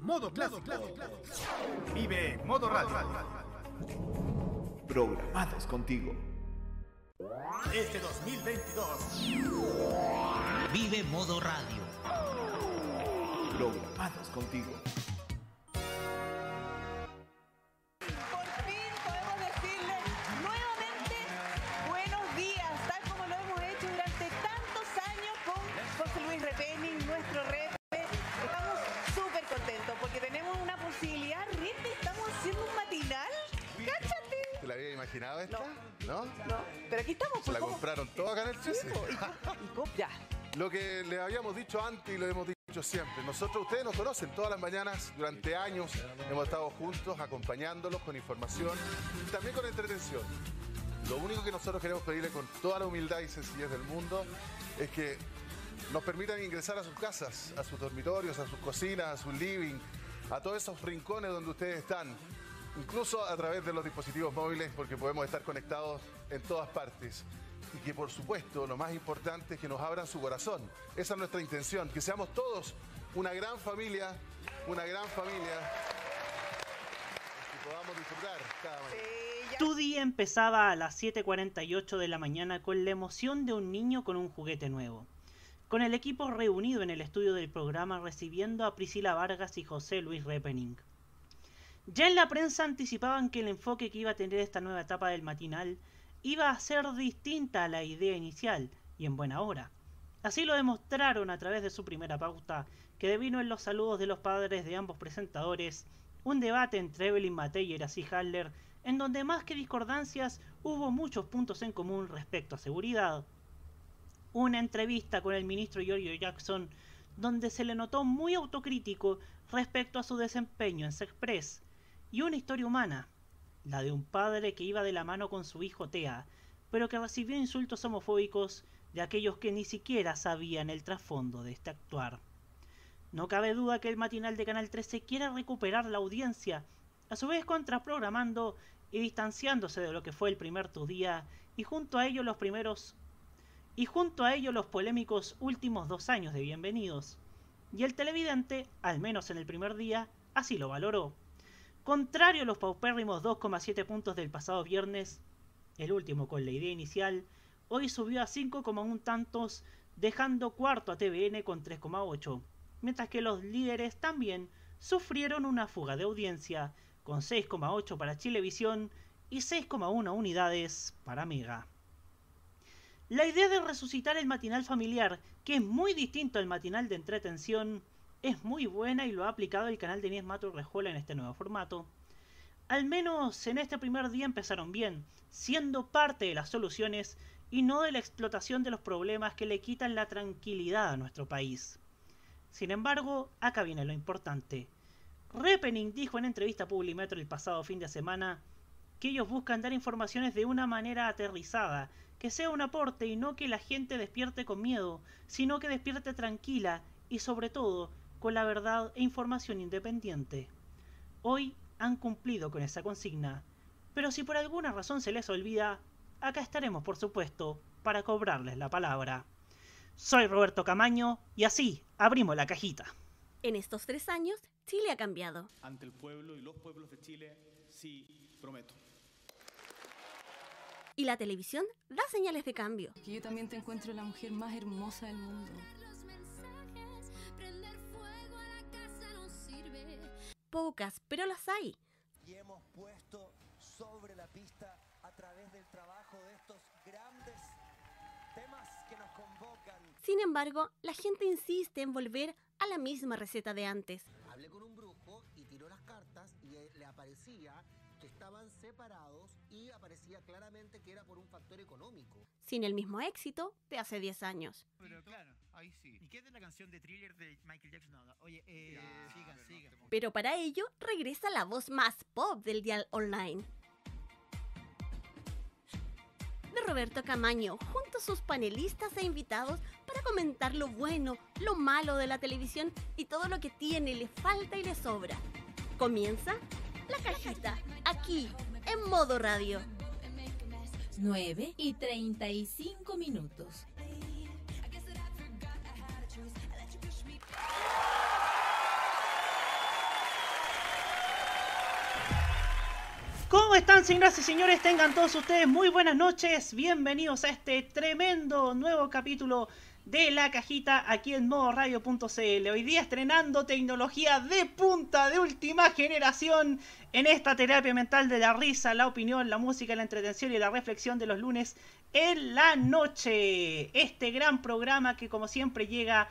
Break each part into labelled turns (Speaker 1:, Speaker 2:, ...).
Speaker 1: Modo clásico. Vive Modo Radio.
Speaker 2: Programados contigo.
Speaker 1: Este 2022.
Speaker 3: Vive Modo Radio.
Speaker 2: Programados contigo.
Speaker 4: Toda acá en el
Speaker 5: Sí,
Speaker 4: 13.
Speaker 5: po, y, y co- ya.
Speaker 4: Lo que le habíamos dicho antes y lo hemos dicho siempre. Nosotros, ustedes nos conocen todas las mañanas, durante años hemos estado juntos, acompañándolos con información y también con entretención. Lo único que nosotros queremos pedirle con toda la humildad y sencillez del mundo es que nos permitan ingresar a sus casas, a sus dormitorios, a sus cocinas, a sus living, a todos esos rincones donde ustedes están, incluso a través de los dispositivos móviles, porque podemos estar conectados en todas partes. Y que por supuesto lo más importante es que nos abran su corazón. Esa es nuestra intención, que seamos todos una gran familia, una gran familia, que podamos disfrutar cada mañana.
Speaker 5: Ya.
Speaker 6: Tu día empezaba a las 7.48 de la mañana con la emoción de un niño con un juguete nuevo. Con el equipo reunido en el estudio del programa recibiendo a Priscila Vargas y José Luis Repening. Ya en la prensa anticipaban que el enfoque que iba a tener esta nueva etapa del matinal iba a ser distinta a la idea inicial y en buena hora. Así lo demostraron a través de su primera pauta, que devino en los saludos de los padres de ambos presentadores, un debate entre Evelyn Matei y Haller, en donde más que discordancias hubo muchos puntos en común respecto a seguridad. Una entrevista con el ministro Giorgio Jackson, donde se le notó muy autocrítico respecto a su desempeño en Sexpress, y una historia humana, la de un padre que iba de la mano con su hijo Tea, pero que recibió insultos homofóbicos de aquellos que ni siquiera sabían el trasfondo de este actuar. No cabe duda que el matinal de Canal 13 quiere recuperar la audiencia, a su vez contraprogramando y distanciándose de lo que fue el primer tu día y junto a ello los primeros y junto a ello los polémicos últimos dos años de bienvenidos. Y el televidente, al menos en el primer día, así lo valoró. Contrario a los paupérrimos 2,7 puntos del pasado viernes, el último con la idea inicial, hoy subió a 5,1 tantos, dejando cuarto a TVN con 3,8, mientras que los líderes también sufrieron una fuga de audiencia, con 6,8 para Chilevisión y 6,1 unidades para Mega. La idea de resucitar el matinal familiar, que es muy distinto al matinal de entretención, es muy buena y lo ha aplicado el canal de Inés Mato Rejuela en este nuevo formato. Al menos en este primer día empezaron bien, siendo parte de las soluciones y no de la explotación de los problemas que le quitan la tranquilidad a nuestro país. Sin embargo, acá viene lo importante. Repening dijo en entrevista a Publimetro el pasado fin de semana que ellos buscan dar informaciones de una manera aterrizada, que sea un aporte y no que la gente despierte con miedo, sino que despierte tranquila y sobre todo con la verdad e información independiente. Hoy han cumplido con esa consigna, pero si por alguna razón se les olvida, acá estaremos por supuesto para cobrarles la palabra. Soy Roberto Camaño y así abrimos la cajita.
Speaker 7: En estos tres años, Chile ha cambiado.
Speaker 8: ante el pueblo y los pueblos de Chile, sí, prometo.
Speaker 7: Y la televisión da señales de cambio.
Speaker 9: Que yo también te encuentro la mujer más hermosa del mundo.
Speaker 7: Pocas, pero las hay.
Speaker 10: Y hemos puesto sobre la pista a través del trabajo de estos grandes temas que nos convocan.
Speaker 7: Sin embargo, la gente insiste en volver a la misma receta de antes.
Speaker 11: Hablé con un brujo y tiró las cartas y eh, le aparecía que estaban separados y aparecía claramente que era por un factor económico.
Speaker 7: Sin el mismo éxito de hace 10 años.
Speaker 12: Pero claro, ahí sí. ¿Y qué es de la canción de Thriller de Michael Jackson? No, no. Oye, eh, sigan, sigan.
Speaker 7: Pero para ello regresa la voz más pop del dial online. De Roberto Camaño, junto a sus panelistas e invitados para comentar lo bueno, lo malo de la televisión y todo lo que tiene, le falta y le sobra. Comienza la cajita, aquí, en modo radio.
Speaker 13: 9 y 35 minutos.
Speaker 6: ¿Cómo están, señoras y señores? Tengan todos ustedes muy buenas noches. Bienvenidos a este tremendo nuevo capítulo de la cajita aquí en modoradio.cl. Hoy día estrenando tecnología de punta, de última generación, en esta terapia mental de la risa, la opinión, la música, la entretención y la reflexión de los lunes en la noche. Este gran programa que como siempre llega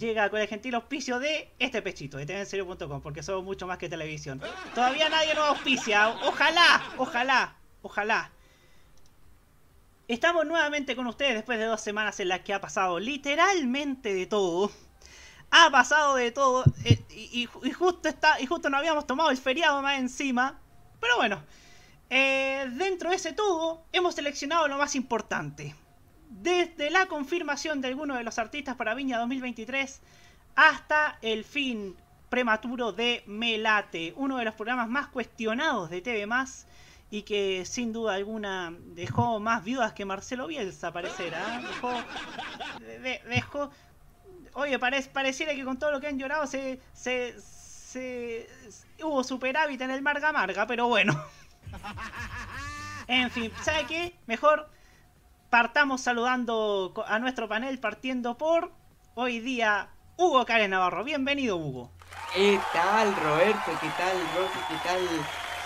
Speaker 6: llega con el gentil auspicio de este pechito, de tvenserio.com, porque somos mucho más que televisión. Todavía nadie nos auspicia. Ojalá, ojalá, ojalá. Estamos nuevamente con ustedes después de dos semanas en las que ha pasado literalmente de todo. Ha pasado de todo. eh, y, y justo está, y justo no habíamos tomado el feriado más encima. Pero bueno. eh, dentro de ese todo, hemos seleccionado lo más importante. Desde la confirmación de algunos de los artistas para Viña 2023 hasta el fin prematuro de Melate, uno de los programas más cuestionados de TV y que sin duda alguna dejó más viudas que Marcelo Bielsa, parecerá. Dejó, de- dejó, oye, parece, pareciera que con todo lo que han llorado se, se, se- hubo superávit en el Marga Marga, pero bueno. En fin, ¿sabe qué? Mejor partamos saludando a nuestro panel, partiendo por hoy día Hugo Karen Navarro. Bienvenido, Hugo.
Speaker 14: ¿Qué tal Roberto? ¿Qué tal Rocky? ¿Qué tal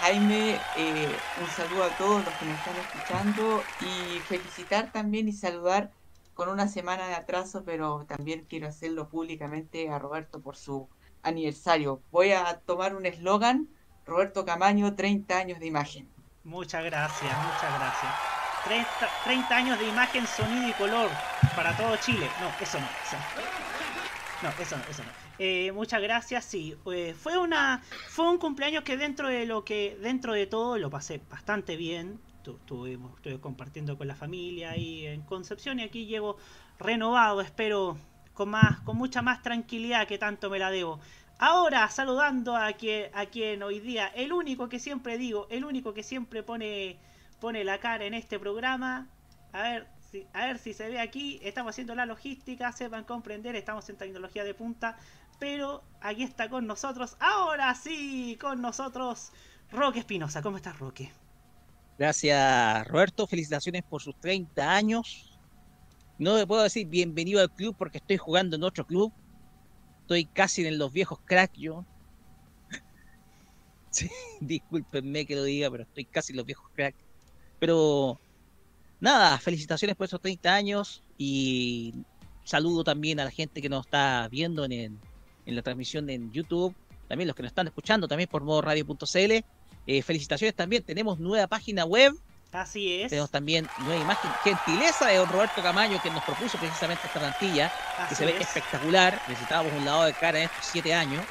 Speaker 14: Jaime? Eh, un saludo a todos los que nos están escuchando y felicitar también y saludar con una semana de atraso, pero también quiero hacerlo públicamente a Roberto por su aniversario. Voy a tomar un eslogan, Roberto Camaño, 30 años de imagen.
Speaker 6: Muchas gracias, muchas gracias. 30, 30 años de imagen, sonido y color para todo Chile. No, eso no. Eso no, eso no, eso no. Eh, muchas gracias, sí. eh, fue una fue un cumpleaños que dentro de lo que dentro de todo lo pasé bastante bien. Tu- Tuvimos, estuve compartiendo con la familia ahí en Concepción y aquí llego renovado, espero con más con mucha más tranquilidad que tanto me la debo. Ahora saludando a quien, a quien hoy día, el único que siempre digo, el único que siempre pone, pone la cara en este programa. A ver, si, a ver si se ve aquí. Estamos haciendo la logística, sepan comprender, estamos en tecnología de punta. Pero aquí está con nosotros, ahora sí, con nosotros, Roque Espinosa. ¿Cómo estás, Roque?
Speaker 15: Gracias, Roberto. Felicitaciones por sus 30 años. No le puedo decir bienvenido al club porque estoy jugando en otro club. Estoy casi en los viejos crack yo. Sí, discúlpenme que lo diga, pero estoy casi en los viejos crack. Pero nada, felicitaciones por esos 30 años y saludo también a la gente que nos está viendo en, en la transmisión en YouTube, también los que nos están escuchando también por modoradio.cl. Eh, felicitaciones también, tenemos nueva página web.
Speaker 6: Así es.
Speaker 15: Tenemos también nueva imagen, gentileza de don Roberto Camaño, que nos propuso precisamente esta plantilla, que se ve
Speaker 6: es.
Speaker 15: espectacular. Necesitábamos un lavado de cara en estos siete años.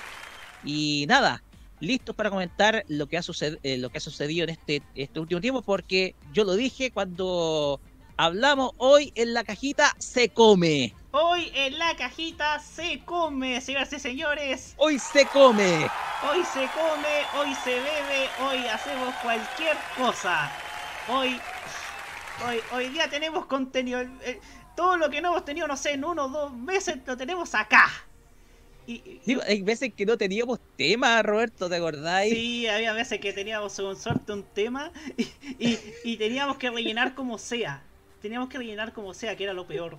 Speaker 15: Y nada, listos para comentar lo que ha, suced- eh, lo que ha sucedido en este, este último tiempo, porque yo lo dije cuando hablamos hoy en la cajita, se come.
Speaker 6: Hoy en la cajita se come, señoras y señores.
Speaker 15: Hoy se come.
Speaker 6: Hoy se come, hoy se bebe, hoy hacemos cualquier cosa. Hoy, hoy, hoy día tenemos contenido. eh, todo lo que no hemos tenido, no sé, en uno o dos meses lo tenemos acá. Y,
Speaker 15: Digo, hay veces que no teníamos tema, Roberto, ¿te acordáis?
Speaker 6: Sí, había veces que teníamos con suerte un tema y, y- y teníamos que rellenar como sea. Teníamos que rellenar como sea, que era lo peor.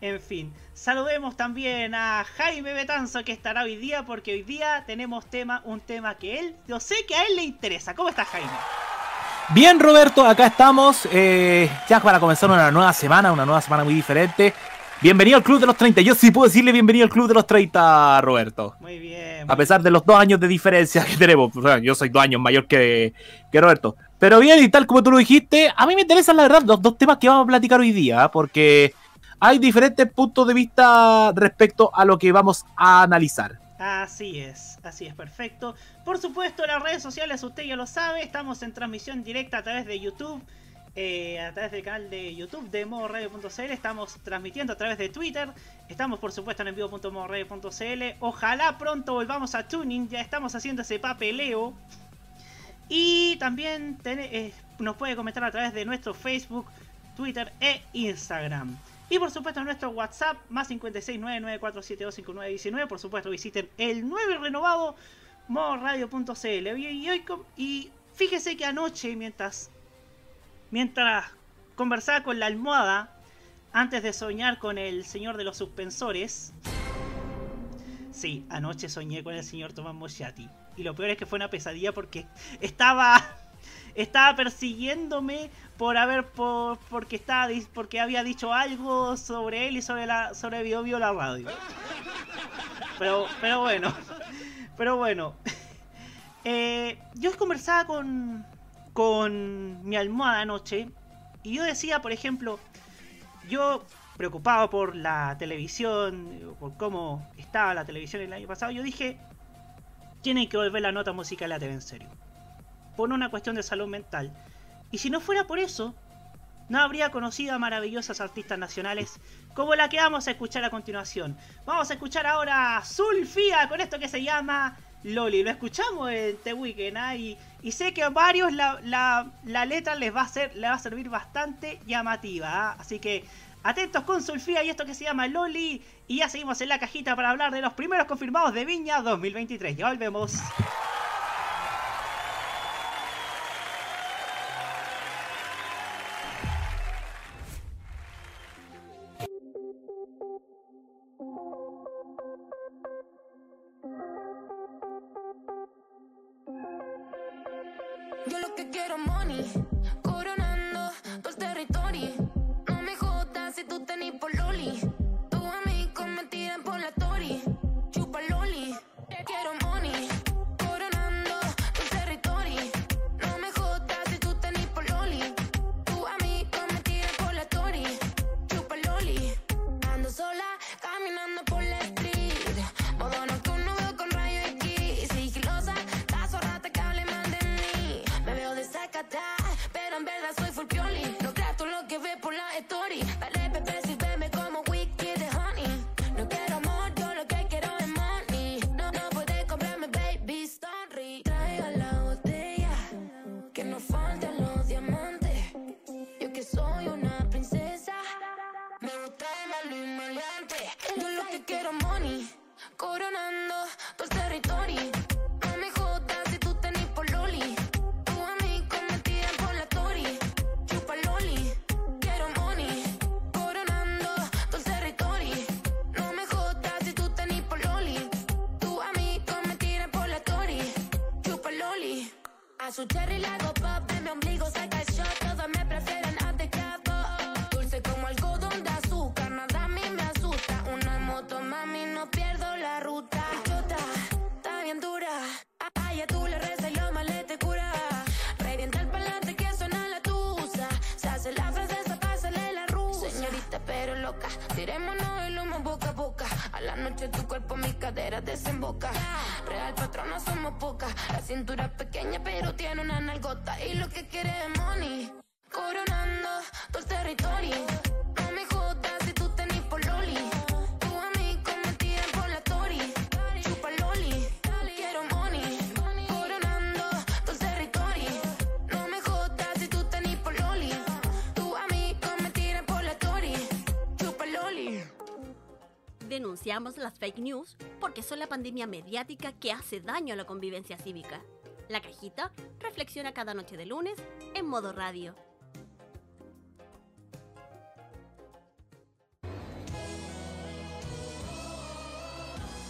Speaker 6: En fin, saludemos también a Jaime Betanzo que estará hoy día porque hoy día tenemos tema, un tema que él, yo sé que a él le interesa. ¿Cómo estás Jaime?
Speaker 16: Bien Roberto, acá estamos eh, ya para comenzar una nueva semana, una nueva semana muy diferente. Bienvenido al Club de los 30. Yo sí puedo decirle bienvenido al Club de los 30, Roberto.
Speaker 6: Muy bien.
Speaker 16: A pesar de los dos años de diferencia que tenemos. O sea, yo soy dos años mayor que, que Roberto. Pero bien, y tal como tú lo dijiste, a mí me interesan la verdad los dos temas que vamos a platicar hoy día, porque hay diferentes puntos de vista respecto a lo que vamos a analizar.
Speaker 6: Así es, así es, perfecto. Por supuesto, las redes sociales, usted ya lo sabe, estamos en transmisión directa a través de YouTube, eh, a través del canal de YouTube de modoradio.cl, estamos transmitiendo a través de Twitter, estamos por supuesto en envivo.modoradio.cl, ojalá pronto volvamos a Tuning, ya estamos haciendo ese papeleo. Y también eh, nos puede comentar a través de nuestro Facebook, Twitter e Instagram. Y por supuesto nuestro WhatsApp, más 56994725919. Por supuesto visiten el 9 renovado modoradio.cl. Y, fíjese que anoche, mientras, mientras conversaba con la almohada, antes de soñar con el señor de los suspensores, sí, anoche soñé con el señor Tomás Mosciati. Y lo peor es que fue una pesadilla porque estaba estaba persiguiéndome por haber por, porque estaba porque había dicho algo sobre él y sobre la sobre Bio, la radio. Pero pero bueno. Pero bueno. Eh, yo conversaba con con mi almohada anoche y yo decía, por ejemplo, yo preocupado por la televisión, por cómo estaba la televisión el año pasado, yo dije, tienen que volver la nota musical a TV en serio por una cuestión de salud mental. Y si no fuera por eso, no habría conocido a maravillosas artistas nacionales como la que vamos a escuchar a continuación. Vamos a escuchar ahora a Zulfía con esto que se llama Loli. Lo escuchamos en The Weeknd ¿ah? y, sé que a varios la, letra les va, a ser, les va a servir bastante llamativa. ¿ah? Así que atentos con Zulfía y esto que se llama Loli. Y ya seguimos en la cajita para hablar de los primeros confirmados de Viña 2023. Ya volvemos.
Speaker 7: news porque son la pandemia mediática que hace daño a la convivencia cívica. La cajita reflexiona cada noche de lunes en modo radio.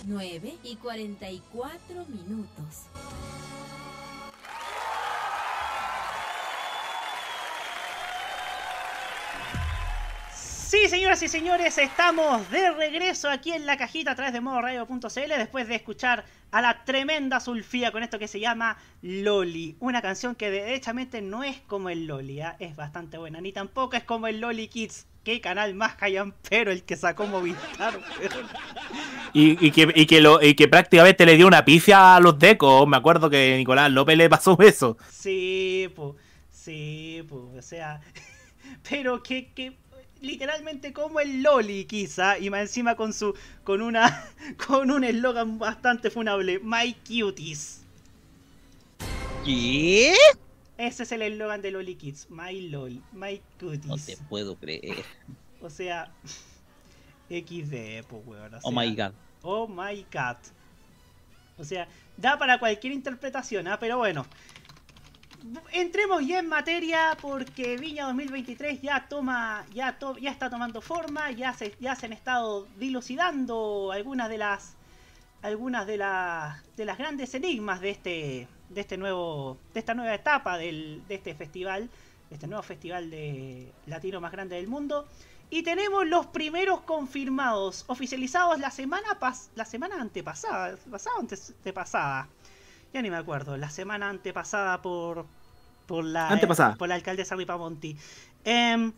Speaker 13: Nueve y 44 minutos.
Speaker 6: Sí, señoras y señores, estamos de regreso aquí en la cajita a través de modoradio.cl después de escuchar a la tremenda Sulfía con esto que se llama Loli. Una canción que derechamente no es como el Loli, ¿ah? es bastante buena, ni tampoco es como el Loli Kids. Qué canal más pero el que sacó Movistar.
Speaker 16: Y, y que, y, que lo, y que prácticamente le dio una pifia a los decos. Me acuerdo que Nicolás López le pasó eso.
Speaker 6: Sí, pues, sí, pues, o sea, pero que, que literalmente como el Loli quizá y más encima con su con una con un eslogan bastante funable My Cuties
Speaker 15: ¿Qué?
Speaker 6: ese es el eslogan de Loli Kids My LOL My Cuties
Speaker 15: No te puedo creer.
Speaker 6: o sea XD pues weón o
Speaker 15: Oh my god.
Speaker 6: Oh my god o sea da para cualquier interpretación ¿ah? pero bueno entremos ya en materia porque Viña 2023 ya toma, ya, ya está tomando forma, ya se, ya se han estado dilucidando algunas de las, algunas de las, de las grandes enigmas de este, de este nuevo, de esta nueva etapa del, de este festival, de este nuevo festival de latino más grande del mundo. Y tenemos los primeros confirmados, oficializados la semana pas la semana antepasada, pasada antepasada. Ya ni me acuerdo, la semana antepasada por por la
Speaker 16: Antepasada.
Speaker 6: por la alcaldesa Ripamonti. Em,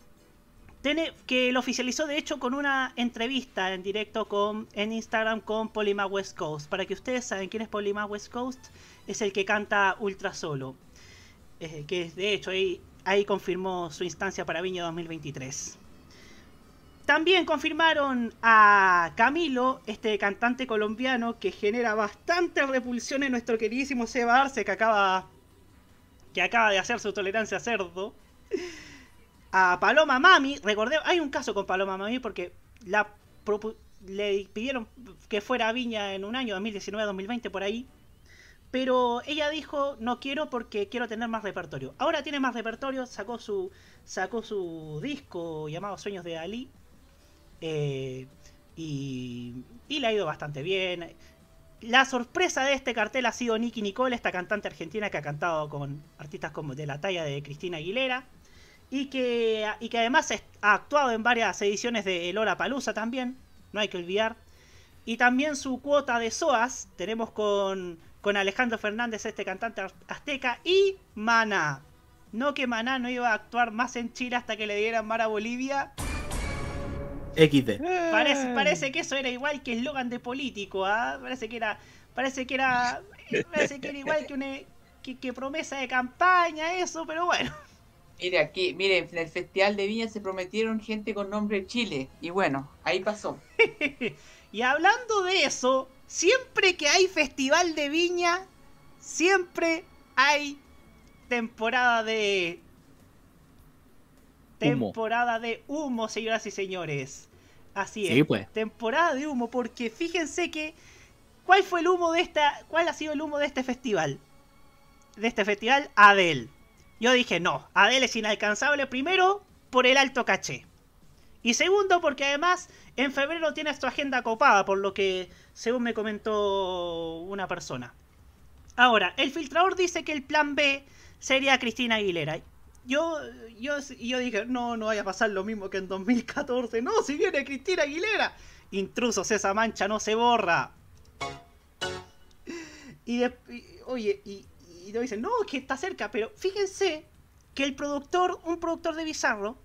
Speaker 6: tiene- que lo oficializó de hecho con una entrevista en directo con en Instagram con Polima West Coast. Para que ustedes saben quién es Polima West Coast, es el que canta Ultra Solo. Eh, que de hecho ahí, ahí confirmó su instancia para Viña 2023. También confirmaron a Camilo, este cantante colombiano que genera bastante repulsión en nuestro queridísimo Seba Arce, que acaba, que acaba de hacer su tolerancia a cerdo. A Paloma Mami, recordé, hay un caso con Paloma Mami porque la le pidieron que fuera a Viña en un año, 2019-2020 por ahí. Pero ella dijo, no quiero porque quiero tener más repertorio. Ahora tiene más repertorio, sacó su, sacó su disco llamado Sueños de Ali. Eh, y, le ha ido bastante bien. La sorpresa de este cartel ha sido Nicky Nicole, esta cantante argentina que ha cantado con artistas como de la talla de Cristina Aguilera. Y que, y que además ha actuado en varias ediciones de Lola Palusa también, no hay que olvidar. Y también su cuota de SOAS tenemos con, con Alejandro Fernández, este cantante azteca, y Maná. No que Maná no iba a actuar más en Chile hasta que le dieran mar a Bolivia.
Speaker 16: XD.
Speaker 6: Parece, parece que eso era igual que eslogan de político, ¿ah? Parece que era. Parece que era. Parece que era igual que una que, que promesa de campaña, eso, pero bueno.
Speaker 14: Mire, aquí, mire, en el Festival de Viña se prometieron gente con nombre Chile. Y bueno, ahí pasó.
Speaker 6: Y hablando de eso, siempre que hay festival de viña, siempre hay temporada de.
Speaker 16: Humo.
Speaker 6: Temporada de humo, señoras y señores. Así es.
Speaker 16: Sí, pues.
Speaker 6: Temporada de humo, porque fíjense que. ¿Cuál fue el humo de esta. ¿Cuál ha sido el humo de este festival? De este festival, Adele. Yo dije, no, Adele es inalcanzable primero por el alto caché. Y segundo, porque además en febrero tiene su agenda copada, por lo que, según me comentó una persona. Ahora, el filtrador dice que el plan B sería Cristina Aguilera. Yo, yo, yo dije, no, no vaya a pasar lo mismo que en 2014. No, si viene Cristina Aguilera. Intrusos, esa mancha no se borra. Y, de- y- oye, y, y dicen, no, que está cerca, pero fíjense que el productor, un productor de Bizarro,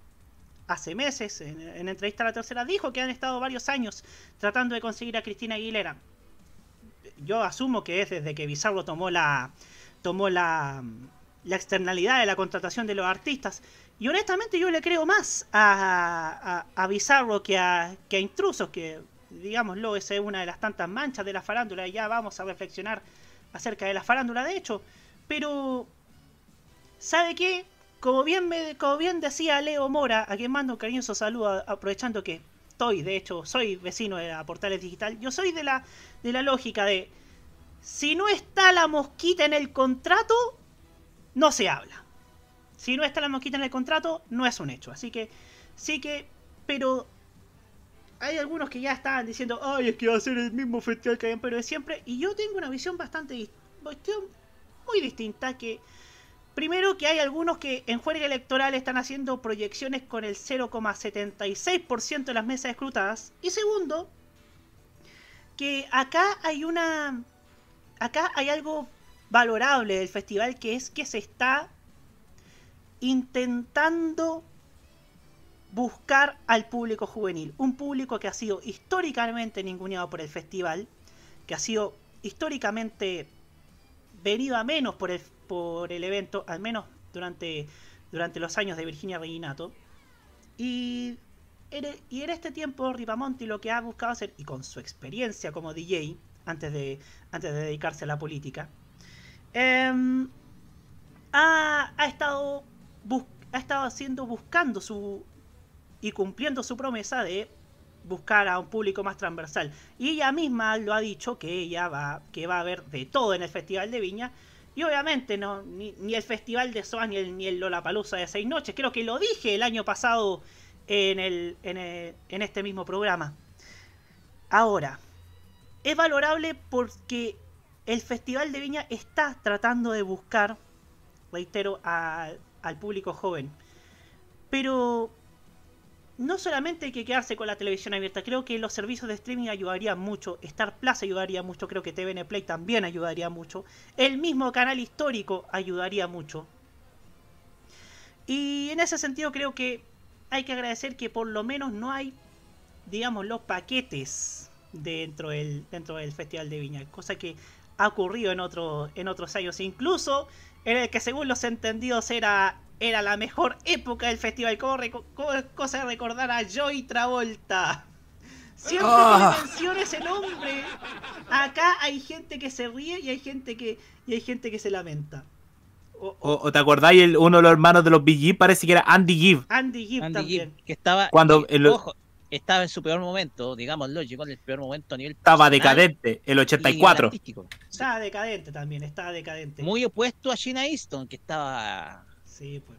Speaker 6: hace meses, en, en entrevista a la tercera, dijo que han estado varios años tratando de conseguir a Cristina Aguilera. Yo asumo que es desde que Bizarro tomó la tomó la, la externalidad de la contratación de los artistas. Y honestamente yo le creo más a, a, a Bizarro que a, que a Intrusos, que digámoslo, esa es una de las tantas manchas de la farándula. y Ya vamos a reflexionar acerca de la farándula, de hecho. Pero, ¿sabe qué? Como bien, me, como bien decía Leo Mora, a quien mando un cariñoso saludo, aprovechando que estoy, de hecho, soy vecino de la Portales Digital. Yo soy de la, de la lógica de, si no está la mosquita en el contrato, no se habla. Si no está la mosquita en el contrato, no es un hecho. Así que, sí que, pero hay algunos que ya estaban diciendo, ay, es que va a ser el mismo festival que hay en Perú de siempre. Y yo tengo una visión bastante muy distinta que primero que hay algunos que en juerga electoral están haciendo proyecciones con el 0,76% de las mesas escrutadas. Y segundo, que acá hay una acá hay algo valorable del festival que es que se está intentando buscar al público juvenil, un público que ha sido históricamente ninguneado por el festival, que ha sido históricamente venido a menos por el, por el evento, al menos durante, durante los años de Virginia Reginato. Y en, e- y en este tiempo Ripamonti lo que ha buscado hacer, y con su experiencia como DJ, antes de, antes de dedicarse a la política, em, ha, estado ha estado haciendo buscando su y cumpliendo su promesa de buscar a un público más transversal. Y ella misma lo ha dicho que ella va que va a haber de todo en el festival de Viña. Y obviamente no ni, el festival de Soas ni el ni el de seis noches. Creo que lo dije el año pasado en, el- en este mismo programa. Ahora es valorable porque el festival de Viña está tratando de buscar reitero, al público joven. Pero no solamente hay que quedarse con la televisión abierta, creo que los servicios de streaming ayudarían mucho, Star Plus ayudaría mucho, creo que TVN Play también ayudaría mucho, el mismo canal histórico ayudaría mucho. Y en ese sentido creo que hay que agradecer que por lo menos no hay, digamos, los paquetes dentro del, dentro del Festival de Viña, cosa que ha ocurrido en, otro, en otros años, incluso en el que según los entendidos era, era la mejor época del festival, como, cosa de recordar a Joy Travolta. Siempre
Speaker 16: Ah.
Speaker 6: que menciones el nombre, acá hay gente que se ríe y hay gente que, y hay gente que se lamenta.
Speaker 16: O, o te acordáis, el, uno de los hermanos de los BG parece que era Andy Gibb.
Speaker 6: Andy Gibb
Speaker 15: Andy
Speaker 6: también.
Speaker 15: Gibb, que estaba,
Speaker 16: Cuando el-
Speaker 15: ojo, estaba en su peor momento, digámoslo, llegó en el peor momento a nivel
Speaker 16: Estaba decadente, el
Speaker 15: y
Speaker 16: 84.
Speaker 15: artístico.
Speaker 6: Estaba decadente también, estaba decadente.
Speaker 15: Muy opuesto a Sheena Easton, que estaba
Speaker 6: Sí, pues.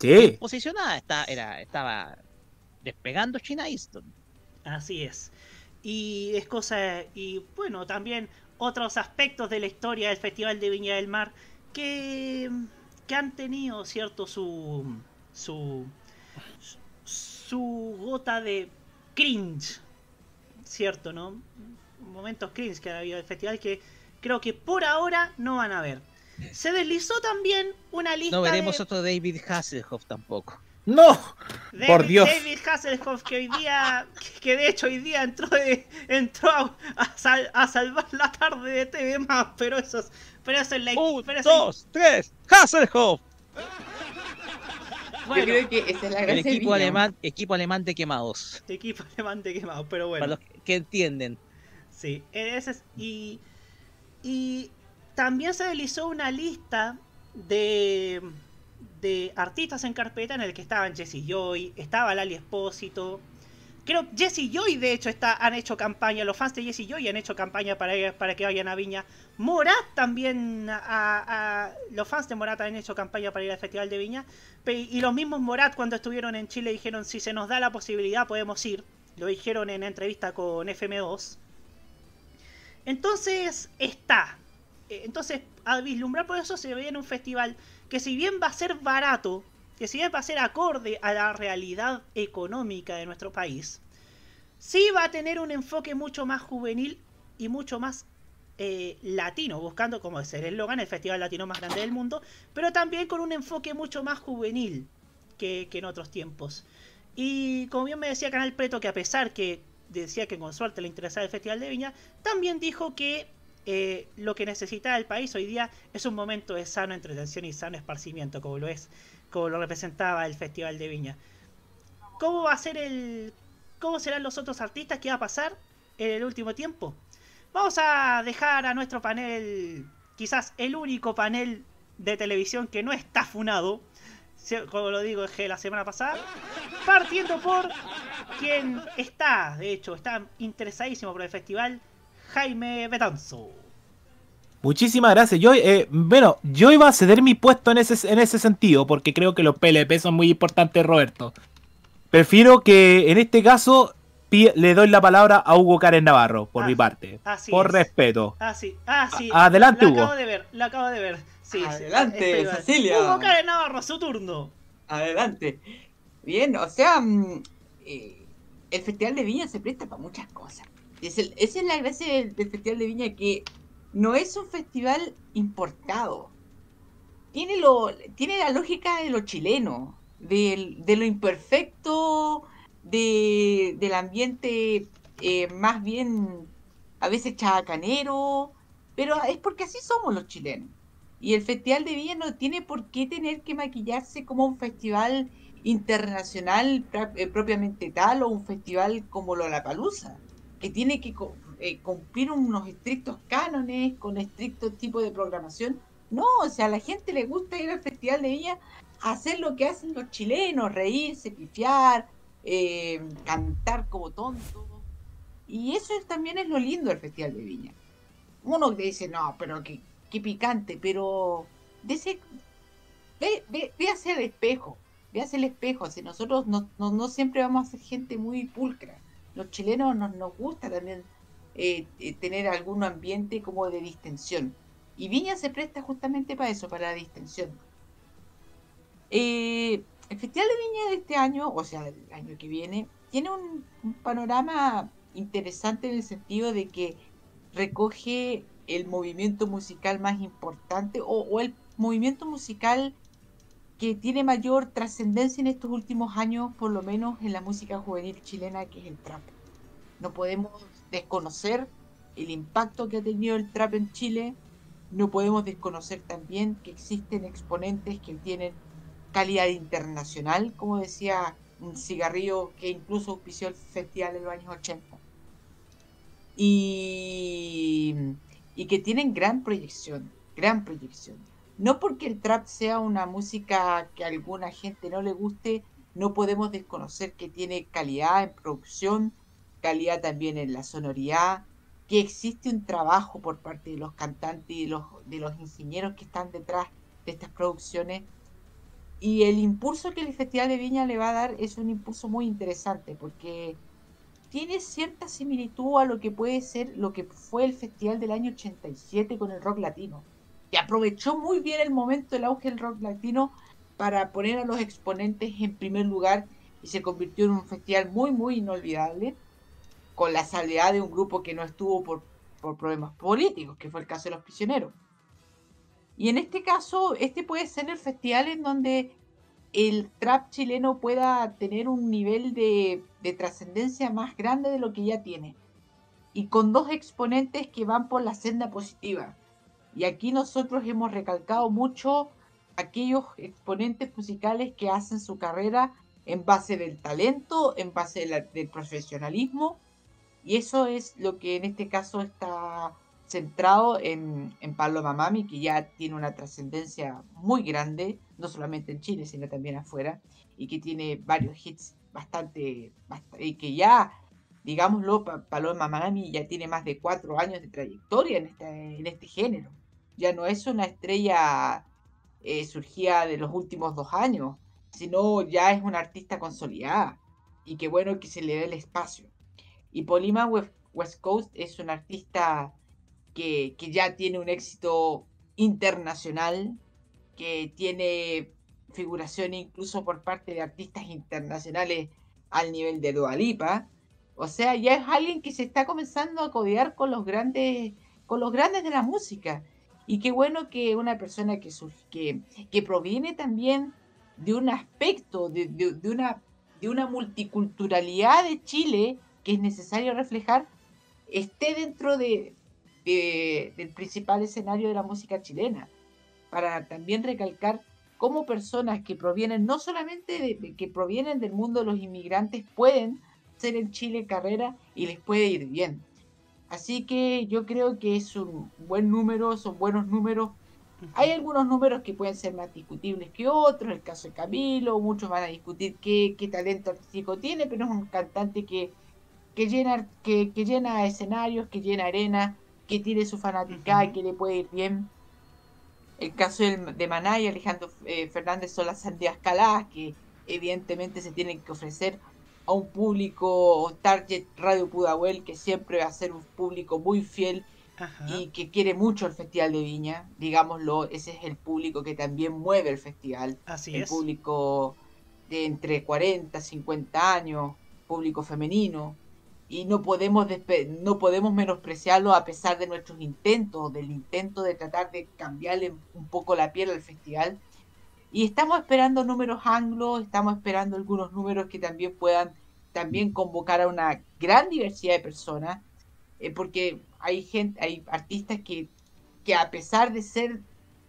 Speaker 16: Sí.
Speaker 15: posicionada, está, era, estaba despegando Sheena Easton.
Speaker 6: Así es. Y es cosa. Y bueno, también otros aspectos de la historia del Festival de Viña del Mar que, que han tenido, ¿cierto? Su. su. su gota de cringe, ¿cierto? ¿No? Momentos cringe que ha habido del festival que creo que por ahora no van a ver. Se deslizó también una lista
Speaker 15: No veremos
Speaker 6: de...
Speaker 15: otro David Hasselhoff tampoco.
Speaker 16: ¡No!
Speaker 6: David,
Speaker 16: Por Dios.
Speaker 6: David Hasselhoff, que hoy día, que de hecho hoy día entró de, entró a, a sal- a salvar la tarde de TV más, pero eso es, pero eso es la pero eso es-
Speaker 15: Dos, tres, Hasselhoff.
Speaker 6: Bueno,
Speaker 14: Yo creo que esa es la
Speaker 15: El
Speaker 14: gracia
Speaker 15: equipo alemán, equipo alemán de quemados.
Speaker 6: equipo alemán de quemado, pero
Speaker 15: Para
Speaker 6: bueno,
Speaker 15: los que entienden.
Speaker 6: sí, ese es- y y también se deslizó una lista de de artistas en carpeta en el que estaban Jesse Joy, estaba Lali Espósito. Creo que Jesse Joy, de hecho, está, han hecho campaña, los fans de Jesse Joy han hecho campaña para, para que vayan a Viña. Morat también, a, los fans de Morat han hecho campaña para ir al Festival de Viña. Y los mismos Morat cuando estuvieron en Chile dijeron, si se nos da la posibilidad podemos ir. Lo dijeron en entrevista con FM2. Entonces, está. Eh, Entonces, a vislumbrar por eso se ve en un festival que si bien va a ser barato, que si bien va a ser acorde a la realidad económica de nuestro país, sí va a tener un enfoque mucho más juvenil y mucho más eh, latino, buscando, como es el eslogan, el festival latino más grande del mundo, pero también con un enfoque mucho más juvenil que, en otros tiempos. Y como bien me decía Canal Preto, que a pesar que decía que con suerte le interesaba el Festival de Viña, también dijo que eh, lo que necesita el país hoy día es un momento de sano entretención y sano esparcimiento, como lo es, como lo representaba el Festival de Viña. ¿Cómo va a ser el. cómo serán los otros artistas? ¿Qué va a pasar en el último tiempo? Vamos a dejar a nuestro panel, quizás el único panel de televisión que no está funado, como lo digo la semana pasada, partiendo por quien está, de hecho, está interesadísimo por el festival, Jaime Betanzo.
Speaker 16: Muchísimas gracias. Yo, eh, bueno, yo iba a ceder mi puesto en ese, en ese sentido, porque creo que los PLP son muy importantes, Roberto. Prefiero que en este caso le doy la palabra a Hugo Karen Navarro, por mi parte.
Speaker 6: así
Speaker 16: por
Speaker 6: es.
Speaker 16: respeto.
Speaker 6: Ah, sí. Ah, sí.
Speaker 16: A- adelante,
Speaker 6: la
Speaker 16: Hugo.
Speaker 6: acabo de ver, la acabo de ver. Sí.
Speaker 14: Adelante, Cecilia.
Speaker 6: Hugo Karen Navarro, su turno.
Speaker 14: Adelante. Bien, o sea, mm, eh, el Festival de Viña se presta para muchas cosas. Es el- esa es la gracia del, del Festival de Viña, que no es un festival importado. Tiene, lo, tiene la lógica de lo chileno, del- de lo imperfecto, de, del ambiente eh, más bien a veces chabacanero, pero es porque así somos los chilenos. Y el Festival de Viña no tiene por qué tener que maquillarse como un festival internacional eh, propiamente tal o un festival como Lollapalooza, que tiene que eh, cumplir unos estrictos cánones con estrictos tipos de programación. No, o sea, a la gente le gusta ir al Festival de Viña a hacer lo que hacen los chilenos, reírse, pifiar, eh, cantar como tontos. Y eso es- también es lo lindo del Festival de Viña. Uno dice, no, pero qué, qué picante, pero ve, ve, ve hacia el espejo, ve hacia el espejo. Nosotros no, no, no siempre vamos a ser gente muy pulcra. Los chilenos nos, nos gusta también eh, eh, tener algún ambiente como de distensión. Y Viña se presta justamente para eso, para la distensión. Eh, el Festival de Viña de este año, o sea, el año que viene, tiene un, un panorama interesante en el sentido de que recoge el movimiento musical más importante o, o el movimiento musical que tiene mayor trascendencia en estos últimos años, por lo menos en la música juvenil chilena, que es el trap. No podemos desconocer el impacto que ha tenido el trap en Chile, no podemos desconocer también que existen exponentes que tienen calidad internacional, como decía un cigarrillo que incluso auspició el festival en los años 80. Y, y que tienen gran proyección, gran proyección. No porque el trap sea una música que a alguna gente no le guste, no podemos desconocer que tiene calidad en producción, calidad también en la sonoridad, que existe un trabajo por parte de los cantantes y de los, de los ingenieros que están detrás de estas producciones. Y el impulso que el Festival de Viña le va a dar es un impulso muy interesante porque tiene cierta similitud a lo que puede ser lo que fue el Festival del año 87 con el rock latino, que aprovechó muy bien el momento del auge del rock latino para poner a los exponentes en primer lugar y se convirtió en un festival muy, muy inolvidable, con la salvedad de un grupo que no estuvo por, por problemas políticos, que fue el caso de los prisioneros. Y en este caso, este puede ser el festival en donde el trap chileno pueda tener un nivel de, de trascendencia más grande de lo que ya tiene. Y con dos exponentes que van por la senda positiva. Y aquí nosotros hemos recalcado mucho aquellos exponentes musicales que hacen su carrera en base del talento, en base del profesionalismo. Y eso es lo que en este caso está centrado en, en Paloma Mami, que ya tiene una trascendencia muy grande, no solamente en Chile, sino también afuera, y que tiene varios hits bastante, bast- y que ya, digámoslo, Pa- Paloma Mami ya tiene más de cuatro años de trayectoria en este, en este género. Ya no es una estrella eh, surgida de los últimos dos años, sino ya es una artista consolidada, y qué bueno que se le dé el espacio. Y Polima West Coast es un artista que, que ya tiene un éxito internacional, que tiene figuración incluso por parte de artistas internacionales al nivel de Dua Lipa. O sea, ya es alguien que se está comenzando a codear con los grandes, con los grandes de la música. Y qué bueno que una persona que, que, que proviene también de un aspecto, de- de una, de una multiculturalidad de Chile que es necesario reflejar, esté dentro de, de- del principal escenario de la música chilena, para también recalcar cómo personas que provienen, no solamente de, de- que provienen del mundo de los inmigrantes, pueden ser en Chile carrera y les puede ir bien. Así que yo creo que es un buen número, son buenos números. Hay algunos números que pueden ser más discutibles que otros, el caso de Camilo, muchos van a discutir qué, qué talento artístico tiene, pero es un cantante que, que llena, que, que llena escenarios, que llena arena, que tiene su fanaticada, que le puede ir bien. El caso del- de Maná y Alejandro eh, Fernández son las sandías caladas que evidentemente se tienen que ofrecer a un público target Radio Pudahuel que siempre va a ser un público muy fiel y que quiere mucho el Festival de Viña, digámoslo, ese es el público que también mueve el festival.
Speaker 6: Así
Speaker 14: el
Speaker 6: es.
Speaker 14: público de entre 40, 50 años, público femenino, y no podemos no podemos menospreciarlo a pesar de nuestros intentos, del intento de tratar de cambiarle un poco la piel al festival. Y estamos esperando números anglos, estamos esperando algunos números que también puedan también convocar a una gran diversidad de personas, eh, porque hay gente, hay artistas que, que a pesar de ser,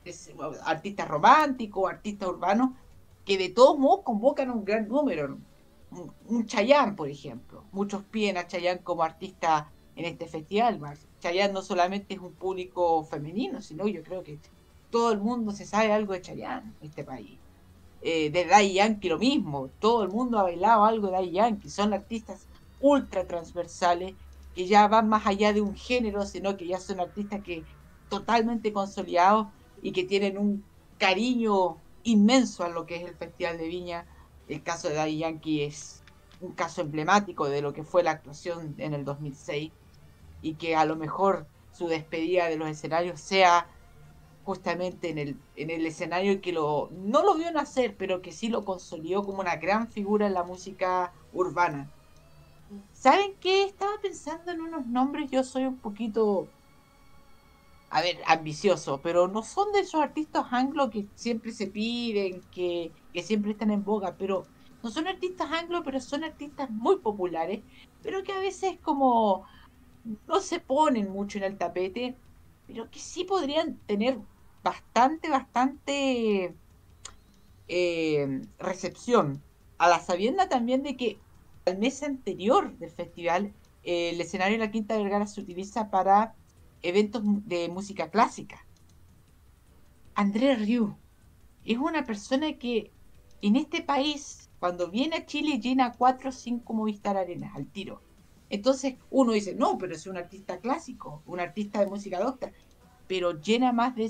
Speaker 14: de ser artistas románticos, artistas urbanos, que de todos modos convocan a un gran número. Un, Chayanne, por ejemplo. Muchos piden a Chayanne como artista en este festival. Chayanne no solamente es un público femenino, sino yo creo que todo el mundo se sabe algo de Chayanne en este país. Eh, de Daddy Yankee lo mismo, todo el mundo ha bailado algo de Daddy Yankee, son artistas ultra transversales que ya van más allá de un género, sino que ya son artistas que totalmente consolidados y que tienen un cariño inmenso a lo que es el Festival de Viña. El caso de Daddy Yankee es un caso emblemático de lo que fue la actuación en el 2006 y que a lo mejor su despedida de los escenarios sea justamente en el, en el escenario que lo no lo vio nacer, pero que sí lo consolidó como una gran figura en la música urbana. ¿Saben qué? Estaba pensando en unos nombres, yo soy un poquito, a ver, ambicioso, pero no son de esos artistas anglo que siempre se piden, que, que siempre están en boga, pero no son artistas anglo, pero son artistas muy populares, pero que a veces como no se ponen mucho en el tapete, pero que sí podrían tener bastante, bastante eh, recepción. A la sabienda también de que al mes anterior del festival, eh, el escenario de la Quinta Vergara se utiliza para eventos de música clásica. André Rieu es una persona que en este país, cuando viene a Chile, llena 4 o 5 Movistar Arenas al tiro. Entonces uno dice, no, pero es un artista clásico, un artista de música docta, pero llena más de,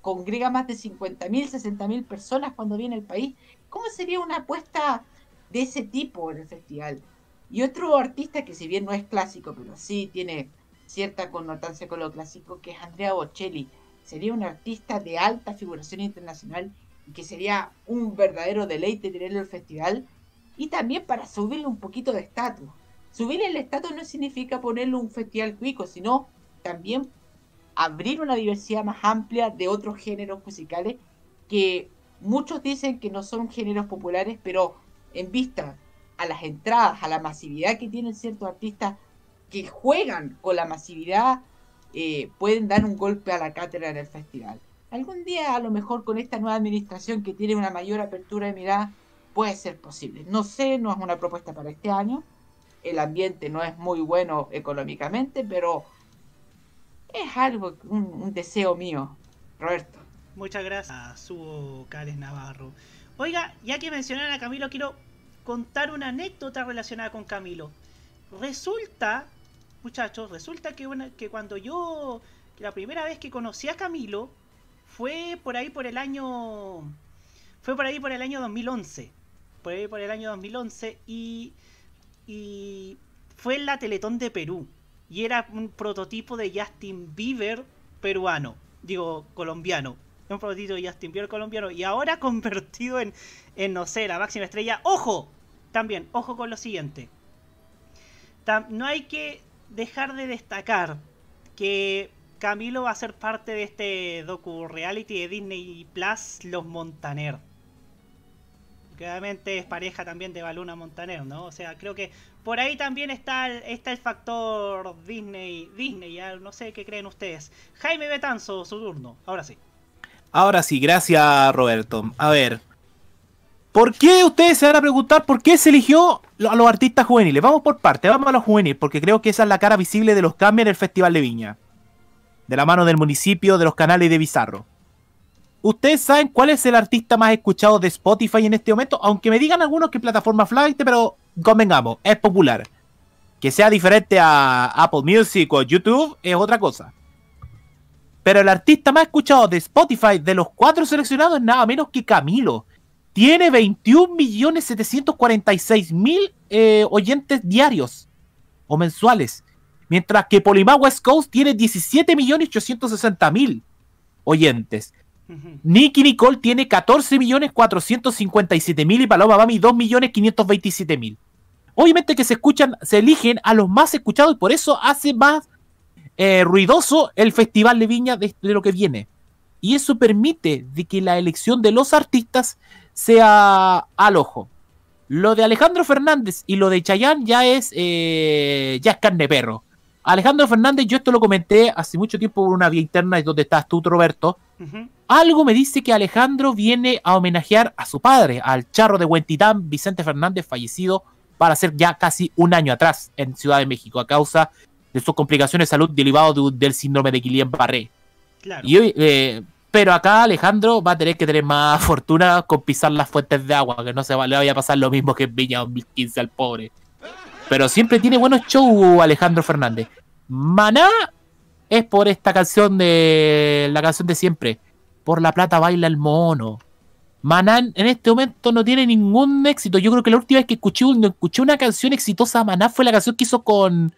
Speaker 14: congrega más de 50.000, 60.000 personas cuando viene al país. ¿Cómo sería una apuesta de ese tipo en el festival? Y otro artista que si bien no es clásico, pero sí tiene cierta connotancia con lo clásico, que es Andrea Bocelli. Sería un artista de alta figuración internacional que sería un verdadero deleite tenerlo en el festival. Y también para subirle un poquito de estatus. Subirle el estatus no significa ponerle un festival cuico, sino también abrir una diversidad más amplia de otros géneros musicales que muchos dicen que no son géneros populares, pero en vista a las entradas, a la masividad que tienen ciertos artistas que juegan con la masividad, eh, pueden dar un golpe a la cátedra en el festival. Algún día, a lo mejor con esta nueva administración que tiene una mayor apertura de mirada, puede ser posible. No sé, no es una propuesta para este año. El ambiente no es muy bueno económicamente, pero es algo, un, deseo mío, Roberto.
Speaker 6: Muchas gracias a su Cárez Navarro. Oiga, ya que mencionaron a Camilo, quiero contar una anécdota relacionada con Camilo. Resulta, muchachos, resulta que, una- que cuando yo, la primera vez que conocí a Camilo, fue por ahí por el año, fue por ahí por el año 2011. Por ahí por el año 2011 y, y fue en la Teletón de Perú. Y era un prototipo de Justin Bieber peruano, digo, colombiano. Un prototipo de Justin Bieber colombiano. Y ahora convertido en, en no sé, la máxima estrella. ¡Ojo! También, ojo con lo siguiente. No hay que dejar de destacar que Camilo va a ser parte de este docu reality de Disney Plus, Los Montaner. Que obviamente es pareja también de Baluna Montaner, ¿no? O sea, creo que por ahí también está el, está el factor Disney, Disney, ya no sé qué creen ustedes. Jaime Betanzo, su turno, ahora sí.
Speaker 16: Ahora sí, gracias Roberto. A ver, ¿por qué ustedes se van a preguntar por qué se eligió a los artistas juveniles? Vamos por parte, vamos a los juveniles, porque creo que esa es la cara visible de los cambios en el Festival de Viña. De la mano del municipio, de los canales de Bizarro. ¿Ustedes saben cuál es el artista más escuchado de Spotify en este momento? Aunque me digan algunos que plataforma flight, pero convengamos, es popular. Que sea diferente a Apple Music o YouTube es otra cosa. Pero el artista más escuchado de Spotify de los cuatro seleccionados es nada menos que Camilo. Tiene 21.746.000 eh, oyentes diarios o mensuales. Mientras que Polimá West Coast tiene 17.860.000 oyentes. Nicky Nicole tiene 14.457.000 y Paloma Mami 2.527.000. Obviamente que se escuchan, se eligen a los más escuchados y por eso hace más eh, ruidoso el Festival de Viña de, de, lo que viene. Y eso permite de que la elección de los artistas sea al ojo. Lo de Alejandro Fernández y lo de Chayanne ya es, eh, ya es carne perro. Alejandro Fernández, yo esto lo comenté hace mucho tiempo por una vía interna donde estás tú, Roberto. Uh -huh. Algo me dice que Alejandro viene a homenajear a su padre, al charro de Huentitán, Vicente Fernández, fallecido para ser ya casi un año atrás en Ciudad de México a causa de sus complicaciones de salud derivado de, del síndrome de Guillain-Barré.
Speaker 6: Claro.
Speaker 16: Y, eh, pero acá Alejandro va a tener que tener más fortuna con pisar las fuentes de agua, que no se va, le vaya a pasar lo mismo que en Viña 2015 al pobre. Pero siempre tiene buenos shows Alejandro Fernández. Maná es por esta canción de la canción de siempre. Por la plata baila el mono. Maná en este momento no tiene ningún éxito. Yo creo que la última vez que escuché, escuché una canción exitosa a Maná fue la canción que hizo con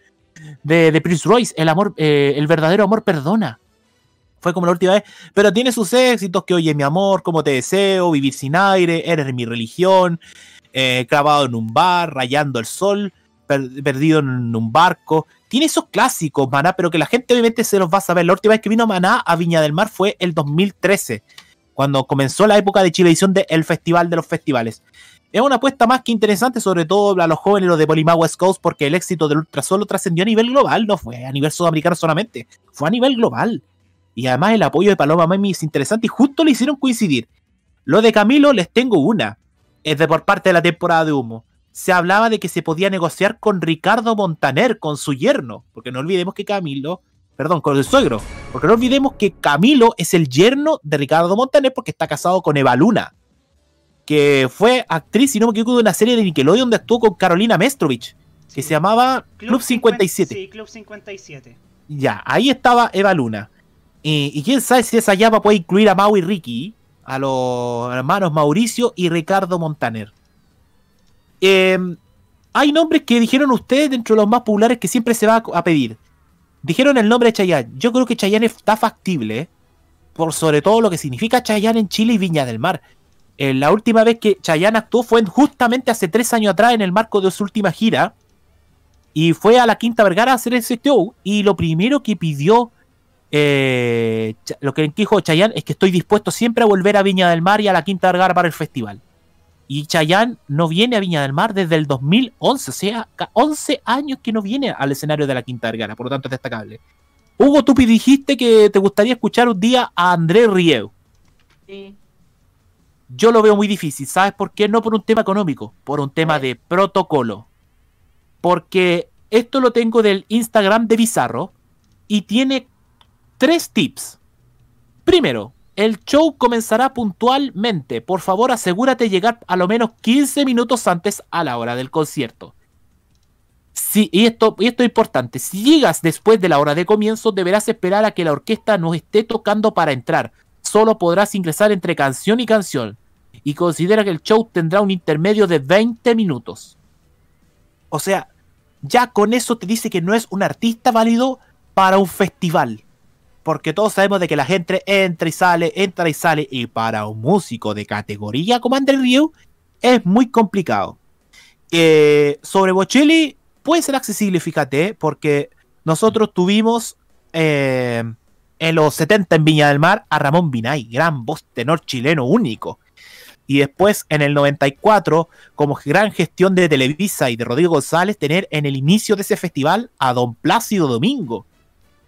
Speaker 16: de, Prince Royce, El amor, eh, el verdadero amor perdona. Fue como la última vez. Pero tiene sus éxitos que oye mi amor, como te deseo, vivir sin aire, eres mi religión, eh, clavado en un bar, rayando el sol, per perdido en un barco. Tiene esos clásicos, Maná, pero que la gente obviamente se los va a saber. La última vez que vino Maná a Viña del Mar fue el 2013, cuando comenzó la época de Chilevisión del Festival de los Festivales. Es una apuesta más que interesante, sobre todo a los jóvenes, los de Polimá West Coast, porque el éxito del Ultra Solo trascendió a nivel global, no fue a nivel sudamericano solamente, fue a nivel global. Y además el apoyo de Paloma Mami es interesante y justo le hicieron coincidir. Lo de Camilo les tengo una. Es de por parte de la temporada de humo. Se hablaba de que se podía negociar con Ricardo Montaner, con su yerno. Porque no olvidemos que Camilo, perdón, con el suegro. Porque no olvidemos que Camilo es el yerno de Ricardo Montaner porque está casado con Eva Luna. Que fue actriz, si no me equivoco, de una serie de Nickelodeon donde actuó con Carolina Mestrovich. Que se llamaba Club, Club 57.
Speaker 6: 50, sí, Club 57.
Speaker 16: Ya, ahí estaba Eva Luna. Y, y, quién sabe si esa llama puede incluir a Mau y Ricky, a los hermanos Mauricio y Ricardo Montaner. Eh, hay nombres que dijeron ustedes dentro de los más populares que siempre se va a pedir. Dijeron el nombre de Chayanne. Yo creo que Chayanne está factible, por sobre todo lo que significa Chayanne en Chile y Viña del Mar. Eh, la última vez que Chayanne actuó fue justamente hace tres años atrás en el marco de su última gira. Y fue a la Quinta Vergara a hacer ese show. Y lo primero que pidió eh, lo que dijo Chayanne es que estoy dispuesto siempre a volver a Viña del Mar y a la Quinta Vergara para el festival. Y Chayanne no viene a Viña del Mar desde el 2011, o sea, 11 años que no viene al escenario de la Quinta Vergara, por lo tanto es destacable. Hugo, tú dijiste que te gustaría escuchar un día a André Rieu.
Speaker 14: Sí.
Speaker 16: Yo lo veo muy difícil, ¿sabes por qué? No por un tema económico, por un tema de protocolo. Porque esto lo tengo del Instagram de Bizarro y tiene tres tips. Primero, el show comenzará puntualmente. Por favor, asegúrate de llegar a lo menos 15 minutos antes a la hora del concierto. Sí, y esto, y esto es importante. Si llegas después de la hora de comienzo, deberás esperar a que la orquesta no esté tocando para entrar. Solo podrás ingresar entre canción y canción. Y considera que el show tendrá un intermedio de 20 minutos. O sea, ya con eso te dice que no es un artista válido para un festival porque todos sabemos de que la gente entra y sale, entra y sale, y para un músico de categoría como André Rieu es muy complicado. Eh, sobre Bocelli puede ser accesible, fíjate, porque nosotros tuvimos eh, en los 70 en Viña del Mar a Ramón Binay, gran voz tenor chileno único. Y después en el 94, como gran gestión de Televisa y de Rodrigo González, tener en el inicio de ese festival a Don Plácido Domingo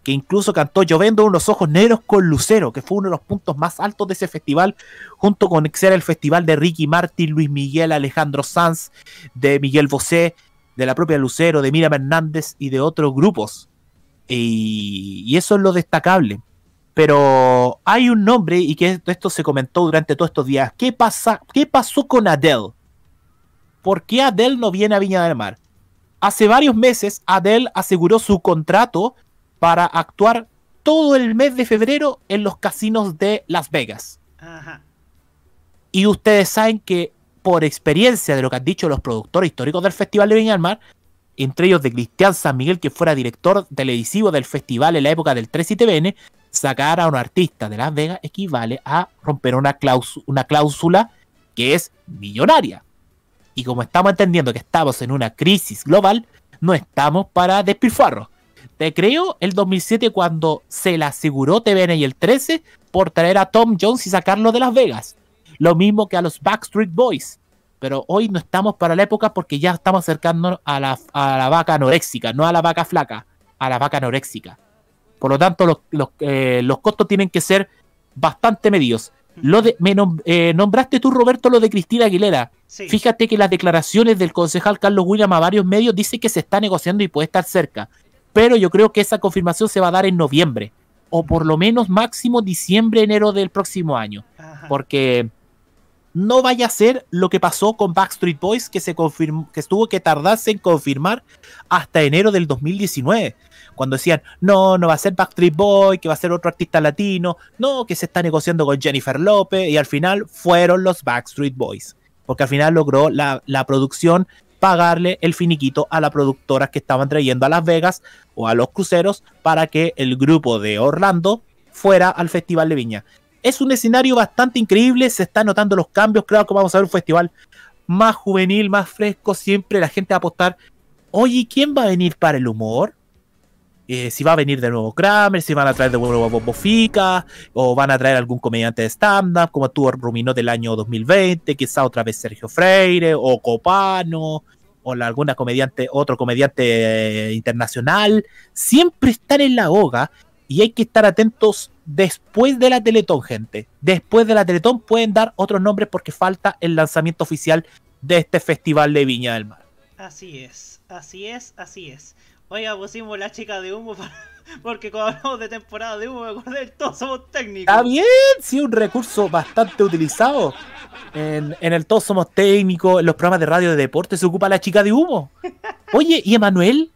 Speaker 16: que incluso cantó Lloviendo unos ojos negros con Lucero, que fue uno de los puntos más altos de ese festival, junto con ser el festival de Ricky Martin, Luis Miguel, Alejandro Sanz, de Miguel Bosé, de la propia Lucero, de Miriam Hernández y de otros grupos. Y, y eso es lo destacable. Pero hay un nombre, y que esto se comentó durante todos estos días. ¿Qué, pasa, ¿Qué pasó con Adele? ¿Por qué Adele no viene a Viña del Mar? Hace varios meses Adele aseguró su contrato para actuar todo el mes de febrero en los casinos de Las Vegas.
Speaker 6: Ajá.
Speaker 16: Y ustedes saben que por experiencia de lo que han dicho los productores históricos del Festival de Viña del Mar, entre ellos de Cristian San Miguel, que fuera director televisivo del festival en la época del 3 y TVN, sacar a un artista de Las Vegas equivale a romper una, cláusula, una cláusula que es millonaria. Y como estamos entendiendo que estamos en una crisis global, no estamos para despilfarros. Te creo el 2007 cuando se le aseguró TVN y el 13 por traer a Tom Jones y sacarlo de Las Vegas. Lo mismo que a los Backstreet Boys. Pero hoy no estamos para la época porque ya estamos acercándonos a la, a la vaca anoréxica, no a la vaca flaca, a la vaca anoréxica. Por lo tanto, los, los, eh, los costos tienen que ser bastante medidos. Lo de, me nom- eh, nombraste tú, Roberto, lo de Cristina Aguilera.
Speaker 6: Sí.
Speaker 16: Fíjate que las declaraciones del concejal Carlos William a varios medios dice que se está negociando y puede estar cerca. Pero yo creo que esa confirmación se va a dar en noviembre. O por lo menos máximo diciembre, enero del próximo año. Porque no vaya a ser lo que pasó con Backstreet Boys, que se confirmó, que estuvo que tardarse en confirmar hasta enero del 2019. Cuando decían, no, no va a ser Backstreet Boy, que va a ser otro artista latino, no, que se está negociando con Jennifer López, y al final fueron los Backstreet Boys. Porque al final logró la, la producción pagarle el finiquito a las productoras que estaban trayendo a Las Vegas o a los cruceros para que el grupo de Orlando fuera al Festival de Viña. Es un escenario bastante increíble, se están notando los cambios, claro que vamos a ver un festival más juvenil, más fresco, siempre la gente va a apostar, oye, ¿quién va a venir para el humor? Eh, si va a venir de nuevo Kramer, si van a traer de nuevo Bobo Fica, o van a traer algún comediante de stand-up, como tuvo Rumino del año 2020, quizá otra vez Sergio Freire, o Copano, o la- alguna comediante, otro comediante eh, internacional, siempre están en la hoga y hay que estar atentos después de la Teletón, gente. Después de la Teletón pueden dar otros nombres porque falta el lanzamiento oficial de este festival de Viña del Mar.
Speaker 6: Así es, así es, así es. Oiga, pusimos la chica de humo para- porque como hablamos de temporada de humo, me acordé del todos somos técnicos.
Speaker 16: Está bien, sí, un recurso bastante utilizado. En, en el Todos Somos Técnicos, en los programas de radio de deporte se ocupa la chica de humo. Oye, ¿y Emanuel?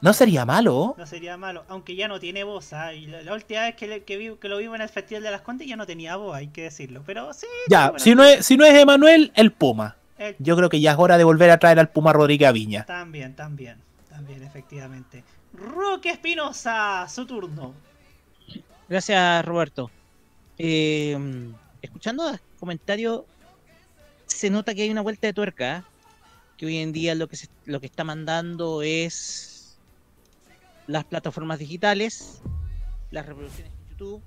Speaker 16: No sería malo.
Speaker 6: No sería malo, aunque ya no tiene voz. Y la, la última vez que, le- que, vi- que lo vimos en el Festival de las Condes ya no tenía voz, hay que decirlo. Pero sí.
Speaker 16: Ya, si no, es, si no es Emanuel, el Puma.
Speaker 6: El-
Speaker 16: Yo creo que ya es hora de volver a traer al Puma Rodríguez a Viña.
Speaker 6: También, también, también, efectivamente. Roque Espinosa, su turno.
Speaker 15: Gracias, Roberto. Eh, escuchando el comentario, se nota que hay una vuelta de tuerca. ¿eh? Que hoy en día lo que, se- lo que está mandando es las plataformas digitales, las reproducciones en YouTube,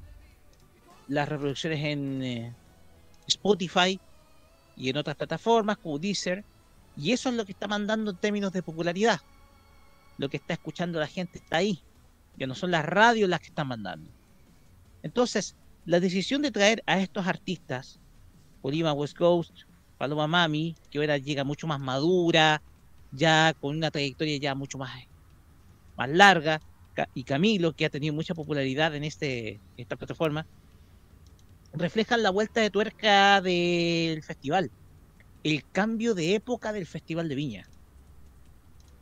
Speaker 15: las reproducciones en eh, Spotify y en otras plataformas como Deezer. Y eso es lo que está mandando en términos de popularidad. Lo que está escuchando la gente está ahí. Que no son las radios las que están mandando. Entonces, la decisión de traer a estos artistas, Colima West Coast, Paloma Mami, que ahora llega mucho más madura, ya con una trayectoria ya mucho más, más larga, y Camilo, que ha tenido mucha popularidad en este, esta plataforma, reflejan la vuelta de tuerca del festival, el cambio de época del Festival de Viña.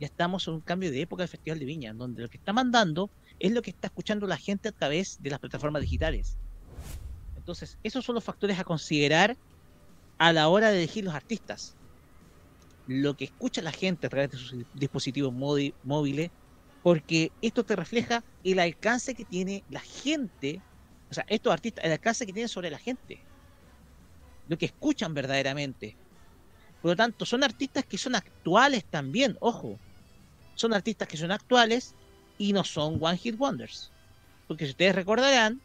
Speaker 15: Ya estamos en un cambio de época del Festival de Viña, donde lo que está mandando es lo que está escuchando la gente a través de las plataformas digitales. Entonces, esos son los factores a considerar a la hora de elegir los artistas. Lo que escucha la gente a través de sus dispositivos móvi- móviles, porque esto te refleja el alcance que tiene la gente, o sea, estos artistas, el alcance que tienen sobre la gente, lo que escuchan verdaderamente. Por lo tanto, son artistas que son actuales también, ojo, son artistas que son actuales y no son One Hit Wonders. Porque si ustedes recordarán,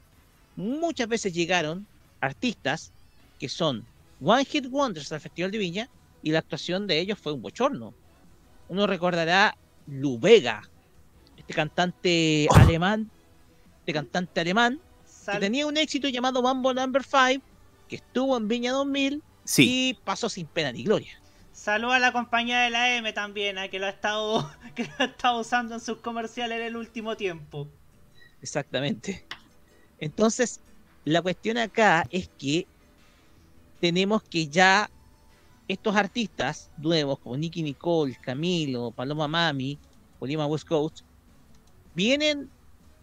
Speaker 15: muchas veces llegaron artistas que son One Hit Wonders al Festival de Viña y la actuación de ellos fue un bochorno. Uno recordará Lu Vega, este cantante alemán, este cantante alemán, que tenía un éxito llamado Mambo Number 5, que estuvo en Viña 2000
Speaker 16: Sí.
Speaker 15: y pasó sin pena ni gloria.
Speaker 6: Saluda a la compañía de la M también, a que lo ha estado, que lo ha estado usando en sus comerciales en el último tiempo.
Speaker 15: Exactamente. Entonces, la cuestión acá es que tenemos que ya estos artistas nuevos como Nicky Nicole, Camilo, Paloma Mami, Polima West Coast, vienen,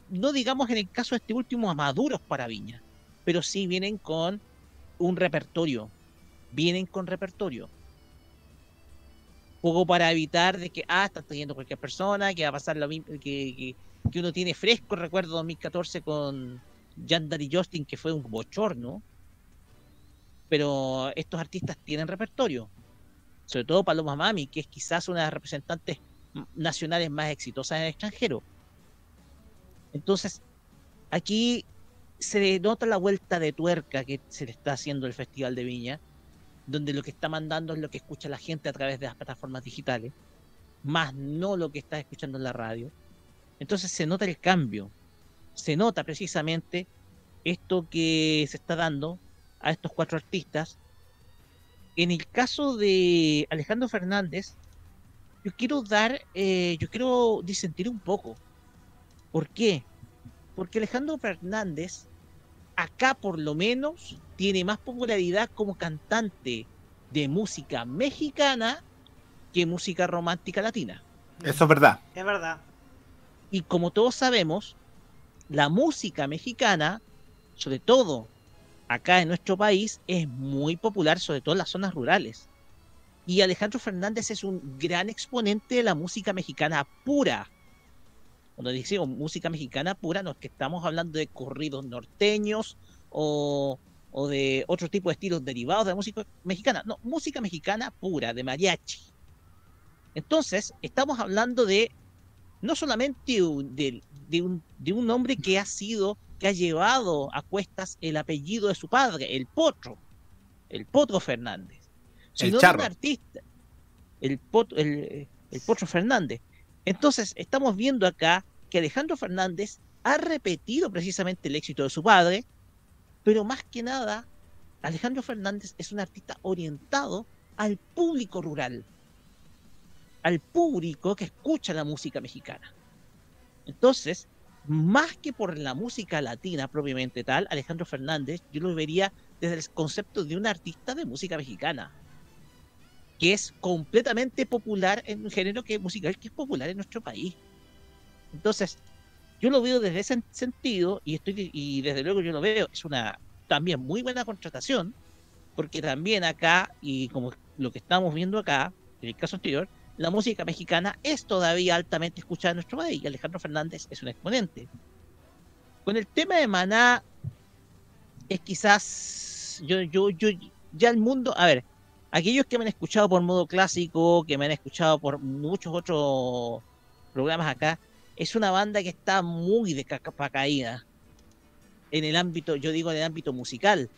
Speaker 15: no digamos en el caso de este último, a maduros para Viña, pero sí vienen con un repertorio, vienen con repertorio. Poco para evitar de que, ah, están trayendo cualquier persona, que va a pasar lo mismo, que, que, uno tiene fresco recuerdo 2014 con Yandar y Justin, que fue un bochorno. Pero estos artistas tienen repertorio. Sobre todo Paloma Mami, que es quizás una de las representantes nacionales más exitosas en el extranjero. Entonces, aquí se nota la vuelta de tuerca que se le está haciendo el Festival de Viña, donde lo que está mandando es lo que escucha la gente a través de las plataformas digitales, más no lo que está escuchando en la radio. Entonces se nota el cambio, se nota precisamente esto que se está dando a estos cuatro artistas. En el caso de Alejandro Fernández, yo quiero dar, eh, yo quiero disentir un poco. ¿Por qué? Porque Alejandro Fernández, acá por lo menos, tiene más popularidad como cantante de música mexicana que música romántica latina.
Speaker 16: Eso es verdad.
Speaker 6: Es verdad.
Speaker 15: Y como todos sabemos, la música mexicana, sobre todo acá en nuestro país, es muy popular, sobre todo en las zonas rurales. Y Alejandro Fernández es un gran exponente de la música mexicana pura. Cuando decimos música mexicana pura, no es que estamos hablando de corridos norteños o, o de otro tipo de estilos derivados de la música mexicana. No, música mexicana pura, de mariachi. Entonces, estamos hablando de no solamente un- de, de un, de un hombre que ha sido, que ha llevado a cuestas el apellido de su padre, el Potro, el Potro Fernández,
Speaker 16: El
Speaker 15: sino de
Speaker 16: Charro.
Speaker 15: un artista, el, Pot- el, el Potro Fernández. Entonces, estamos viendo acá que Alejandro Fernández ha repetido precisamente el éxito de su padre, pero más que nada, Alejandro Fernández es un artista orientado al público rural, al público que escucha la música mexicana. Entonces, más que por la música latina propiamente tal, Alejandro Fernández yo lo vería desde el concepto de un artista de música mexicana, que es completamente popular en un género que musical que es popular en nuestro país. Entonces, yo lo veo desde ese sentido y estoy y desde luego yo lo veo es una también muy buena contratación porque también acá y como lo que estamos viendo acá en el caso anterior la música mexicana es todavía altamente escuchada en nuestro país y Alejandro Fernández es un exponente. Con el tema de Maná es quizás yo yo yo ya el mundo a ver aquellos que me han escuchado por modo clásico que me han escuchado por muchos otros programas acá es una banda que está muy de capa caída en el ámbito, yo digo en el ámbito musical,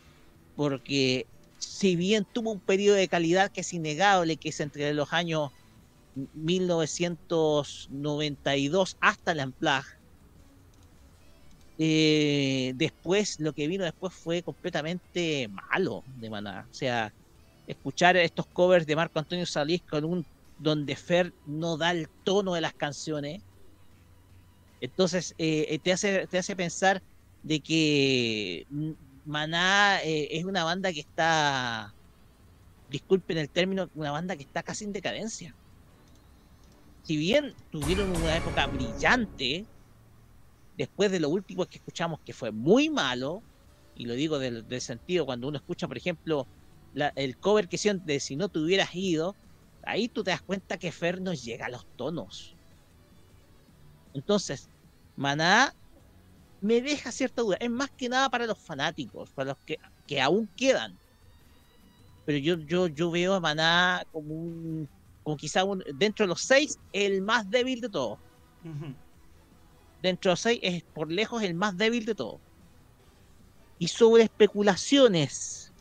Speaker 15: porque si bien tuvo un periodo de calidad que es innegable, que es entre los años 1992 hasta la Unplugged, eh, después, lo que vino después fue completamente malo de Maná. O sea, escuchar estos covers de Marco Antonio Salís con un donde Fer no da el tono de las canciones, entonces eh, te, hace, te hace pensar de que Maná eh, es una banda que está, disculpen el término, una banda que está casi en decadencia. Si bien tuvieron una época brillante, después de lo último que escuchamos que fue muy malo, y lo digo del, sentido cuando uno escucha, por ejemplo, la- el cover que hicieron Si no te hubieras ido, ahí tú te das cuenta que Fer nos llega a los tonos. Entonces, Maná me deja cierta duda. Es más que nada para los fanáticos, para los que, que aún quedan. Pero yo, yo, yo veo a Maná como un, como quizá un- dentro de los seis, el más débil de todos. Dentro de los seis es por lejos el más débil de todos. Y sobre especulaciones.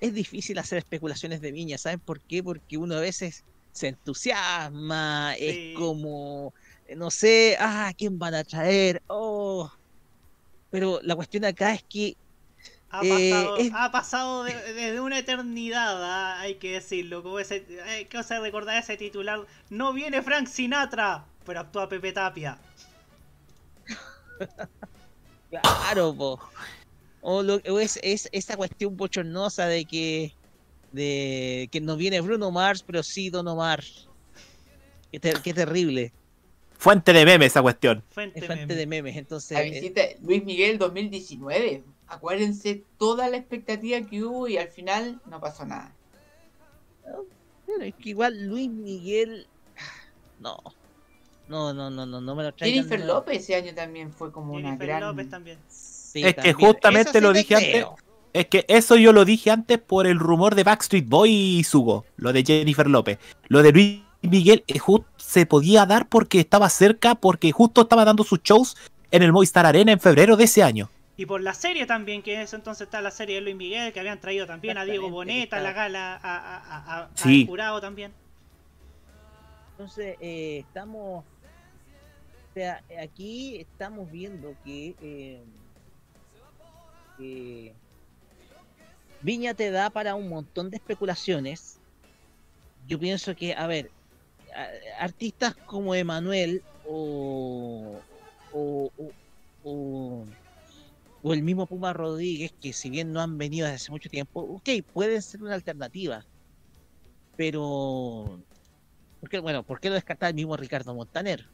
Speaker 15: Es difícil hacer especulaciones de viña, ¿saben por qué? Porque uno a veces se entusiasma, es como, no sé, ah, ¿quién van a traer? Oh. Pero la cuestión acá es que
Speaker 6: Ha
Speaker 15: Eh,
Speaker 6: pasado,
Speaker 15: es-
Speaker 6: ha pasado de- desde una eternidad, ah, hay que decirlo. Como ese, hay que hacer recordar ese titular. No viene Frank Sinatra, pero actúa Pepe Tapia.
Speaker 15: Claro, po. O, lo- o es, es esa cuestión bochornosa de que de que no viene Bruno Mars, pero sí Don Omar. Qué, ter- qué terrible.
Speaker 16: Fuente de meme esa cuestión.
Speaker 6: Fuente,
Speaker 15: Es fuente de memes. Entonces,
Speaker 14: La
Speaker 15: eh,
Speaker 14: visita Luis Miguel 2019. acuérdense toda la expectativa que hubo y al final no pasó nada.
Speaker 15: Bueno, es que igual Luis Miguel. No. No, no, no, no, no me lo traigan.
Speaker 14: Jennifer
Speaker 15: no.
Speaker 14: López ese año también fue como una
Speaker 6: Jennifer
Speaker 14: gran.
Speaker 6: López también.
Speaker 15: Sí,
Speaker 16: es que justamente
Speaker 15: sí
Speaker 16: lo dije antes. Es que eso yo lo dije antes por el rumor de Backstreet Boy y Sugo, lo de Jennifer López. Lo de Luis Miguel eh, se podía dar porque estaba cerca, porque justo estaba dando sus shows en el Movistar Arena en febrero de ese año.
Speaker 6: Y por la serie también, que en ese entonces está la serie de Luis Miguel, que habían traído también a Diego Boneta,
Speaker 15: que
Speaker 6: la gala, a, a, a- a-
Speaker 16: Sí.
Speaker 6: al jurado también.
Speaker 15: Entonces, eh, estamos. O sea, aquí estamos viendo que. eh, que Viña te da para un montón de especulaciones. Yo pienso que, a ver, a- artistas como Emanuel o, o, o, o- el mismo Puma Rodríguez, que si bien no han venido desde hace mucho tiempo, ok, pueden ser una alternativa. Pero ¿Por qué, bueno, ¿por qué no descartar el mismo Ricardo Montaner?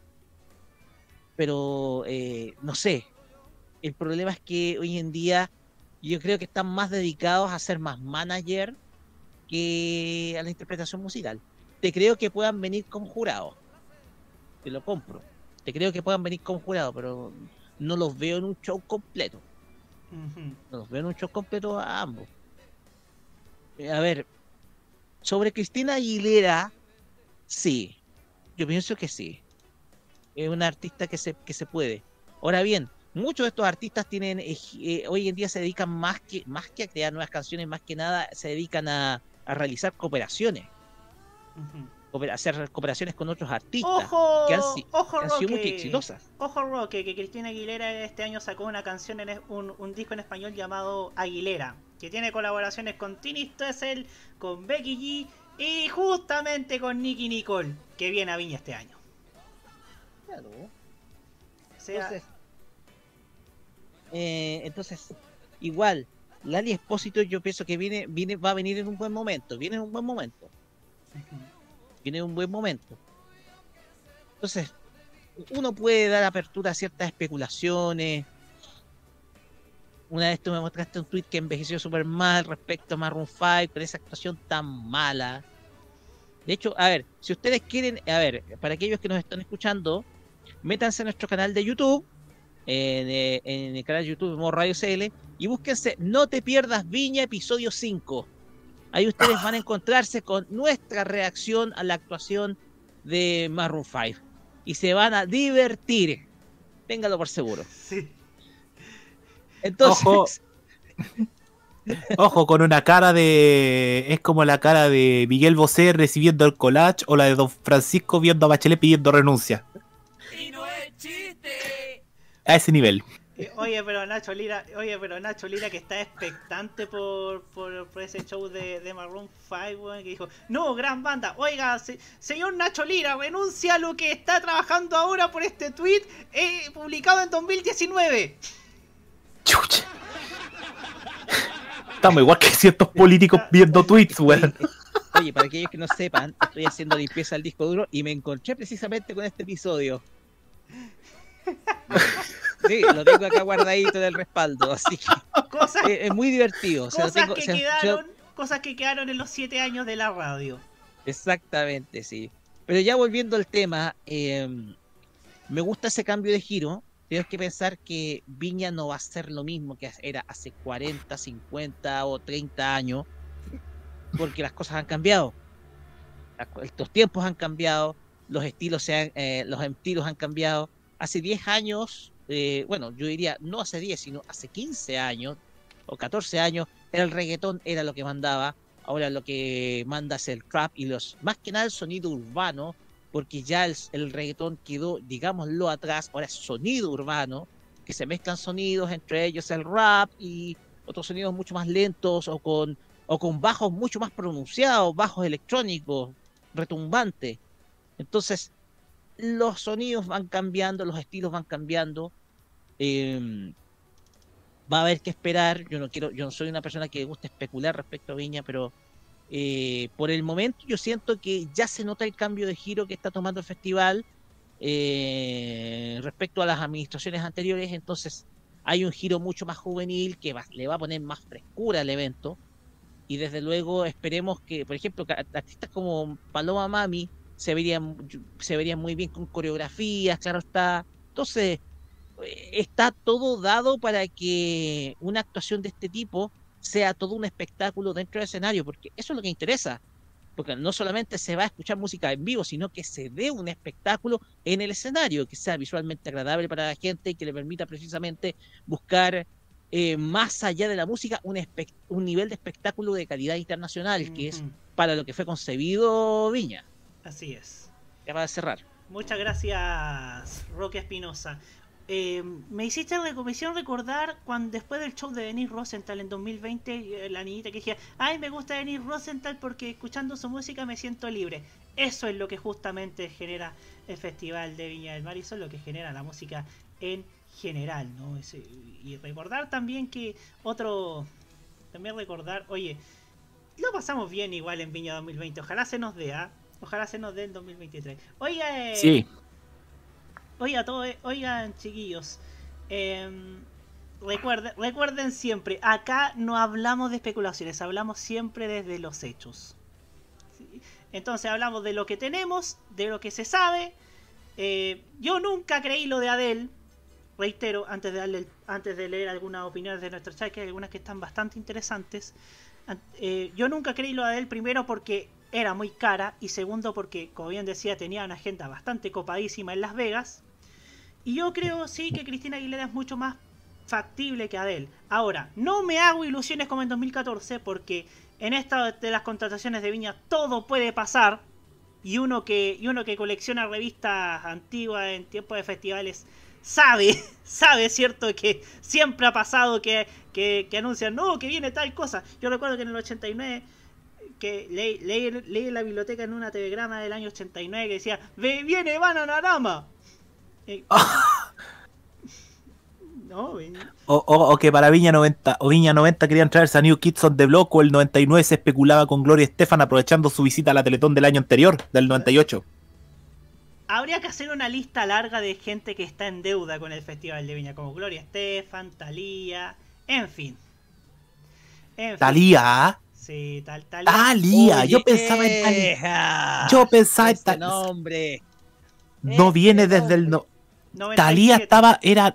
Speaker 15: Pero, eh, no sé. El problema es que hoy en día yo creo que están más dedicados a ser más manager que a la interpretación musical. Te creo que puedan venir como jurado. Te lo compro. Te creo que puedan venir como jurado, pero no los veo en un show completo. No los veo en un show completo a ambos. Eh, A ver, sobre Cristina Aguilera, sí. Yo pienso que sí. Es una artista que se, que se puede. Ahora bien, muchos de estos artistas tienen, eh, eh, hoy en día se dedican más que, más que a crear nuevas canciones, más que nada se dedican a, a realizar cooperaciones. Hacer cooperaciones con otros artistas
Speaker 6: Ojo,
Speaker 15: que han, si-
Speaker 6: ojo,
Speaker 15: que han sido muy exitosas.
Speaker 6: Ojo Roque, que Cristina Aguilera este año sacó una canción en un, un disco en español llamado Aguilera, que tiene colaboraciones con Tini Stoessel, con Becky G y justamente con Nicky Nicole, que viene a Viña este año.
Speaker 15: Claro.
Speaker 6: O sea,
Speaker 15: Entonces, eh, entonces, igual, Lali Espósito yo pienso que viene, viene, va a venir en un buen momento, viene en un buen momento. Viene en un buen momento. Entonces, uno puede dar apertura a ciertas especulaciones. Una vez tú me mostraste un tweet que envejeció súper mal respecto a Maroon 5, con esa actuación tan mala. De hecho, a ver, si ustedes quieren, a ver, para aquellos que nos están escuchando, métanse a nuestro canal de YouTube, en, eh, el canal de YouTube Modo Radio CL, y búsquense No te pierdas Viña, episodio 5. Ahí ustedes van a encontrarse con nuestra reacción a la actuación de Maroon 5. Y se van a divertir. Téngalo por seguro.
Speaker 6: Sí.
Speaker 15: Entonces,
Speaker 16: Ojo. Ojo, con una cara de. Es como la cara de Miguel Bosé recibiendo el collage o la de Don Francisco viendo a Bachelet pidiendo renuncia. A ese nivel.
Speaker 6: Eh, Oye, pero Nacho Lira, oye, pero Nacho Lira que está expectante por, por, por ese show de, de Maroon 5, weón, que dijo, no, gran banda, oiga, se- señor Nacho Lira, renuncia a lo que está trabajando ahora por este tweet eh, publicado en 2019.
Speaker 16: Chucha. Estamos igual que ciertos políticos viendo tweets, weón.
Speaker 15: oye, para aquellos que no sepan, estoy haciendo limpieza al disco duro y me encontré precisamente con este episodio. Sí, lo tengo acá guardadito del respaldo, así que
Speaker 6: Cosas,
Speaker 15: es, es muy divertido. o sea, lo
Speaker 6: cosas
Speaker 15: tengo-
Speaker 6: que
Speaker 15: yo-
Speaker 6: quedaron, cosas que quedaron en los 7 años de la radio.
Speaker 15: Exactamente, sí. Pero ya volviendo al tema, eh, me gusta ese cambio de giro. Tienes que pensar que Viña no va a ser lo mismo que era hace 40, 50 o 30 años, porque las cosas han cambiado. Los tiempos han cambiado, los estilos, se han, eh, los estilos han cambiado. Hace 10 años, eh, bueno, yo diría no hace 10, sino hace 15 años o 14 años, el reggaetón era lo que mandaba. Ahora lo que manda es el trap y los más que nada el sonido urbano, porque ya el, el reggaetón quedó, digámoslo, atrás. Ahora es sonido urbano, que se mezclan sonidos, entre ellos el rap y otros sonidos mucho más lentos o con, o con bajos mucho más pronunciados, bajos electrónicos, retumbantes. Entonces, los sonidos van cambiando, los estilos van cambiando. em, va a haber que esperar. Yo no quiero, yo no soy una persona que gusta especular respecto a Viña, pero eh, por el momento yo siento que ya se nota el cambio de giro que está tomando el festival eh, respecto a las administraciones anteriores. Entonces, hay un giro mucho más juvenil que va- le va a poner más frescura al evento. Y desde luego esperemos que, por ejemplo, artistas como Paloma Mami se verían, se verían muy bien con coreografías, claro está. Entonces, eh, está todo dado para que una actuación de este tipo sea todo un espectáculo dentro del escenario, porque eso es lo que interesa. Porque no solamente se va a escuchar música en vivo, sino que se dé un espectáculo en el escenario, que sea visualmente agradable para la gente y que le permita precisamente buscar eh, más allá de la música un, un nivel de espectáculo de calidad internacional, que es para lo que fue concebido Viña.
Speaker 6: Así es.
Speaker 15: Ya para cerrar.
Speaker 6: Muchas gracias, Roque Espinosa. Eh, me hiciste la comisión recordar cuando después del show de Denis Rosenthal en 2020, eh, la niñita que decía, ay, me gusta Denis Rosenthal porque escuchando su música me siento libre. Eso es lo que justamente genera el Festival de Viña del Mar y eso es lo que genera la música en general, ¿no? Ese- y recordar también que otro, también recordar, oye, lo pasamos bien igual en Viña 2020, ojalá se nos dé, ¿ah? Ojalá se nos dé en 2023. Oiga, eh,
Speaker 16: Sí.
Speaker 6: Oiga, todo, oigan, chiquillos. em, recuerden, recuerden siempre, acá no hablamos de especulaciones, hablamos siempre desde los hechos. ¿sí? Entonces hablamos de lo que tenemos, de lo que se sabe. Eh, yo nunca creí lo de Adele. Reitero, antes de, darle antes de leer algunas opiniones de nuestro chat, que hay algunas que están bastante interesantes. An- eh, yo nunca creí lo de Adele, primero porque era muy cara y segundo porque, como bien decía, tenía una agenda bastante copadísima en Las Vegas. Y yo creo sí que Cristina Aguilera es mucho más factible que Adele. Ahora, no me hago ilusiones como en 2014 porque en esta de las contrataciones de Viña todo puede pasar. Y uno que, y uno que colecciona revistas antiguas en tiempos de festivales sabe, sabe, ¿cierto? Que siempre ha pasado que, que, que anuncian, no, que viene tal cosa. Yo recuerdo que en el 89 que leí, leí, leí en la biblioteca en una telegrama del año 89 que decía, "Ve- viene Bananarama. Eh, no,
Speaker 16: O, o- o que para Viña 90 o Viña 90 querían traerse a New Kids on the Block o el 99 se especulaba con Gloria Estefan aprovechando su visita a la Teletón del año anterior, del 98.
Speaker 6: habría que hacer una lista larga de gente que está en deuda con el Festival de Viña, como Gloria Estefan, Talía, en fin. En fin.
Speaker 16: Talía,
Speaker 6: Sí, tal, Talía.
Speaker 16: Talía, yo pensaba en Talía.
Speaker 15: Talía.
Speaker 16: Yo pensaba en
Speaker 15: Ese
Speaker 16: Talía.
Speaker 15: nombre.
Speaker 16: No viene desde el no.
Speaker 6: 97.
Speaker 16: Talía estaba, era,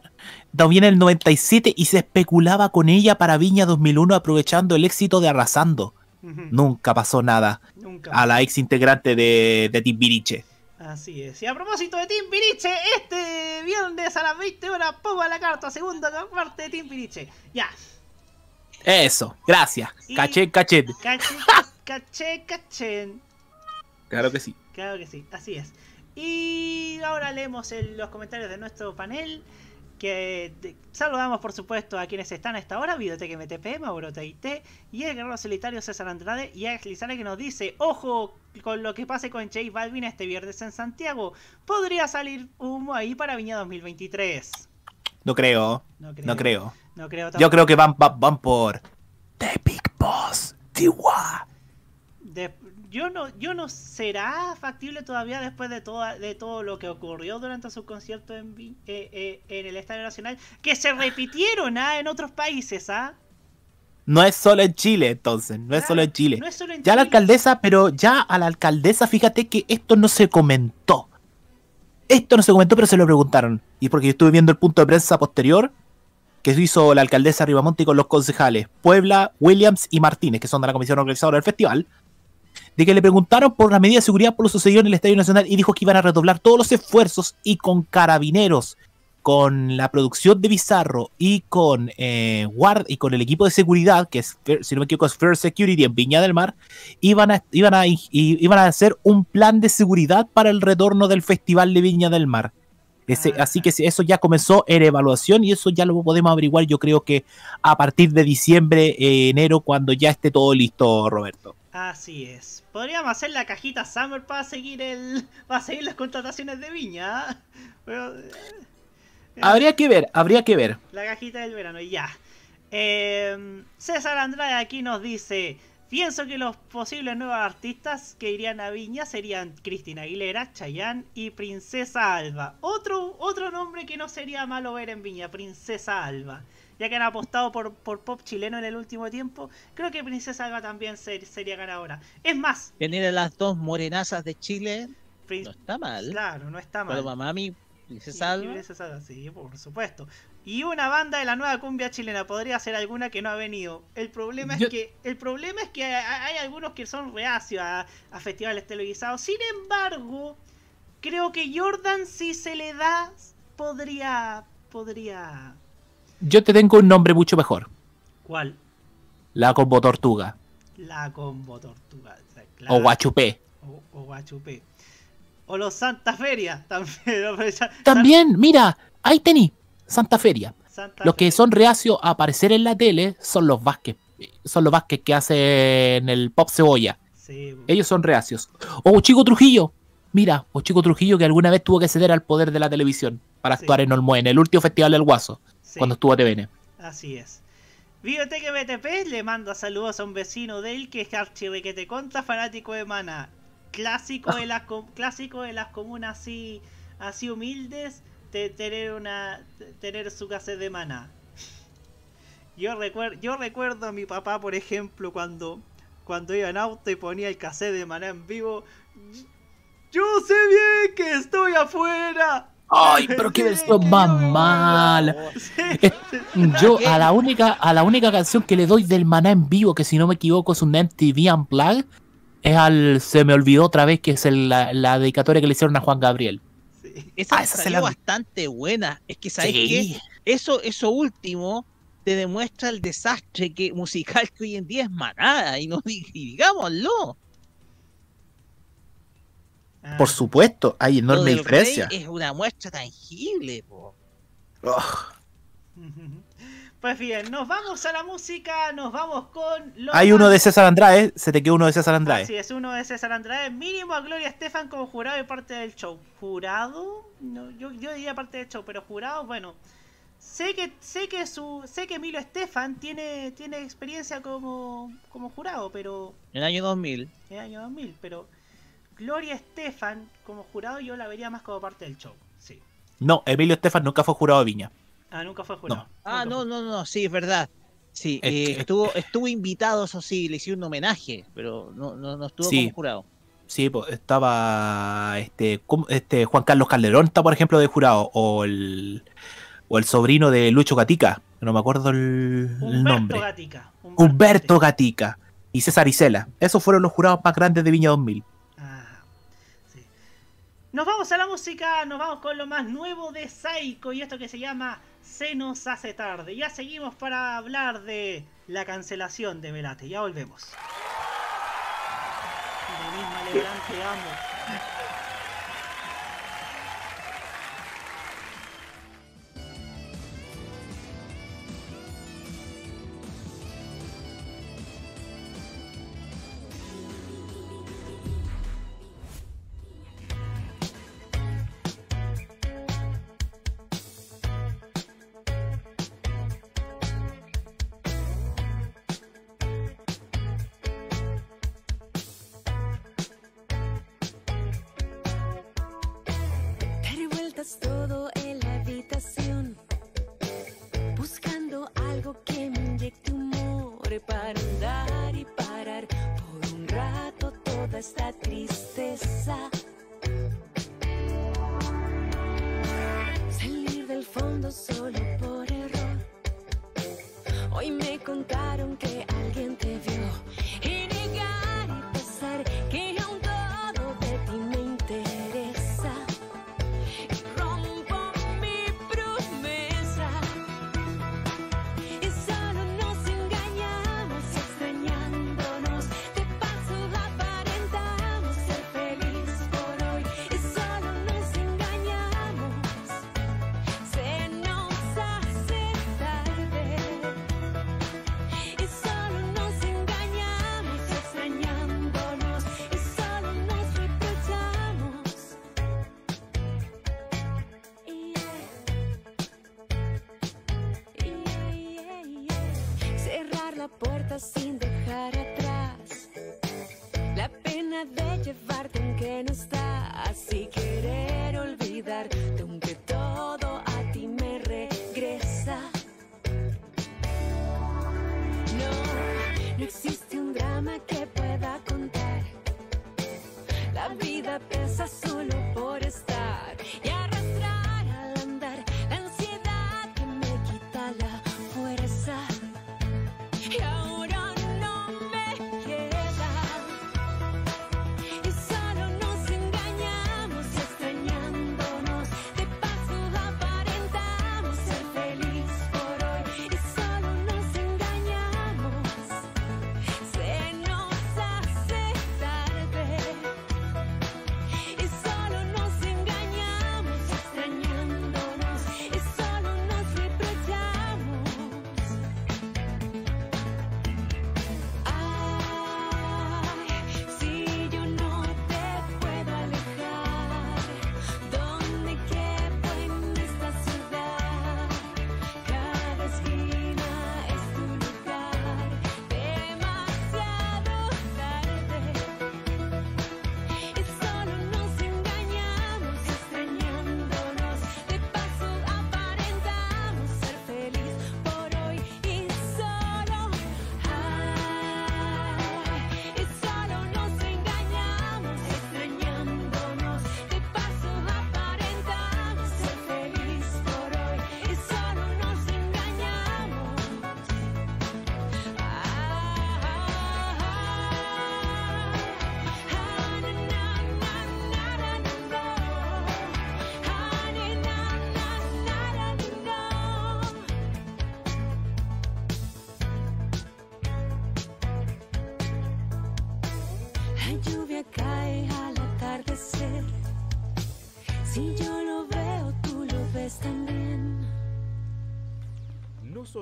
Speaker 16: no viene el 97 y se especulaba con ella para Viña 2001 aprovechando el éxito de Arrasando. Nunca pasó nada
Speaker 6: Nunca.
Speaker 16: a la ex integrante de, de Timbiriche.
Speaker 6: Así es. Y a propósito de Timbiriche, este viernes a las 20 horas pongo a la carta segunda parte de Timbiriche. Ya.
Speaker 16: Eso, gracias.
Speaker 6: Y-
Speaker 16: Caché, caché.
Speaker 6: Caché, caché, caché.
Speaker 16: Claro que sí.
Speaker 6: Claro que sí, así es. Y ahora leemos el- los comentarios de nuestro panel. Que saludamos por supuesto a quienes están a esta hora, Videoteca MTP, Mauro TIT, y el guerrero solitario César Andrade, y Alex Lizana que nos dice, ojo con lo que pase con J Balvin este viernes en Santiago, podría salir humo ahí para Viña 2023.
Speaker 16: No creo.
Speaker 6: No creo.
Speaker 16: No creo.
Speaker 6: No creo
Speaker 16: Yo creo que van, van, van por The Big Boss. Tiwa.
Speaker 6: De- yo no, yo no será factible todavía después de todo, de todo lo que ocurrió durante su concierto en, eh, eh, en el Estadio Nacional, que se repitieron ¿ah? en otros países, ¿ah?
Speaker 16: No es solo en Chile, entonces. No es solo en Chile.
Speaker 6: no es solo en
Speaker 16: ya la
Speaker 6: Chile.
Speaker 16: alcaldesa, pero ya a la alcaldesa, fíjate que esto no se comentó. Esto no se comentó, pero se lo preguntaron. Y porque yo estuve viendo el punto de prensa posterior que hizo la alcaldesa Ribamonti con los concejales Puebla, Williams y Martínez, que son de la comisión organizadora del festival, de que le preguntaron por la medida de seguridad por lo sucedido en el Estadio Nacional y dijo que iban a redoblar todos los esfuerzos y con carabineros, con la producción de Bizarro y con eh, y con el equipo de seguridad, que es, si no me equivoco, es Fair Security en Viña del Mar, iban a, iban a, iban a hacer un plan de seguridad para el retorno del Festival de Viña del Mar. Ese- así que eso ya comenzó en evaluación y eso ya lo podemos averiguar yo creo que a partir de diciembre, eh, enero, cuando ya esté todo listo, Roberto.
Speaker 6: Así es. Podríamos hacer la cajita Summer para seguir el para seguir las contrataciones de Viña. ¿ah? Pero, eh,
Speaker 16: Habría que ver, habría que ver.
Speaker 6: La cajita del verano, y ya. Eh, César Andrade aquí nos dice: Pienso que los posibles nuevos artistas que irían a Viña serían Cristina Aguilera, Chayanne y Princesa Alba. Otro, otro nombre que no sería malo ver en Viña, Princesa Alba. Ya que han apostado por, por pop chileno en el último tiempo, creo que Princesa Alba también ser- sería ganadora. Es más,
Speaker 15: Tener a las dos morenazas de Chile
Speaker 6: Prin-
Speaker 15: no está mal.
Speaker 6: claro, no está mal.
Speaker 15: Pero mamá, mi princesa
Speaker 6: y
Speaker 15: Alba,
Speaker 6: Princesa Alba, sí, por supuesto. Y una banda de la nueva cumbia chilena podría ser alguna que no ha venido. El problema es que el problema es que hay, hay algunos que son reacios a, a festivales televisados. Sin embargo, creo que Jordan si se le da podría podría
Speaker 16: Yo te tengo un nombre mucho mejor.
Speaker 6: ¿Cuál?
Speaker 16: La Combo Tortuga.
Speaker 6: La combo tortuga. o sea,
Speaker 16: O. Guachupé.
Speaker 6: O, o Guachupé. O los Santa Feria también.
Speaker 16: También, mira, ahí tení. Santa Feria.
Speaker 6: Santa
Speaker 16: Los que son reacios a aparecer en la tele son los Vázquez. Son los Vázquez que hacen el Pop Cebolla.
Speaker 6: Sí,
Speaker 16: Ellos son reacios. O Chico Trujillo. Mira, o Chico Trujillo que alguna vez tuvo que ceder al poder de la televisión para
Speaker 6: Sí.
Speaker 16: actuar en Olmué, en el último festival del Guaso,
Speaker 6: Sí.
Speaker 16: cuando estuvo a TVN.
Speaker 6: Así es. Biblioteca BTP le manda saludos a un vecino de él que es archirrequete contra fanático de Mana. Clásico de las clásico de las comunas así así humildes de tener una tener su cassette de Mana. Yo recuerdo yo recuerdo a mi papá, por ejemplo, cuando cuando iba en auto y ponía el cassette de Maná en vivo. Yo sé bien que estoy afuera.
Speaker 16: Ay, pero qué versión más mala. Eh, Yo a la única a la única canción que le doy del Maná en vivo, que si no me equivoco es un MTV Unplugged, es al Se me olvidó otra vez que es el- la, la dedicatoria que le hicieron a Juan Gabriel.
Speaker 15: Esa,
Speaker 16: Ah, esa se
Speaker 15: salió
Speaker 16: la-
Speaker 15: bastante buena. Es que, ¿sabes
Speaker 16: Sí.
Speaker 15: qué? Eso, eso último te demuestra el desastre que musical que hoy en día es manada. Y no digámoslo.
Speaker 16: Por supuesto, hay enorme diferencia.
Speaker 15: Rey es una muestra tangible, po.
Speaker 6: Pues bien, nos vamos a la música, nos vamos con los
Speaker 16: Hay uno de César Andrade, se te quedó uno de César Andrade.
Speaker 6: Así es, uno de César Andrade, mínimo a Gloria Estefan como jurado y parte del show. ¿Jurado? No, yo, yo diría parte del show, pero jurado, bueno. Sé que, sé que su, sé que Emilio Estefan tiene, tiene experiencia como, como jurado, pero.
Speaker 15: En el año 2000.
Speaker 6: En el año 2000, pero Gloria Estefan como jurado yo la vería más como parte del show. Sí.
Speaker 16: No, Emilio Estefan nunca fue jurado de Viña.
Speaker 6: Ah, nunca fue jurado.
Speaker 15: Ah, no, no, no, sí, es verdad. Sí,
Speaker 16: Es
Speaker 15: eh,
Speaker 16: que-
Speaker 15: estuvo, estuvo invitado, eso sí, le hicieron un homenaje, pero no, no, no estuvo
Speaker 16: Sí.
Speaker 15: como jurado.
Speaker 16: Sí, pues, estaba este, este Juan Carlos Calderón, está por ejemplo de jurado, o el, o el sobrino de Lucho Gatica, no me acuerdo el, el
Speaker 6: Humberto
Speaker 16: nombre.
Speaker 6: Gatica.
Speaker 16: Humberto Gatica y César Isela. Esos fueron los jurados más grandes de Viña 2000.
Speaker 6: Nos vamos a la música, nos vamos con lo más nuevo de Psycho y esto que se llama Se nos hace tarde. Ya seguimos para hablar de la cancelación de Velate. Ya volvemos. De misma te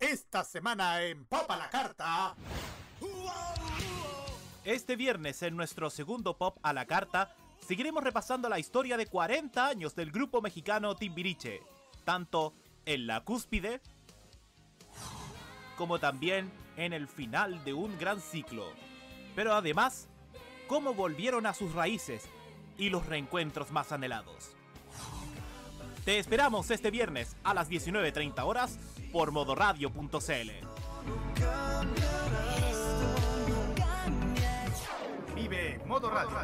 Speaker 1: Esta semana en Pop a la Carta.
Speaker 16: Este viernes en nuestro segundo Pop a la Carta seguiremos repasando la historia de 40 años del grupo mexicano Timbiriche, tanto en la cúspide como también en el final de un gran ciclo. Pero además, cómo volvieron a sus raíces y los reencuentros más anhelados. Te esperamos este viernes a las 19.30 horas por modoradio.cl.
Speaker 1: Vive Modo Radio.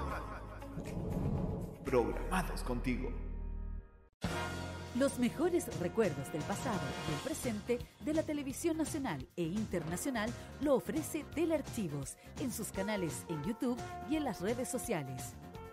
Speaker 2: Programados contigo.
Speaker 17: Los mejores recuerdos del pasado y el presente de la televisión nacional e internacional lo ofrece Telearchivos en sus canales en YouTube y en las redes sociales.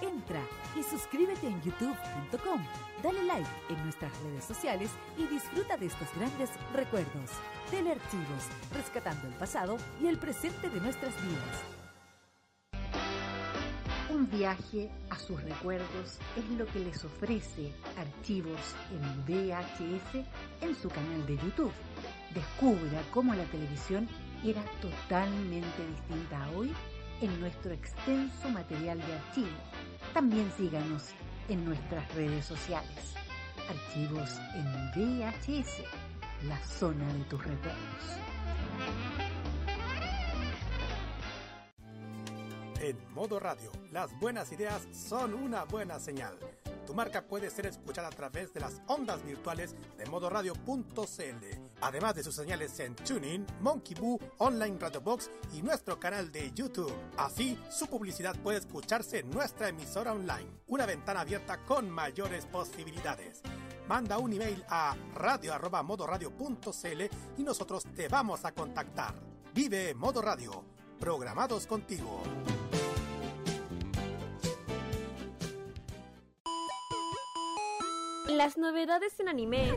Speaker 17: Entra y suscríbete en youtube.com, dale like en nuestras redes sociales y disfruta de estos grandes recuerdos. Telearchivos, rescatando el pasado y el presente de nuestras vidas.
Speaker 18: Un viaje a sus recuerdos es lo que les ofrece Archivos en VHS en su canal de YouTube. Descubra cómo la televisión era totalmente distinta a hoy en nuestro extenso material de archivo. También síganos en nuestras redes sociales. Archivos en VHS, la zona de tus recuerdos.
Speaker 1: En Modo Radio, las buenas ideas son una buena señal. Tu marca puede ser escuchada a través de las ondas virtuales de modoradio.cl, además de sus señales en TuneIn, Monkey Boo, Online Radio Box y nuestro canal de YouTube. Así, su publicidad puede escucharse en nuestra emisora online, una ventana abierta con mayores posibilidades. manda un email a radio.modoradio.cl y nosotros te vamos a contactar. Vive Modo Radio, programados contigo.
Speaker 19: Las novedades en anime.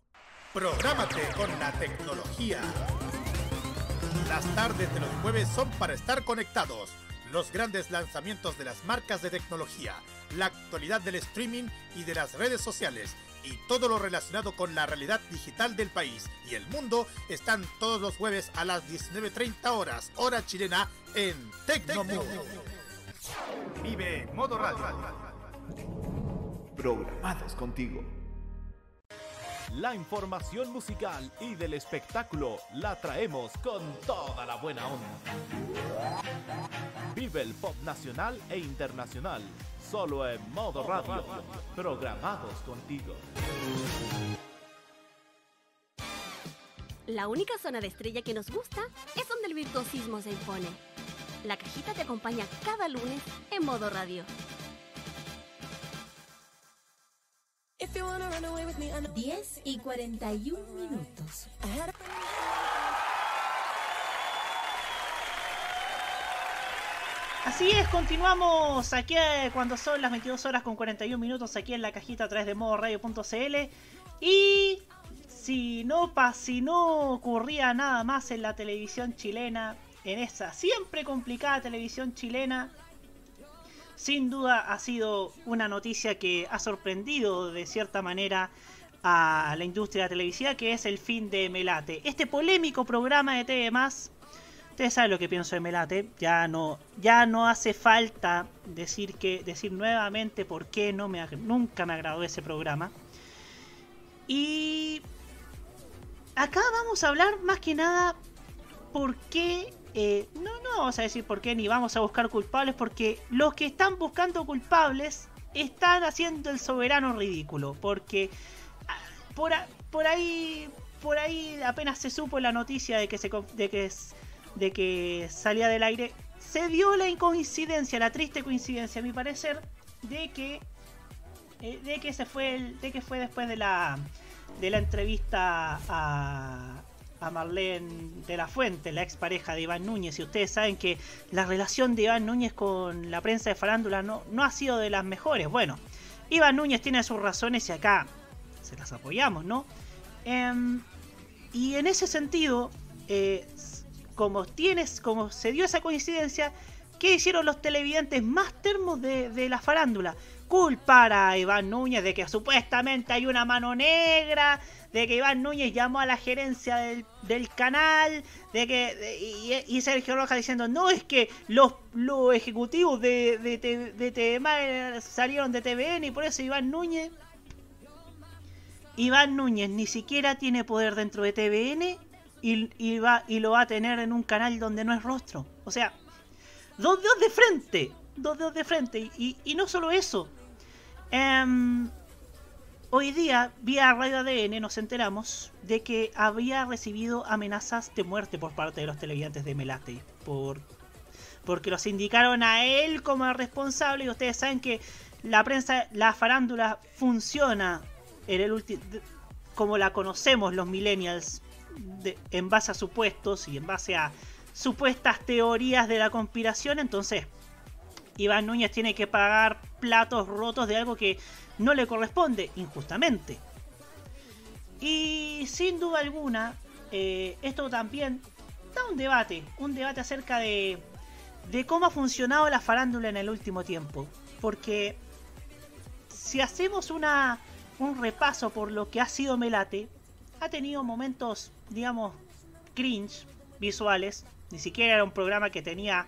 Speaker 1: Prográmate con la tecnología. Las tardes de los jueves son para estar conectados. Los grandes lanzamientos de las marcas de tecnología, la actualidad del streaming y de las redes sociales y todo lo relacionado con la realidad digital del país y el mundo están todos los jueves a las 19.30 horas, hora chilena, en Tecnomood. Vive Modo Radio.
Speaker 2: Programados contigo.
Speaker 20: La información musical y del espectáculo la traemos con toda la buena onda. Vive el pop nacional e internacional, solo en modo radio, programados contigo.
Speaker 7: La única zona de estrella que nos gusta es donde el virtuosismo se impone. La cajita te acompaña cada lunes en modo radio.
Speaker 13: 10 y 41 minutos.
Speaker 6: Así es, continuamos aquí eh, cuando son las 22 horas con 41 minutos aquí en la cajita a través de modoradio.cl y si no, pa- si no ocurría nada más en la televisión chilena, en esa siempre complicada televisión chilena, sin duda ha sido una noticia que ha sorprendido de cierta manera a la industria televisiva, que es el fin de Melate. Este polémico programa de TV Ustedes saben lo que pienso de Melate. Ya no, ya no hace falta decir que decir nuevamente por qué no me nunca me agradó ese programa. Y acá vamos a hablar más que nada por qué. Eh, no, no vamos a decir por qué ni vamos a buscar culpables, porque los que están buscando culpables están haciendo el soberano ridículo. Porque ah, por, por ahí por ahí apenas se supo la noticia de que se de que de que salía del aire se dio la coincidencia la triste coincidencia a mi parecer de que eh, de que se fue de que fue después de la de la entrevista a a Marlene de la Fuente, la expareja de Iván Núñez, y ustedes saben que la relación de Iván Núñez con la prensa de farándula no, no ha sido de las mejores. Bueno, Iván Núñez tiene sus razones y acá se las apoyamos, ¿no? Em, y en ese sentido, eh, como tienes, como se dio esa coincidencia, ¿qué hicieron los televidentes más termos de la farándula? Culpar a Iván Núñez de que supuestamente hay una mano negra, de que Iván Núñez llamó a la gerencia del, del canal, de que de- y, Sergio Rojas diciendo no es que los, los ejecutivos de, de, de TVMA salieron de TVN y por eso Iván Núñez Iván Núñez ni siquiera tiene poder dentro de TVN y, y va, y lo va a tener en un canal donde no es rostro. O sea, dos dedos de frente. Dos dedos de frente. Y, y no solo eso. Em, hoy día, vía Radio ADN, nos enteramos de que había recibido amenazas de muerte por parte de los televidentes de Melate. Por, porque los indicaron a él como responsable. Y ustedes saben que la prensa, la farándula funciona en el ulti- como la conocemos los millennials en base a supuestos y en base a supuestas teorías de la conspiración entonces Iván Núñez tiene que pagar platos rotos de algo que no le corresponde injustamente y sin duda alguna eh, esto también da un debate un debate acerca de de cómo ha funcionado la farándula en el último tiempo. Porque si hacemos una, un repaso por lo que ha sido Melate, ha tenido momentos, digamos, cringe visuales. Ni siquiera era un programa que tenía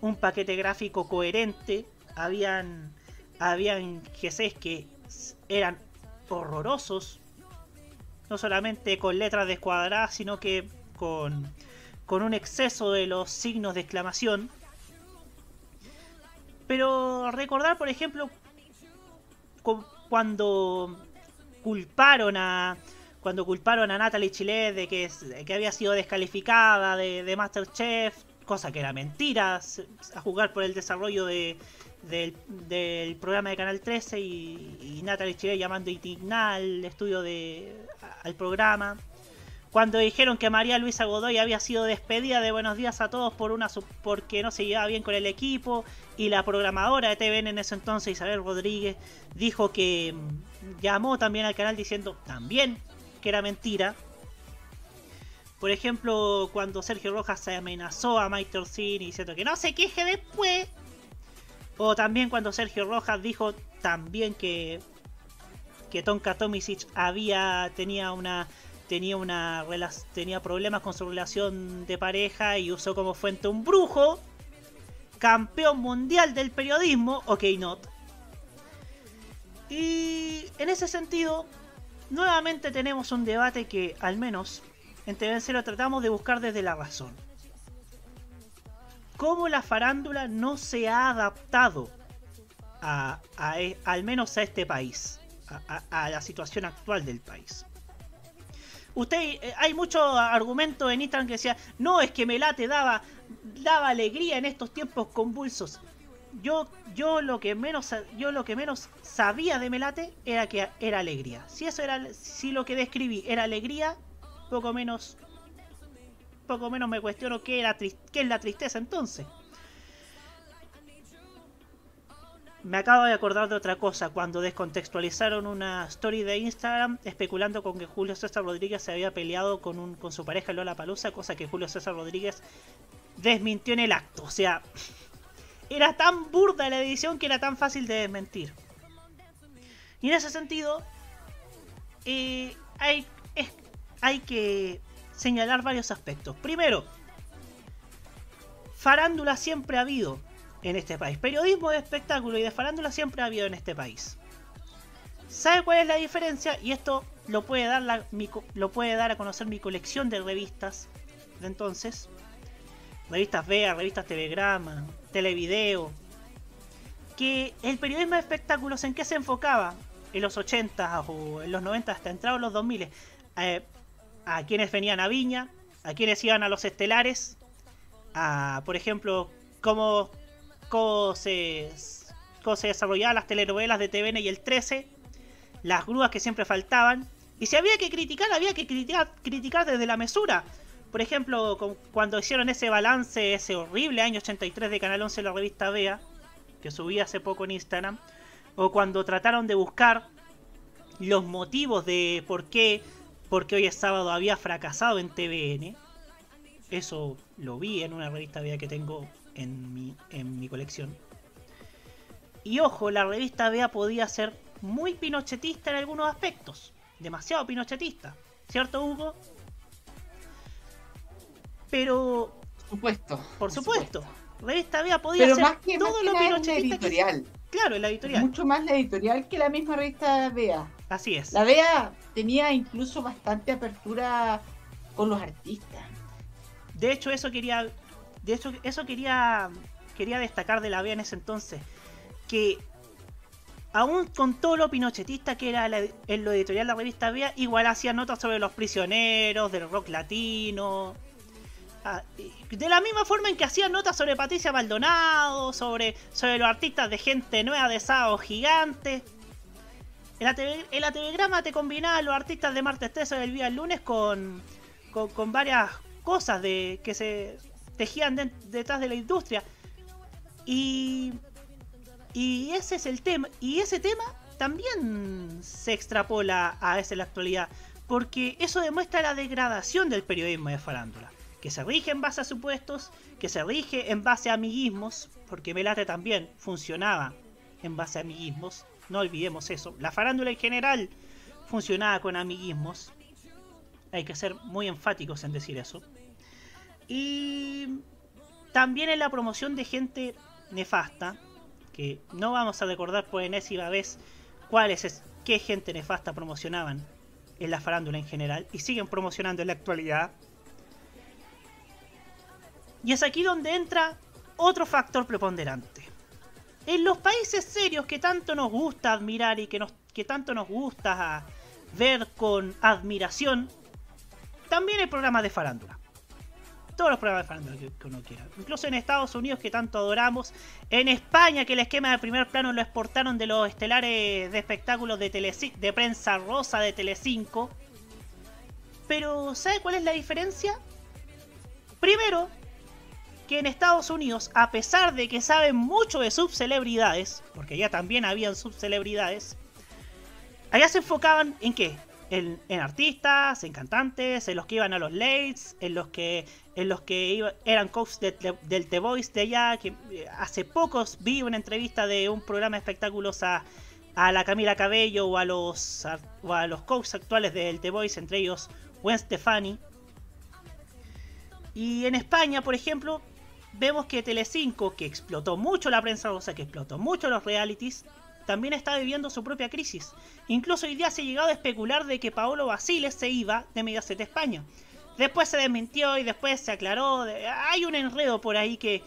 Speaker 6: un paquete gráfico coherente. Habían, habían GCs que eran horrorosos. No solamente con letras descuadradas, sino que con, con un exceso de los signos de exclamación. Pero recordar, por ejemplo, cu- cuando culparon a cuando culparon a Natalie Chile de que, que había sido descalificada de, de Masterchef, cosa que era mentira, a jugar por el desarrollo de, del, programa de Canal 13 y, y Natalie Chile llamando indigna al estudio de al programa. Cuando dijeron que María Luisa Godoy había sido despedida de Buenos Días a todos por una porque no se llevaba bien con el equipo y la programadora de TVN en ese entonces, Isabel Rodríguez, dijo que mm, llamó también al canal diciendo también que era mentira. Por ejemplo, cuando Sergio Rojas se amenazó a Mike Torsini diciendo que no se queje después. O también cuando Sergio Rojas dijo también que que Tonka Tomisic había tenía una tenía una tenía problemas con su relación de pareja y usó como fuente un brujo, campeón mundial del periodismo, ok not. Y en ese sentido, nuevamente tenemos un debate que al menos en TV Cero tratamos de buscar desde la razón. ¿Cómo la farándula no se ha adaptado a, e- al menos a este país? A, la situación actual del país. Usted, eh, hay mucho argumento en Instagram que decía, no, es que Melate daba, daba alegría en estos tiempos convulsos. Yo, lo que menos, yo lo que menos sabía de Melate era que era alegría. Si eso era, si lo que describí era alegría, poco menos, poco menos me cuestiono qué era, qué es la tristeza entonces. Me acabo de acordar de otra cosa cuando descontextualizaron una story de Instagram especulando con que Julio César Rodríguez se había peleado con, un, con su pareja Lola Palusa, cosa que Julio César Rodríguez desmintió en el acto. O sea, era tan burda la edición que era tan fácil de desmentir. Y en ese sentido, eh, hay, hay que señalar varios aspectos. Primero, farándula siempre ha habido en este país. Periodismo de espectáculo y de farándula siempre ha habido en este país. ¿Sabe cuál es la diferencia? Y esto lo puede dar, la- lo puede dar a conocer mi colección de revistas de entonces. Revistas VEA, revistas Telegrama, Televideo. Que el periodismo de espectáculos en qué se enfocaba en los 80 o en los 90 hasta entrados los 2000 eh, a quienes venían a Viña, a quienes iban a los estelares, a por ejemplo cómo, cómo se, cómo se desarrollaban las telenovelas de TVN y el 13, las grúas que siempre faltaban, y si había que criticar, había que criticar, criticar desde la mesura. Por ejemplo, cuando hicieron ese balance, ese horrible año 83 de Canal 11 la revista Bea, que subí hace poco en Instagram, o cuando trataron de buscar los motivos de por qué, por qué hoy es sábado había fracasado en TVN. Eso lo vi en una revista Bea que tengo en mi, en mi colección. Y ojo, la revista Bea podía ser muy pinochetista en algunos aspectos. Demasiado pinochetista. ¿Cierto, Hugo? Pero.
Speaker 14: Supuesto.
Speaker 6: Por supuesto. Revista Bea podía
Speaker 14: Pero
Speaker 6: ser
Speaker 14: más que,
Speaker 6: todo
Speaker 14: más que
Speaker 6: lo pinochetista que-
Speaker 14: editorial.
Speaker 6: Claro, la editorial.
Speaker 14: Mucho más la editorial que la misma revista Bea.
Speaker 6: Así es.
Speaker 14: La Bea tenía incluso bastante apertura con los artistas.
Speaker 6: De hecho, eso quería. De hecho, eso quería. Quería destacar de la Bea en ese entonces. Que aún con todo lo pinochetista que era la- en lo editorial la revista Bea, igual hacía notas sobre los prisioneros, del rock latino. Ah, de la misma forma en que hacía notas sobre Patricia Maldonado, sobre, sobre los artistas de gente nueva de Sábado Gigante. En la, TV en la telegrama te combinaba los artistas de martes 13 del día el lunes con, con, con varias cosas de que se tejían de- detrás de la industria. Y, y ese es el tema. Y ese tema también se extrapola a esa en la actualidad. Porque eso demuestra la degradación del periodismo de farándula. que se rige en base a supuestos, que se rige en base a amiguismos, porque Melate también funcionaba en base a amiguismos, no olvidemos eso. La farándula en general funcionaba con amiguismos, hay que ser muy enfáticos en decir eso. Y también en la promoción de gente nefasta, que no vamos a recordar por enésima vez cuáles es, qué gente nefasta promocionaban en la farándula en general y siguen promocionando en la actualidad. Y es aquí donde entra otro factor preponderante. En los países serios que tanto nos gusta admirar y que, nos, que tanto nos gusta ver con admiración, también hay programas de farándula. Todos los programas de farándula que, uno quiera. Incluso en Estados Unidos que tanto adoramos. En España que el esquema de primer plano lo exportaron de los estelares de espectáculos de, Teleci de prensa rosa de Telecinco. Pero ¿sabe cuál es la diferencia? Primero, que en Estados Unidos, a pesar de que saben mucho de subcelebridades, porque ya también habían subcelebridades, allá se enfocaban en qué? En, en, artistas, en cantantes, en los que iban a los lates, en los que en los que iba, eran coaches de, de, del The Voice de allá, que eh, hace pocos vi una entrevista de un programa de espectáculos a, a la Camila Cabello o a los a, o a los coaches actuales del The Voice, entre ellos Gwen Stefani. Y en España, por ejemplo, vemos que Telecinco, que explotó mucho la prensa rosa, que explotó mucho los realities, también está viviendo su propia crisis. Incluso hoy día se ha llegado a especular de que Paolo Basiles se iba de Mediaset España. Después se desmintió y después se aclaró. Hay un enredo por ahí que,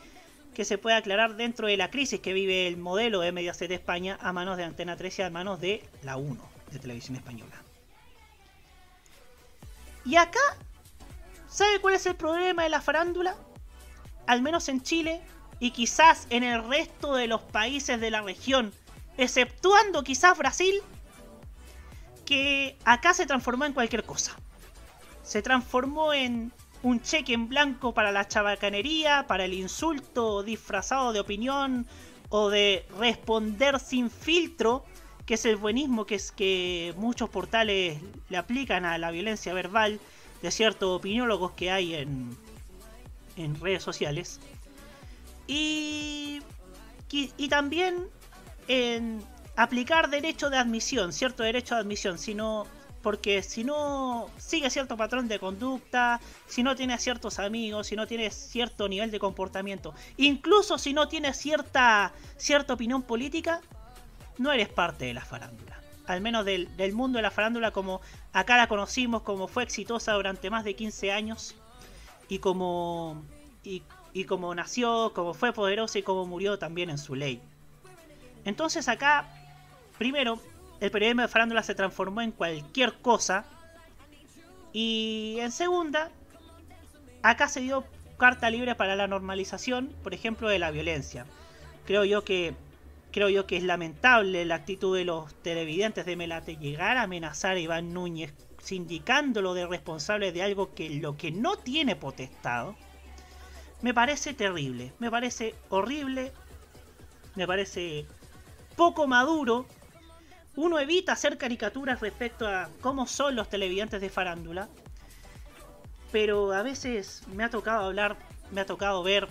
Speaker 6: que se puede aclarar dentro de la crisis que vive el modelo de Mediaset España a manos de Antena 13 y a manos de la 1 de Televisión Española. Y acá, ¿sabe cuál es el problema de la farándula? Al menos en Chile y quizás en el resto de los países de la región exceptuando quizás Brasil, que acá se transformó en cualquier cosa. Se transformó en un cheque en blanco para la chabacanería, para el insulto disfrazado de opinión o de responder sin filtro, que es el buenismo que es que muchos portales le aplican a la violencia verbal de ciertos opiniólogos que hay en, en redes sociales. Y, y, también en aplicar derecho de admisión, cierto derecho de admisión, sino porque si no sigue cierto patrón de conducta, si no tiene ciertos amigos, si no tiene cierto nivel de comportamiento, incluso si no tiene cierta, cierta opinión política, no eres parte de la farándula. Al menos del, del mundo de la farándula como acá la conocimos, como fue exitosa durante más de 15 años y como, y, y como nació, como fue poderosa y como murió también en su ley. Entonces acá, primero, el periodismo de farándula se transformó en cualquier cosa. Y en segunda, acá se dio carta libre para la normalización, por ejemplo, de la violencia. Creo yo que creo yo que es lamentable la actitud de los televidentes de Melate llegar a amenazar a Iván Núñez sindicándolo de responsable de algo que lo que no tiene potestado. Me parece terrible, me parece horrible, me parece poco maduro, uno evita hacer caricaturas respecto a cómo son los televidentes de farándula, pero a veces me ha tocado hablar, me ha tocado ver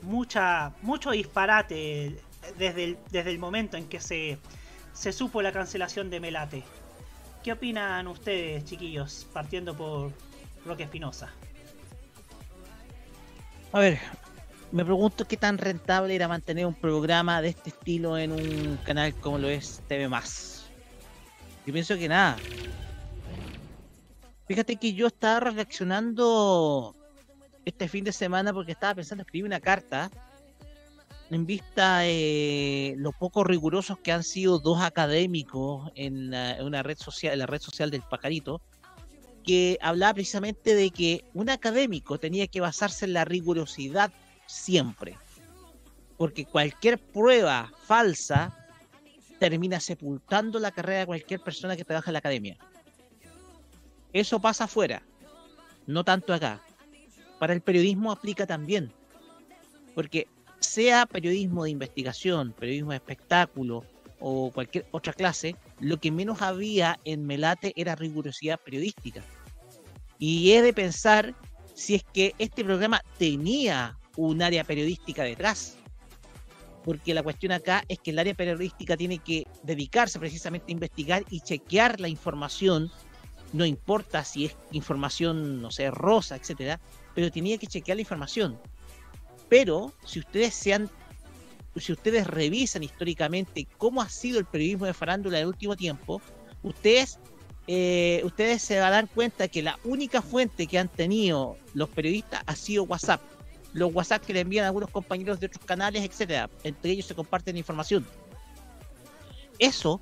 Speaker 6: mucha, mucho disparate desde el, desde el momento en que se, se supo la cancelación de Melate. ¿Qué opinan ustedes, chiquillos, partiendo por Roque Espinosa?
Speaker 15: A ver, me pregunto qué tan rentable era mantener un programa de este estilo en un canal como lo es TV Yo pienso que nada. Fíjate que yo estaba reflexionando este fin de semana porque estaba pensando escribir una carta en vista de lo poco rigurosos que han sido dos académicos en, una red social, la red social del pajarito, que hablaba precisamente de que un académico tenía que basarse en la rigurosidad siempre. Porque cualquier prueba falsa termina sepultando la carrera de cualquier persona que trabaja en la academia. Eso pasa afuera, no tanto acá. Para el periodismo aplica también. Porque sea periodismo de investigación, periodismo de espectáculo o cualquier otra clase, lo que menos había en Melate era rigurosidad periodística. Y he de pensar si es que este programa tenía un área periodística detrás. Porque la cuestión acá es que el área periodística tiene que dedicarse precisamente a investigar y chequear la información, no importa si es información, no sé, rosa, etcétera, pero tenía que chequear la información. Pero si ustedes se han si ustedes revisan históricamente cómo ha sido el periodismo de farándula en el último tiempo, ustedes, eh, ustedes se van a dar cuenta que la única fuente que han tenido los periodistas ha sido WhatsApp. Los WhatsApp que le envían a algunos compañeros de otros canales, etcétera. Entre ellos se comparten información. Eso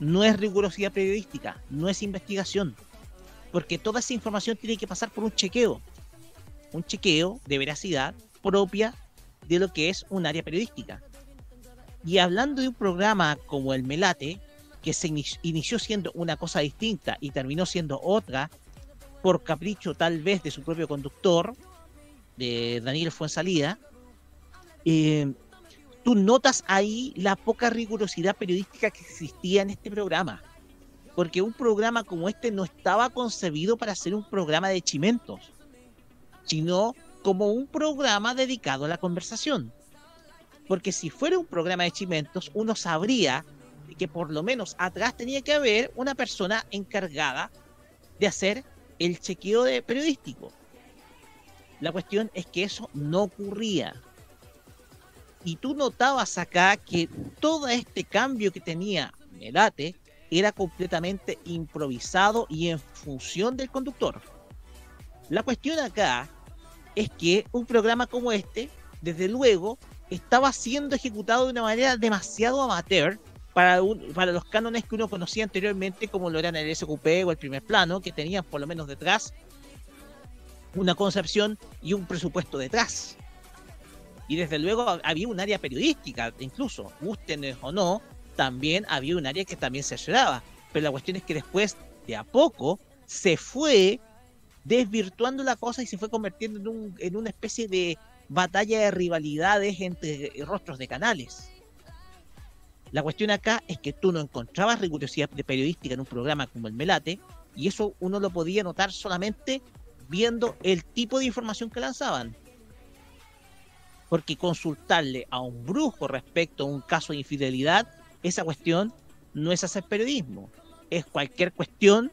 Speaker 15: no es rigurosidad periodística, no es investigación. Porque toda esa información tiene que pasar por un chequeo. Un chequeo de veracidad propia de lo que es un área periodística. Y hablando de un programa como el Melate, que se inició siendo una cosa distinta y terminó siendo otra, por capricho tal vez de su propio conductor, de Daniel Fuensalida, eh, tú notas ahí la poca rigurosidad periodística que existía en este programa. Porque un programa como este no estaba concebido para ser un programa de chimentos, sino como un programa dedicado a la conversación. Porque si fuera un programa de chimentos, uno sabría que por lo menos atrás tenía que haber una persona encargada de hacer el chequeo de periodístico. La cuestión es que eso no ocurría. Y tú notabas acá que todo este cambio que tenía Melate era completamente improvisado y en función del conductor. La cuestión acá es que un programa como este, desde luego, estaba siendo ejecutado de una manera demasiado amateur para, para los cánones que uno conocía anteriormente, como lo eran el SQP o el primer plano, que tenían por lo menos detrás una concepción y un presupuesto detrás. Y desde luego hab- había un área periodística, incluso, gusten o no, también había un área que también se ayudaba. Pero la cuestión es que después, de a poco, se fue desvirtuando la cosa y se fue convirtiendo en, un- en una especie de batalla de rivalidades entre rostros de canales. La cuestión acá es que tú no encontrabas rigurosidad de periodística en un programa como el Melate, y eso uno lo podía notar solamente viendo el tipo de información que lanzaban. Porque consultarle a un brujo respecto a un caso de infidelidad, esa cuestión no es hacer periodismo. Es cualquier cuestión,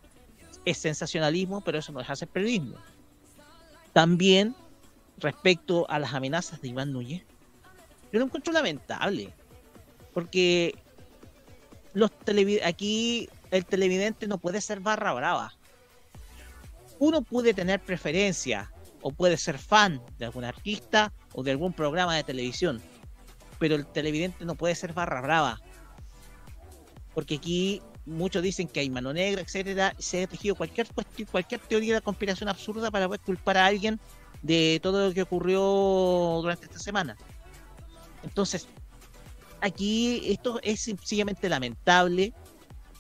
Speaker 15: es sensacionalismo, pero eso no es hacer periodismo. También respecto a las amenazas de Iván Núñez, yo lo encuentro lamentable. Porque los aquí el televidente no puede ser barra brava. Uno puede tener preferencia o puede ser fan de algún artista o de algún programa de televisión, pero el televidente no puede ser barra brava. Porque aquí muchos dicen que hay mano negra, etcétera, se ha tejido cualquier cualquier teoría de conspiración absurda para poder culpar a alguien de todo lo que ocurrió durante esta semana. Entonces, aquí esto es sencillamente lamentable.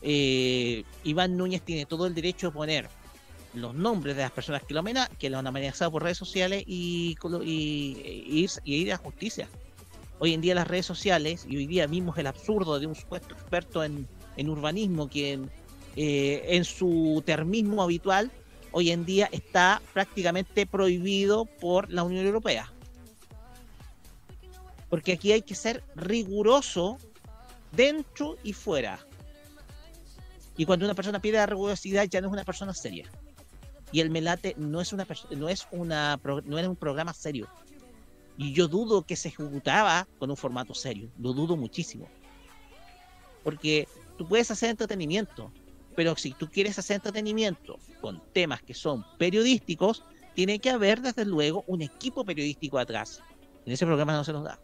Speaker 15: Eh, Iván Núñez tiene todo el derecho de poner los nombres de las personas que lo, amena- que lo han amenazado por redes sociales y, y- y ir, a justicia. Hoy en día las redes sociales, y hoy día mismo es el absurdo de un supuesto experto en, en urbanismo que eh, en su termismo habitual, hoy en día está prácticamente prohibido por la Unión Europea. Porque aquí hay que ser riguroso dentro y fuera. Y cuando una persona pide la rigurosidad ya no es una persona seria. Y el Melate no es una no es una no era un programa serio. Y yo dudo que se ejecutaba con un formato serio. Lo dudo muchísimo. Porque tú puedes hacer entretenimiento, pero si tú quieres hacer entretenimiento con temas que son periodísticos, tiene que haber desde luego un equipo periodístico atrás. En ese programa no se nos da.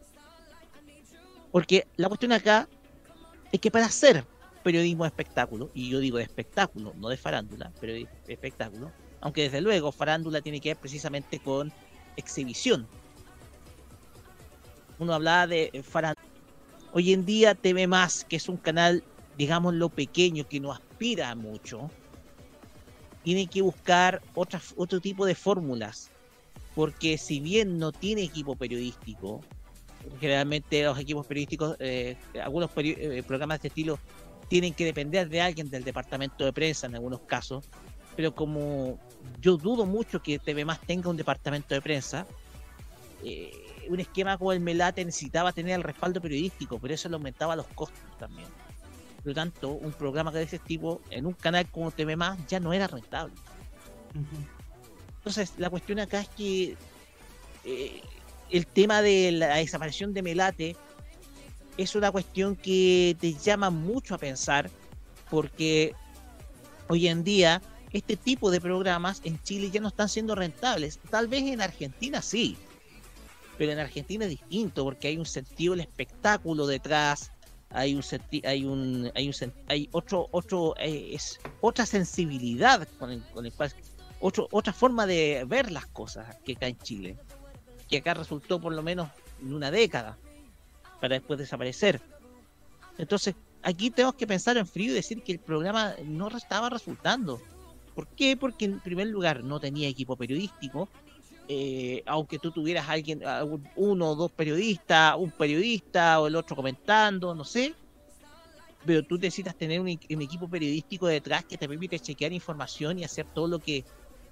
Speaker 15: Porque la cuestión acá es que para hacer periodismo espectáculo, y yo digo de espectáculo, no de farándula, pero de espectáculo, aunque desde luego farándula tiene que ver precisamente con exhibición. Uno hablaba de farándula. Hoy en día TV Más, que es un canal, digámoslo, pequeño, que no aspira a mucho, tiene que buscar otras, otro tipo de fórmulas. Porque si bien no tiene equipo periodístico, generalmente los equipos periodísticos, eh, algunos peri- eh, programas de este estilo tienen que depender de alguien del departamento de prensa en algunos casos. pero como yo dudo mucho que TV Más tenga un departamento de prensa, eh, un esquema como el Melate necesitaba tener el respaldo periodístico, pero eso le aumentaba los costos también. Por lo tanto, un programa de ese tipo en un canal como TV Más ya no era rentable. Entonces, la cuestión acá es que eh, el tema de la desaparición de Melate es una cuestión que te llama mucho a pensar, porque hoy en día este tipo de programas en Chile ya no están siendo rentables. Tal vez en Argentina sí, pero en Argentina es distinto porque hay un sentido del espectáculo detrás, hay un hay un hay un hay otro otro eh, es otra sensibilidad con el, con el cual otro, otra forma de ver las cosas que acá en Chile, que acá resultó por lo menos en una década para después desaparecer. Entonces, aquí tenemos que pensar en frío y decir que el programa no estaba resultando. ¿Por qué? Porque en primer lugar no tenía equipo periodístico, eh, aunque tú tuvieras alguien, uno o dos periodistas, un periodista o el otro comentando, no sé, pero tú necesitas tener un, equipo periodístico detrás que te permite chequear información y hacer todo lo que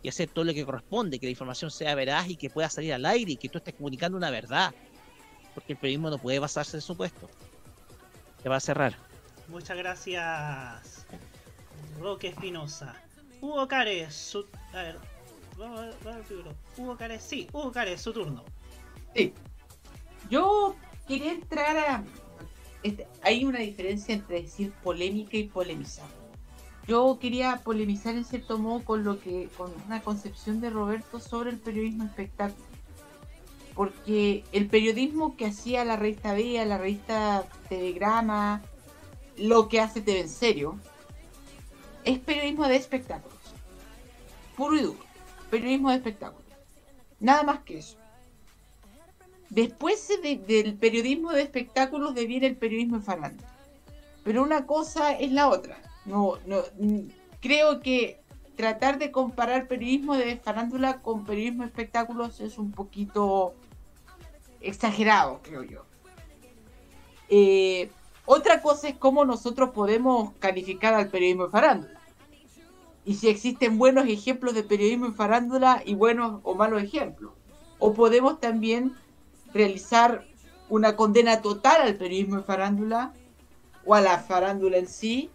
Speaker 15: y hacer todo lo que corresponde, que la información sea veraz y que pueda salir al aire y que tú estés comunicando una verdad, porque el periodismo no puede basarse en supuesto. Te va a cerrar.
Speaker 6: Muchas gracias, Roque Espinosa. Hugo Cares. A ver, vamos a ver. Hugo Cares, sí, Hugo Cares, su turno.
Speaker 14: Sí. Yo quería entrar a... este, hay una diferencia entre decir polémica y polemizar. Yo quería polemizar en cierto modo con lo que, con una concepción de Roberto sobre el periodismo espectáculo. Porque el periodismo que hacía la revista Vía, la revista Telegrama, lo que hace TV en serio, es periodismo de espectáculos. Puro y duro. Periodismo de espectáculos. Nada más que eso. Después de- del periodismo de espectáculos deviene el periodismo de farándula. Pero una cosa es la otra. No, no, mm, creo que tratar de comparar periodismo de farándula con periodismo de espectáculos es un poquito exagerado, creo yo. Eh, otra cosa es cómo nosotros podemos calificar al periodismo de farándula. Y si existen buenos ejemplos de periodismo de farándula y buenos o malos ejemplos. O podemos también realizar una condena total al periodismo de farándula o a la farándula en sí,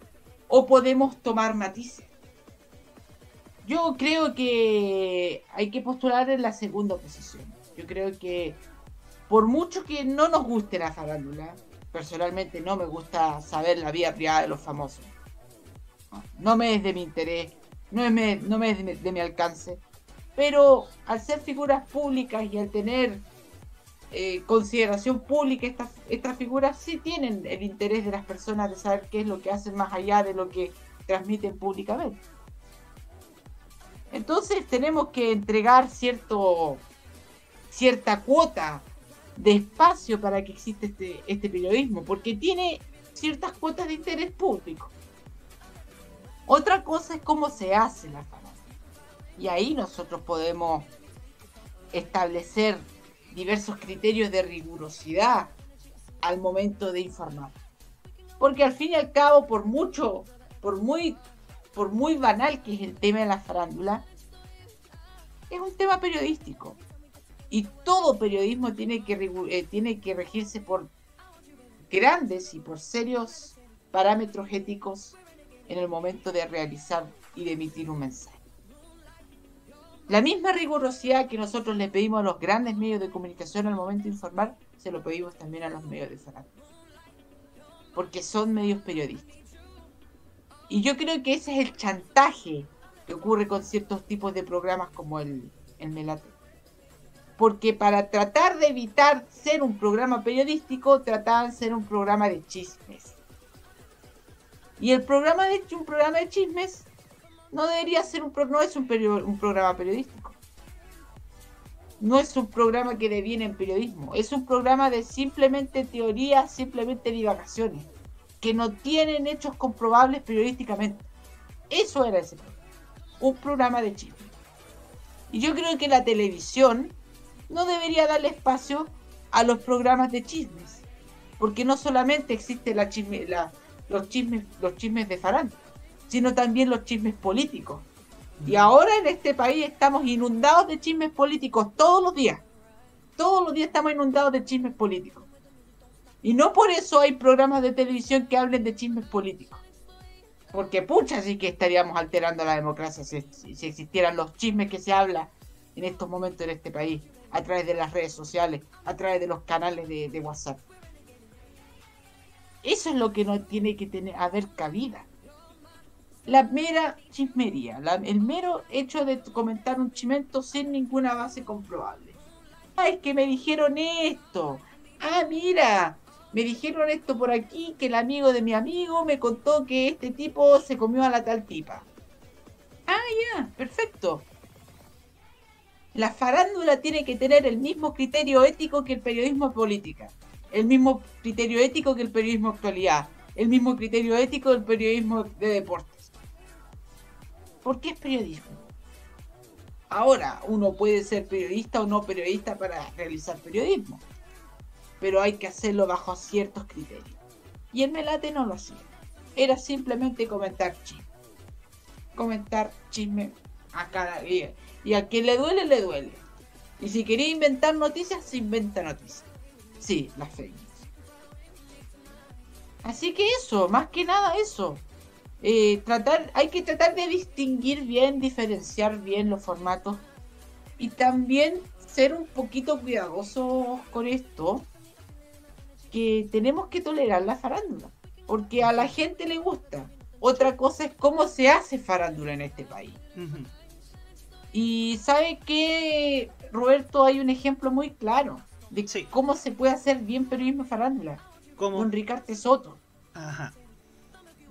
Speaker 14: o podemos tomar matices. Yo creo que hay que postular en la segunda posición. Yo creo que por mucho que no nos guste la farándula, personalmente no me gusta saber la vida privada de los famosos. No, me es de mi interés, no, me- no me es de mi- de mi alcance. Pero al ser figuras públicas y al tener eh, consideración pública, estas, estas figuras sí tienen el interés de las personas de saber qué es lo que hacen más allá de lo que transmiten públicamente. Entonces tenemos que entregar cierto, cierta cuota de espacio para que exista este, este periodismo, porque tiene ciertas cuotas de interés público. Otra cosa es cómo se hace la farándula. Y ahí nosotros podemos establecer diversos criterios de rigurosidad al momento de informar. Porque al fin y al cabo, por mucho, por muy, por muy banal que es el tema de la farándula, es un tema periodístico. Y todo periodismo tiene que, eh, tiene que regirse por grandes y por serios parámetros éticos en el momento de realizar y de emitir un mensaje. La misma rigurosidad que nosotros le pedimos a los grandes medios de comunicación al momento de informar, se lo pedimos también a los medios de farándula. Porque son medios periodísticos. Y yo creo que ese es el chantaje que ocurre con ciertos tipos de programas como el, el Melate. Porque para tratar de evitar ser un programa periodístico, trataban de ser un programa de chismes. Y el programa de un programa de chismes no debería ser un pro- no es un, perio- un programa periodístico. No es un programa que deviene en periodismo, es un programa de simplemente teorías, simplemente divagaciones, que no tienen hechos comprobables periodísticamente. Eso era ese programa, un programa de chisme. Y yo creo que la televisión no debería darle espacio a los programas de chismes, porque no solamente existe la chisme, la- los chismes, los chismes de farándula, sino también los chismes políticos, Y ahora en este país estamos inundados de chismes políticos todos los días. Todos los días estamos inundados de chismes políticos. Y no por eso hay programas de televisión que hablen de chismes políticos. Porque pucha, sí que estaríamos alterando la democracia si, si- si existieran los chismes que se habla en estos momentos en este país, a través de las redes sociales, a través de los canales de, de WhatsApp. Eso es lo que no tiene que tener, haber cabida. La mera chismería, la- el mero hecho de comentar un chimento sin ninguna base comprobable. Ah, es que me dijeron esto. Ah, mira, me dijeron esto por aquí, que el amigo de mi amigo me contó que este tipo se comió a la tal tipa. Ah, ya, perfecto. La farándula tiene que tener el mismo criterio ético que el periodismo política, el mismo criterio ético que el periodismo actualidad, el mismo criterio ético del periodismo de deportes. ¿Por qué es periodismo? Ahora, uno puede ser periodista o no periodista para realizar periodismo, pero hay que hacerlo bajo ciertos criterios. Y el Melate no lo hacía. Era simplemente comentar chisme. Comentar chisme a cada día. Y a quien le duele, le duele. Y si quería inventar noticias, se inventa noticias. Sí, las fake news. Así que eso, más que nada eso. Eh, tratar, hay que tratar de distinguir bien, diferenciar bien los formatos y también ser un poquito cuidadosos con esto, que tenemos que tolerar la farándula, porque a la gente le gusta. Otra cosa es cómo se hace farándula en este país. Y sabe que, Roberto, hay un ejemplo muy claro de cómo se puede hacer bien periodismo farándula. Con Ricardo Soto.
Speaker 6: Ajá.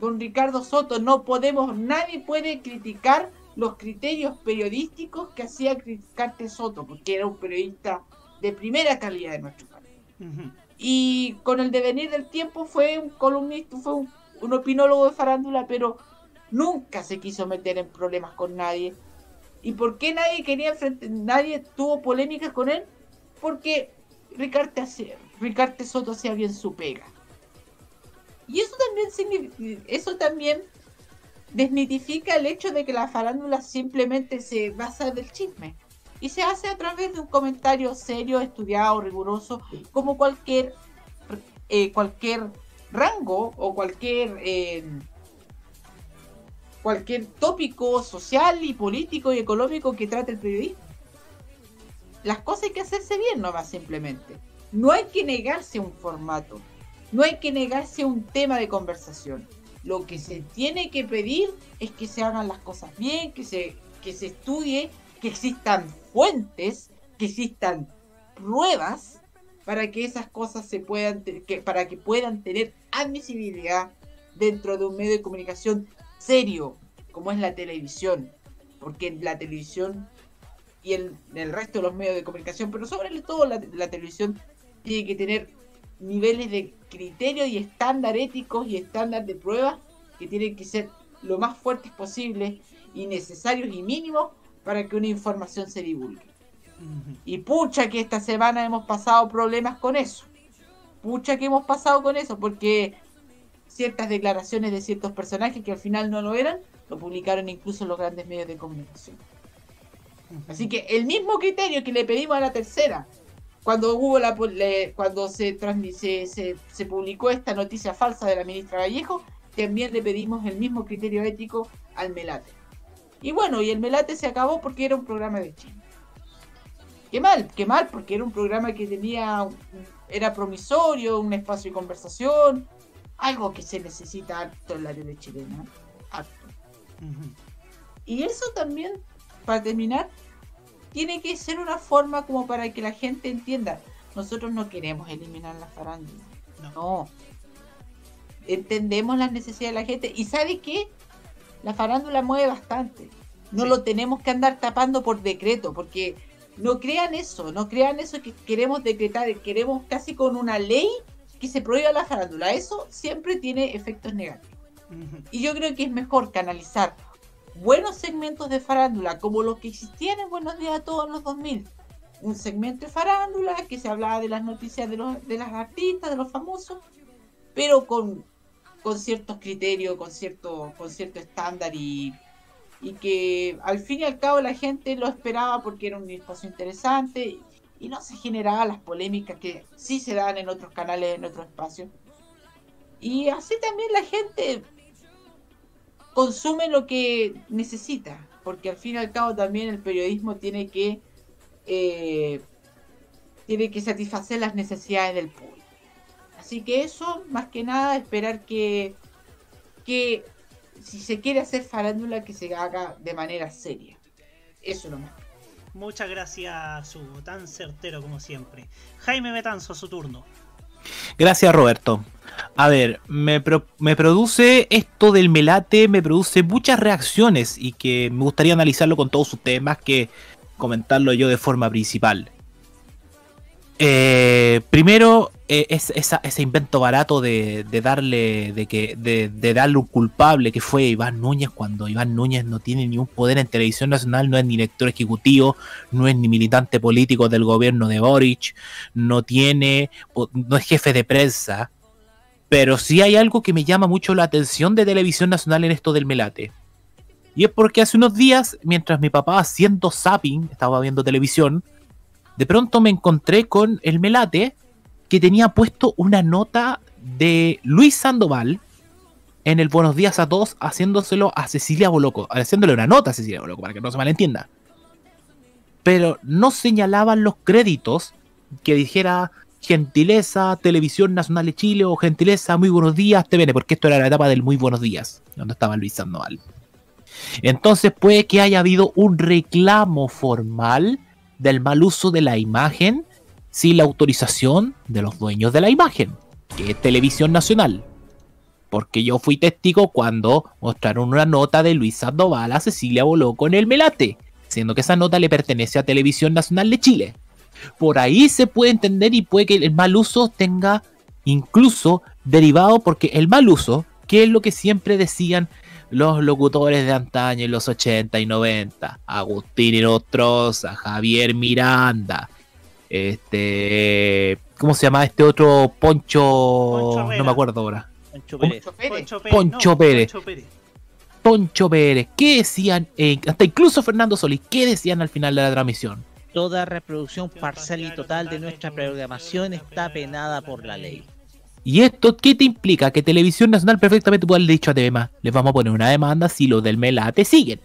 Speaker 14: Don Ricardo Soto, no podemos, nadie puede criticar los criterios periodísticos que hacía Ricardo Soto, porque era un periodista de primera calidad de nuestro país. Y con el devenir del tiempo fue un columnista, fue un, un opinólogo de farándula, pero nunca se quiso meter en problemas con nadie. ¿Y por qué nadie quería enfrentar, nadie tuvo polémicas con él? Porque Ricardo, hacía- Ricardo Soto hacía bien su pega. Y eso también, eso también desmitifica el hecho de que la farándula simplemente se basa del chisme. Y se hace a través de un comentario serio, estudiado, riguroso, como cualquier, eh, cualquier rango o cualquier, eh, cualquier tópico social y político y económico que trate el periodismo. Las cosas hay que hacerse bien nomás simplemente. No hay que negarse un formato. No hay que negarse un tema de conversación. Lo que se tiene que pedir es que se hagan las cosas bien, que se, que se estudie, que existan fuentes, que existan pruebas para que esas cosas se puedan que, para que puedan tener admisibilidad dentro de un medio de comunicación serio como es la televisión porque la televisión y el, el resto de los medios de comunicación pero sobre todo la, la televisión tiene que tener niveles de criterio y estándar éticos y estándar de pruebas que tienen que ser lo más fuertes posibles y necesarios y mínimos para que una información se divulgue. Y pucha que esta semana hemos pasado problemas con eso. Pucha que hemos pasado con eso, porque ciertas declaraciones de ciertos personajes que al final no lo eran, lo publicaron incluso los grandes medios de comunicación. Así que el mismo criterio que le pedimos a la tercera, cuando hubo la pu- le- cuando se, transmi- se, se, se publicó esta noticia falsa de la ministra Vallejo, también le pedimos el mismo criterio ético al Melate. Y bueno, y el Melate se acabó porque era un programa de Chile. Qué mal, qué mal, porque era un programa que tenía, era promisorio, un espacio de conversación, algo que se necesita harto en la tele chilena, harto. Y eso también, para terminar, tiene que ser una forma como para que la gente entienda. Nosotros no queremos eliminar la farándula. No. Entendemos las necesidades de la gente. ¿Y sabe qué? La farándula mueve bastante. No lo tenemos que andar tapando por decreto, porque no crean eso, no crean eso que queremos decretar, queremos casi con una ley que se prohíba la farándula. Eso siempre tiene efectos negativos. Y yo creo que es mejor canalizar buenos segmentos de farándula, como los que existían en Buenos Días a todos en los 2000. Un segmento de farándula que se hablaba de las noticias de, los, de las artistas, de los famosos, pero con, con ciertos criterios, con cierto, con cierto estándar y, y que al fin y al cabo la gente lo esperaba porque era un espacio interesante y no se generaban las polémicas que sí se dan en otros canales, en otros espacios. Y así también la gente consume lo que necesita, porque al fin y al cabo también el periodismo tiene que eh, tiene que satisfacer las necesidades del público. Así que eso, más que nada, esperar que, que si se quiere hacer farándula, que se haga de manera seria. Eso nomás.
Speaker 6: Muchas gracias, Hugo. Tan certero como siempre. Jaime Betanzo, su turno.
Speaker 16: Gracias, Roberto. A ver, me, pro- me produce esto del melate, me produce muchas reacciones y que me gustaría analizarlo con todos ustedes más que comentarlo yo de forma principal. Eh, primero, eh, es, ese invento barato de, darle de que darle un culpable que fue Iván Núñez cuando Iván Núñez no tiene ni un poder en televisión nacional, no es ni director ejecutivo, no es ni militante político del gobierno de Boric, no tiene, no es jefe de prensa, pero sí hay algo que me llama mucho la atención de televisión nacional en esto del melate. Y es porque hace unos días, mientras mi papá haciendo zapping, estaba viendo televisión, de pronto me encontré con el Melate que tenía puesto una nota de Luis Sandoval en el Buenos Días a Todos haciéndoselo a Cecilia Boloco, haciéndole una nota a Cecilia Boloco para que no se malentienda. Pero no señalaban los créditos que dijera gentileza Televisión Nacional de Chile o gentileza Muy Buenos Días TVN, porque esto era la etapa del Muy Buenos Días, donde estaba Luis Sandoval. Entonces puede que haya habido un reclamo formal del mal uso de la imagen sin la autorización de los dueños de la imagen, que es Televisión Nacional. Porque yo fui testigo cuando mostraron una nota de Luis Sandoval a Cecilia Boloco en el Melate, siendo que esa nota le pertenece a Televisión Nacional de Chile. Por ahí se puede entender y puede que el mal uso tenga incluso derivado porque el mal uso, que es lo que siempre decían los locutores de antaño en los 80 y 90, Agustín Inostroza, Javier Miranda, este, ¿cómo se llama este otro Poncho?
Speaker 6: Poncho
Speaker 16: no me acuerdo ahora.
Speaker 15: Poncho. Pérez.
Speaker 6: Poncho Pérez.
Speaker 16: Poncho
Speaker 6: no,
Speaker 16: Pérez.
Speaker 6: Poncho Pérez.
Speaker 16: Poncho Pérez, ¿qué decían? Eh, hasta incluso Fernando Solís, ¿qué decían al final de la transmisión?
Speaker 15: Toda reproducción parcial y total de nuestra programación está penada por la ley.
Speaker 16: ¿Y esto qué te implica? Que Televisión Nacional perfectamente puede haber dicho a TV más, les vamos a poner una demanda si los del Melate siguen.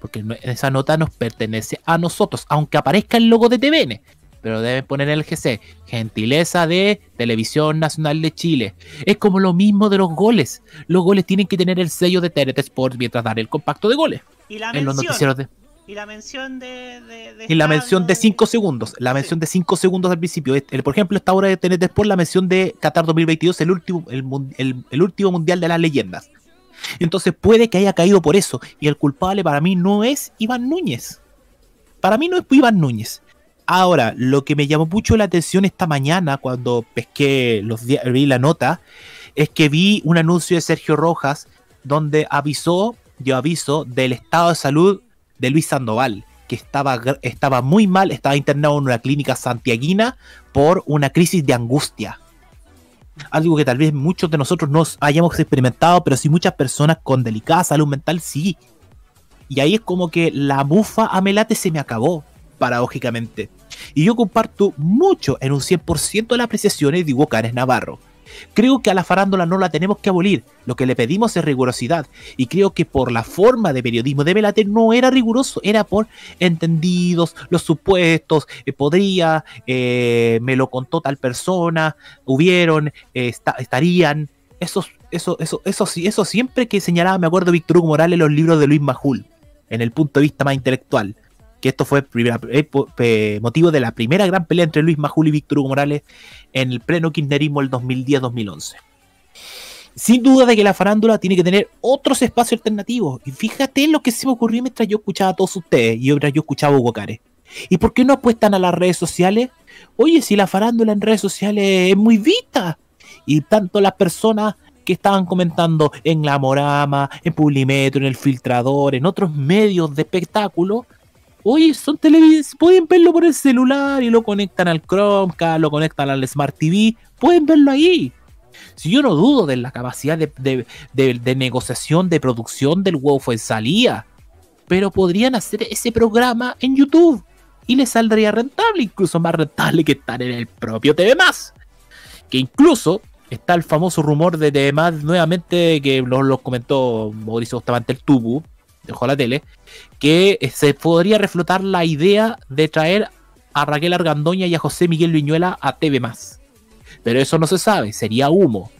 Speaker 16: Porque esa nota nos pertenece a nosotros, aunque aparezca el logo de TVN. Pero deben poner el GC, gentileza de Televisión Nacional de Chile. Es como lo mismo de los goles. Los goles tienen que tener el sello de TRT Sports mientras dan el compacto de goles.
Speaker 6: Y la
Speaker 16: En los
Speaker 6: mención.
Speaker 16: noticieros de...
Speaker 6: Y la mención de. de, de
Speaker 16: Y la mención de 5 segundos. La mención de 5 segundos al principio. Este, Por ejemplo, esta hora de TNT Sport, la mención de Qatar 2022, el último, el, el- el último mundial de las leyendas. Entonces puede que haya caído por eso. Y el culpable para mí no es Iván Núñez. Para mí no es Iván Núñez. Ahora, lo que me llamó mucho la atención esta mañana cuando pesqué los dia- vi la nota, es que vi un anuncio de Sergio Rojas donde avisó, dio aviso del estado de salud de Luis Sandoval, que estaba, estaba muy mal, estaba internado en una clínica santiaguina por una crisis de angustia. Algo que tal vez muchos de nosotros no hayamos experimentado, pero sí muchas personas con delicada salud mental sí. Y ahí es como que la bufa a Melate se me acabó, paradójicamente. Y yo comparto mucho en un 100% de las apreciaciones de Hugo Cares Navarro. Creo que a la farándula no la tenemos que abolir, lo que le pedimos es rigurosidad. Y creo que por la forma de periodismo de Melate no era riguroso, era por entendidos, los supuestos, eh, podría, eh, me lo contó tal persona, hubieron, eh, esta- estarían. Eso, eso, eso, eso siempre que señalaba, me acuerdo, Víctor Hugo Morales, los libros de Luis Majul, en el punto de vista más intelectual. Que esto fue primera- eh, motivo de la primera gran pelea entre Luis Majul y Víctor Hugo Morales en el pleno kirchnerismo del 2010-2011. Sin duda de que la farándula tiene que tener otros espacios alternativos. Y fíjate lo que se me ocurrió mientras yo escuchaba a todos ustedes y mientras yo escuchaba a Hugo Cares. ¿Y por qué no apuestan a las redes sociales? Oye, si la farándula en redes sociales es muy vista. Y tanto las personas que estaban comentando en La Morama, en Publimetro, en El Filtrador, en otros medios de espectáculo, oye, son televis pueden verlo por el celular y lo conectan al Chromecast, lo conectan al Smart TV, pueden verlo ahí. Si yo no dudo de la capacidad de, negociación, de producción del huevo fue salía, pero podrían hacer ese programa en YouTube y les saldría rentable, incluso más rentable que estar en el propio TV Que incluso está el famoso rumor de TV nuevamente que lo, lo comentó Mauricio Bustamante el Tubu, dejó la tele, que eh, se podría reflotar la idea de traer a Raquel Argandoña y a José Miguel Viñuela a TV Pero eso no se sabe, sería humo.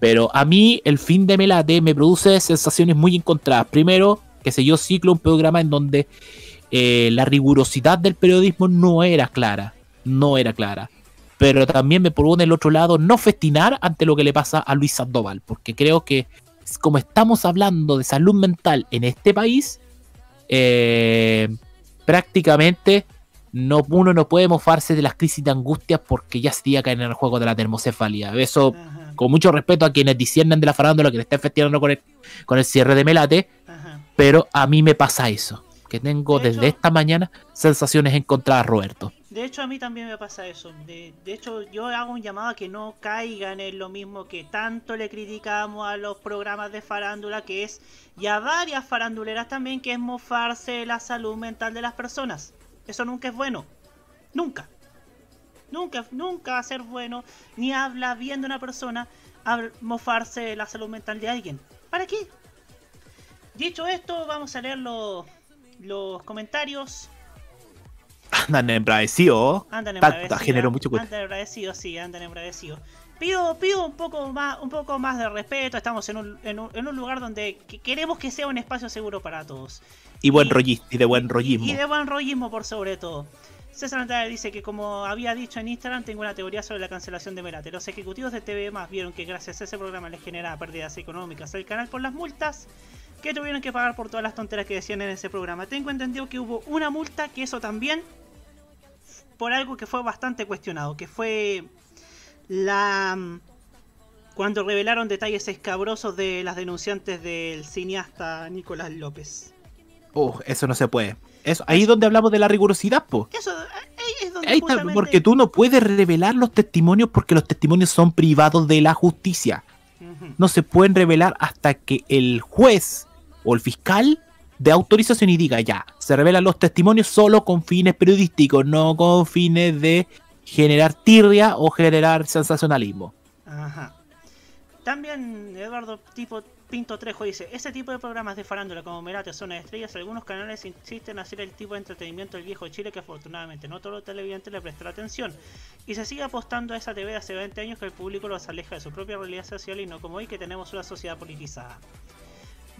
Speaker 16: Pero a mí el fin de Melate me produce sensaciones muy encontradas. Primero, que se yo ciclo un programa en donde eh, la rigurosidad del periodismo no era clara. No era clara. Pero también me propone el otro lado no festinar ante lo que le pasa a Luis Sandoval. Porque creo que como estamos hablando de salud mental en este país, eh, prácticamente no, uno no puede mofarse de las crisis de angustia porque ya sería caer en el juego de la termocefalia. Eso, con mucho respeto a quienes disciernen de la farándula que le están festejando con el, con el cierre de Melate, pero a mí me pasa eso, que tengo desde esta mañana sensaciones encontradas, Roberto.
Speaker 6: De hecho, a mí también me pasa eso. De, hecho, yo hago un llamado a que no caigan en lo mismo que tanto le criticamos a los programas de farándula, que es, y a varias faranduleras también, que es mofarse la salud mental de las personas. Eso nunca es bueno. Nunca. Nunca, nunca va a ser bueno, ni habla bien de una persona, mofarse de la salud mental de alguien. ¿Para qué? Dicho esto, vamos a leer los comentarios.
Speaker 16: Andan embravecidos.
Speaker 6: Andan embravecidos.
Speaker 16: Generó mucho
Speaker 6: Andan embravecidos, sí, andan embravecidos. Pido, pido un poco más, un poco más de respeto. Estamos en un, en un, en un lugar donde queremos que sea un espacio seguro para todos.
Speaker 16: Y buen rollismo, y de buen rollismo.
Speaker 6: Y de buen rollismo por sobre todo. César Andrade dice que como había dicho en Instagram, tengo una teoría sobre la cancelación de Melate. Los ejecutivos de TV Más vieron que gracias a ese programa les generaba pérdidas económicas al canal por las multas que tuvieron que pagar por todas las tonteras que decían en ese programa. Tengo entendido que hubo una multa, que eso también, por algo que fue bastante cuestionado, que fue la... cuando revelaron detalles escabrosos de las denunciantes del cineasta Nicolás López.
Speaker 16: Uh, eso no se puede. Eso, ahí es donde hablamos de la rigurosidad, po.
Speaker 6: Eso, ahí es donde
Speaker 16: ahí está, porque tú no puedes revelar los testimonios porque los testimonios son privados de la justicia. Uh -huh. No se pueden revelar hasta que el juez o el fiscal de autorización y diga ya, se revelan los testimonios solo con fines periodísticos, no con fines de generar tirria o generar sensacionalismo.
Speaker 6: Ajá. También Eduardo tipo Pinto Trejo dice, ese tipo de programas de farándula como Merate son estrellas, algunos canales insisten en hacer el tipo de entretenimiento del viejo Chile que afortunadamente no todo televidente le prestará atención. Y se sigue apostando a esa TV hace 20 años que el público los aleja de su propia realidad social y no como hoy que tenemos una sociedad politizada.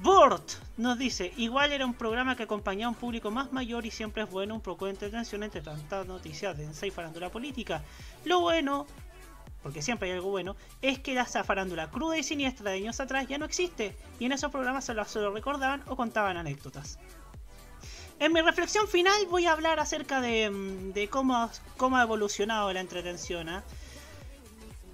Speaker 6: Bort nos dice, igual era un programa que acompañaba a un público más mayor y siempre es bueno un poco de entretención entre tantas noticias densa y farándula política. Lo bueno, porque siempre hay algo bueno, es que la farándula cruda y siniestra de años atrás ya no existe y en esos programas se lo, recordaban o contaban anécdotas. En mi reflexión final voy a hablar acerca de, de cómo, ha evolucionado la entretención. ¿eh?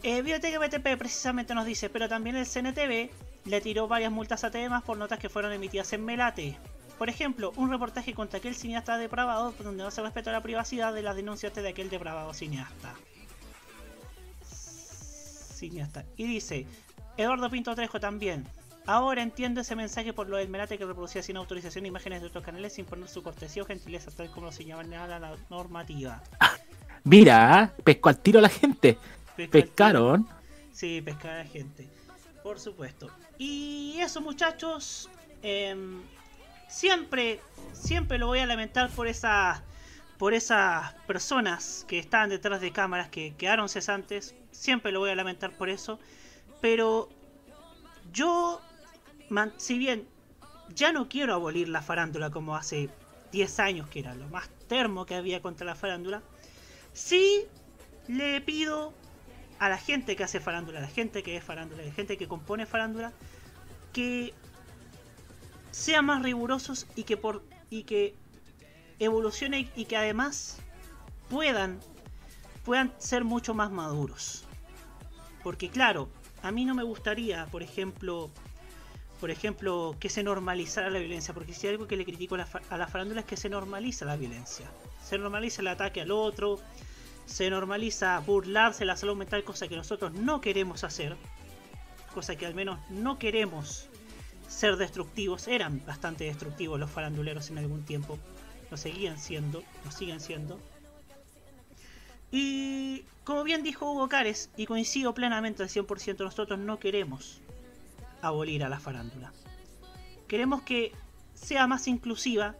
Speaker 6: Eh, BTP precisamente nos dice, pero también el CNTV le tiró varias multas a temas por notas que fueron emitidas en Melate. Por ejemplo, un reportaje contra aquel cineasta depravado donde no se respetó la privacidad de las denuncias de aquel depravado cineasta. Cineasta. Y dice, Eduardo Pinto Trejo también. Ahora entiendo ese mensaje por lo del Melate que reproducía sin autorización imágenes de otros canales sin poner su cortesía o gentileza tal como lo señala la normativa.
Speaker 16: Mira, pescó al tiro a la gente. Pescaron.
Speaker 6: Sí, pescar a la gente. Por supuesto. Y eso muchachos, eh, siempre, siempre lo voy a lamentar por esas, por esas personas que estaban detrás de cámaras que quedaron cesantes. Siempre lo voy a lamentar por eso. Pero yo, si bien ya no quiero abolir la farándula como hace 10 años, que era lo más termo que había contra la farándula, sí le pido a la gente que hace farándula, a la gente que es farándula, a la gente que compone farándula, que sean más rigurosos y que por y que evolucione y que además puedan puedan ser mucho más maduros. Porque claro, a mí no me gustaría, por ejemplo, por ejemplo, que se normalizara la violencia, porque si hay algo que le critico a la, a la farándula es que se normaliza la violencia. Se normaliza el ataque al otro, se normaliza burlarse la salud mental, cosa que nosotros no queremos hacer, cosa que al menos no queremos ser destructivos, eran bastante destructivos los faranduleros en algún tiempo, lo seguían siendo, lo siguen siendo. Y como bien dijo Hugo Cares, y coincido plenamente al 100%, nosotros no queremos abolir a la farándula. Queremos que sea más inclusiva,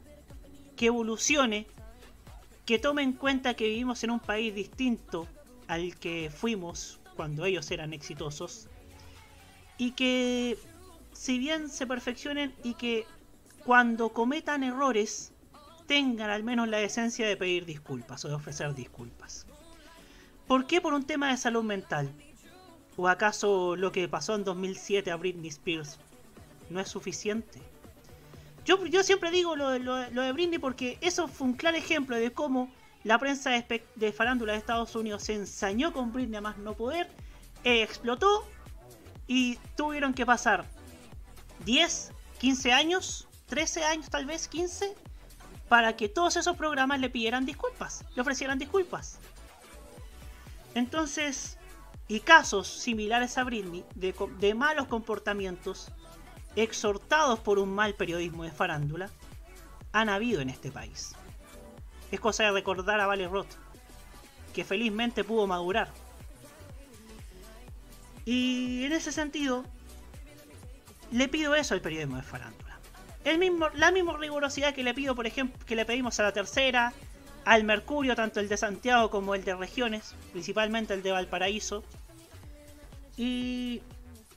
Speaker 6: que evolucione, que tome en cuenta que vivimos en un país distinto al que fuimos cuando ellos eran exitosos y que si bien se perfeccionen y que cuando cometan errores tengan al menos la esencia de pedir disculpas o de ofrecer disculpas. ¿Por qué por un tema de salud mental? ¿O acaso lo que pasó en 2007 a Britney Spears no es suficiente? Yo, yo siempre digo lo, lo- de Britney porque eso fue un claro ejemplo de cómo la prensa de, farándula de Estados Unidos se ensañó con Britney a más no poder, eh, explotó y tuvieron que pasar 10, 15 años, 13 años tal vez, 15, para que todos esos programas le pidieran disculpas, le ofrecieran disculpas. Entonces, y casos similares a Britney de, de malos comportamientos exhortados por un mal periodismo de farándula han habido en este país. Es cosa de recordar a Vale Roth, que felizmente pudo madurar. Y en ese sentido, le pido eso al periodismo de farándula. El mismo, la misma rigurosidad que le pido, por ejemplo, que le pedimos a la tercera, al Mercurio, tanto el de Santiago como el de regiones, principalmente el de Valparaíso. Y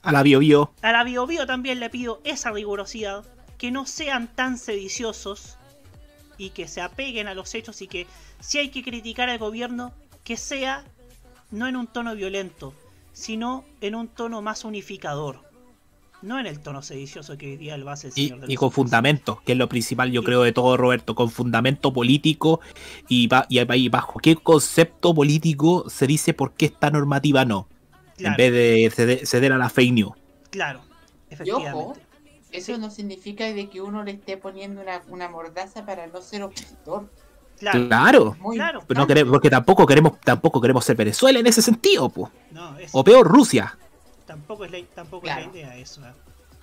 Speaker 16: A la bio bio.
Speaker 6: a la Bio Bio también le pido esa rigurosidad, que no sean tan sediciosos y que se apeguen a los hechos y que si hay que criticar al gobierno, que sea no en un tono violento, sino en un tono más unificador. No en el tono sedicioso que hoy día lo hace el
Speaker 16: Y,
Speaker 6: señor de
Speaker 16: y
Speaker 6: los
Speaker 16: con fundamento, que es lo principal, yo creo, de todo, Roberto, con fundamento político y, y ahí bajo qué concepto político se dice por qué esta normativa no,
Speaker 6: Claro.
Speaker 16: en vez de ceder, ceder a la fake news.
Speaker 6: Claro, efectivamente.
Speaker 14: ojo, eso no significa de que uno le esté poniendo una, una mordaza para no ser opositor.
Speaker 16: Claro,
Speaker 14: Muy
Speaker 6: claro.
Speaker 16: Pero no queremos, porque tampoco queremos, tampoco queremos ser Venezuela en ese sentido, po.
Speaker 6: No, es-
Speaker 16: o peor, Rusia.
Speaker 6: Tampoco es la, tampoco es la idea eso. ¿eh?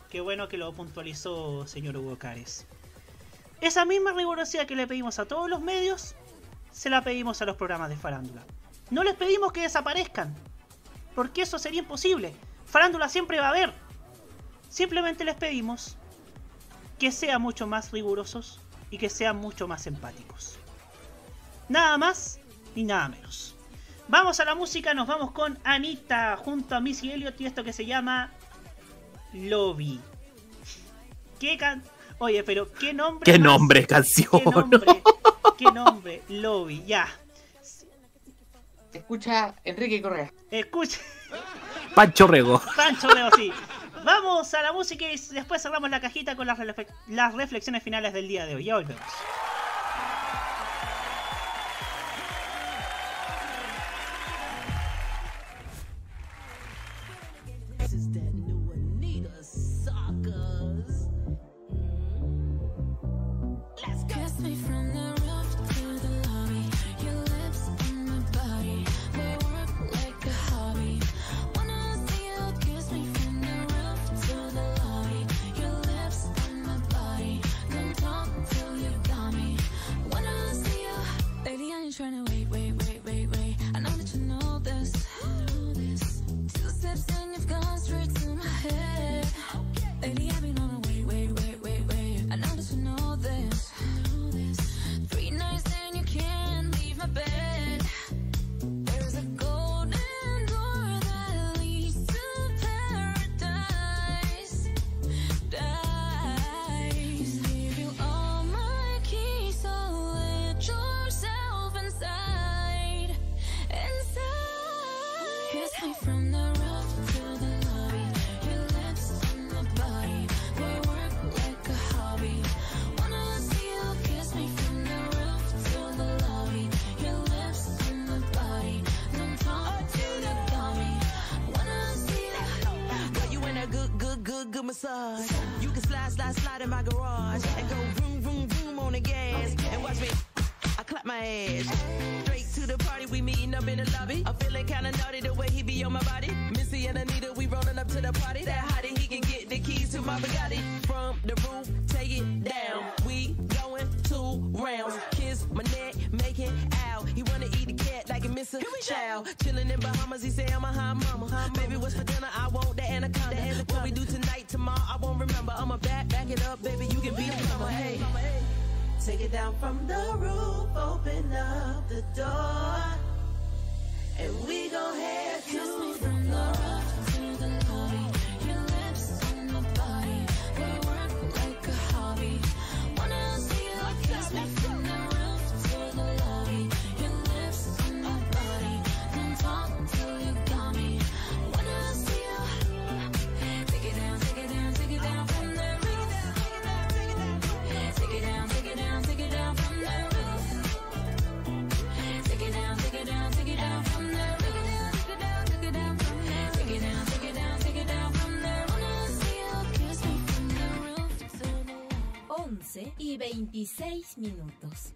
Speaker 6: Qué bueno que lo puntualizó señor Hugo Cares. Esa misma rigurosidad que le pedimos a todos los medios, se la pedimos a los programas de farándula. No les pedimos que desaparezcan, porque eso sería imposible. Farándula siempre va a haber. Simplemente les pedimos que sean mucho más rigurosos y que sean mucho más empáticos. Nada más ni nada menos. Vamos a la música, nos vamos con Anita junto a Missy Elliott y esto que se llama Lobby. ¿Qué can... Oye, pero qué nombre.
Speaker 16: Qué
Speaker 6: más-
Speaker 16: nombre, canción.
Speaker 6: Qué nombre, qué nombre, Lobby, ya.
Speaker 14: Escucha Enrique Correa.
Speaker 6: Escucha,
Speaker 16: Pancho Rego.
Speaker 6: Pancho Reo, sí. Vamos a la música y después cerramos la cajita con las, refle- las reflexiones finales del día de hoy. Ya volvemos.
Speaker 21: This is that been trying to wait, wait.
Speaker 22: Massage. You can slide, slide, slide in my garage
Speaker 13: 26 minutos.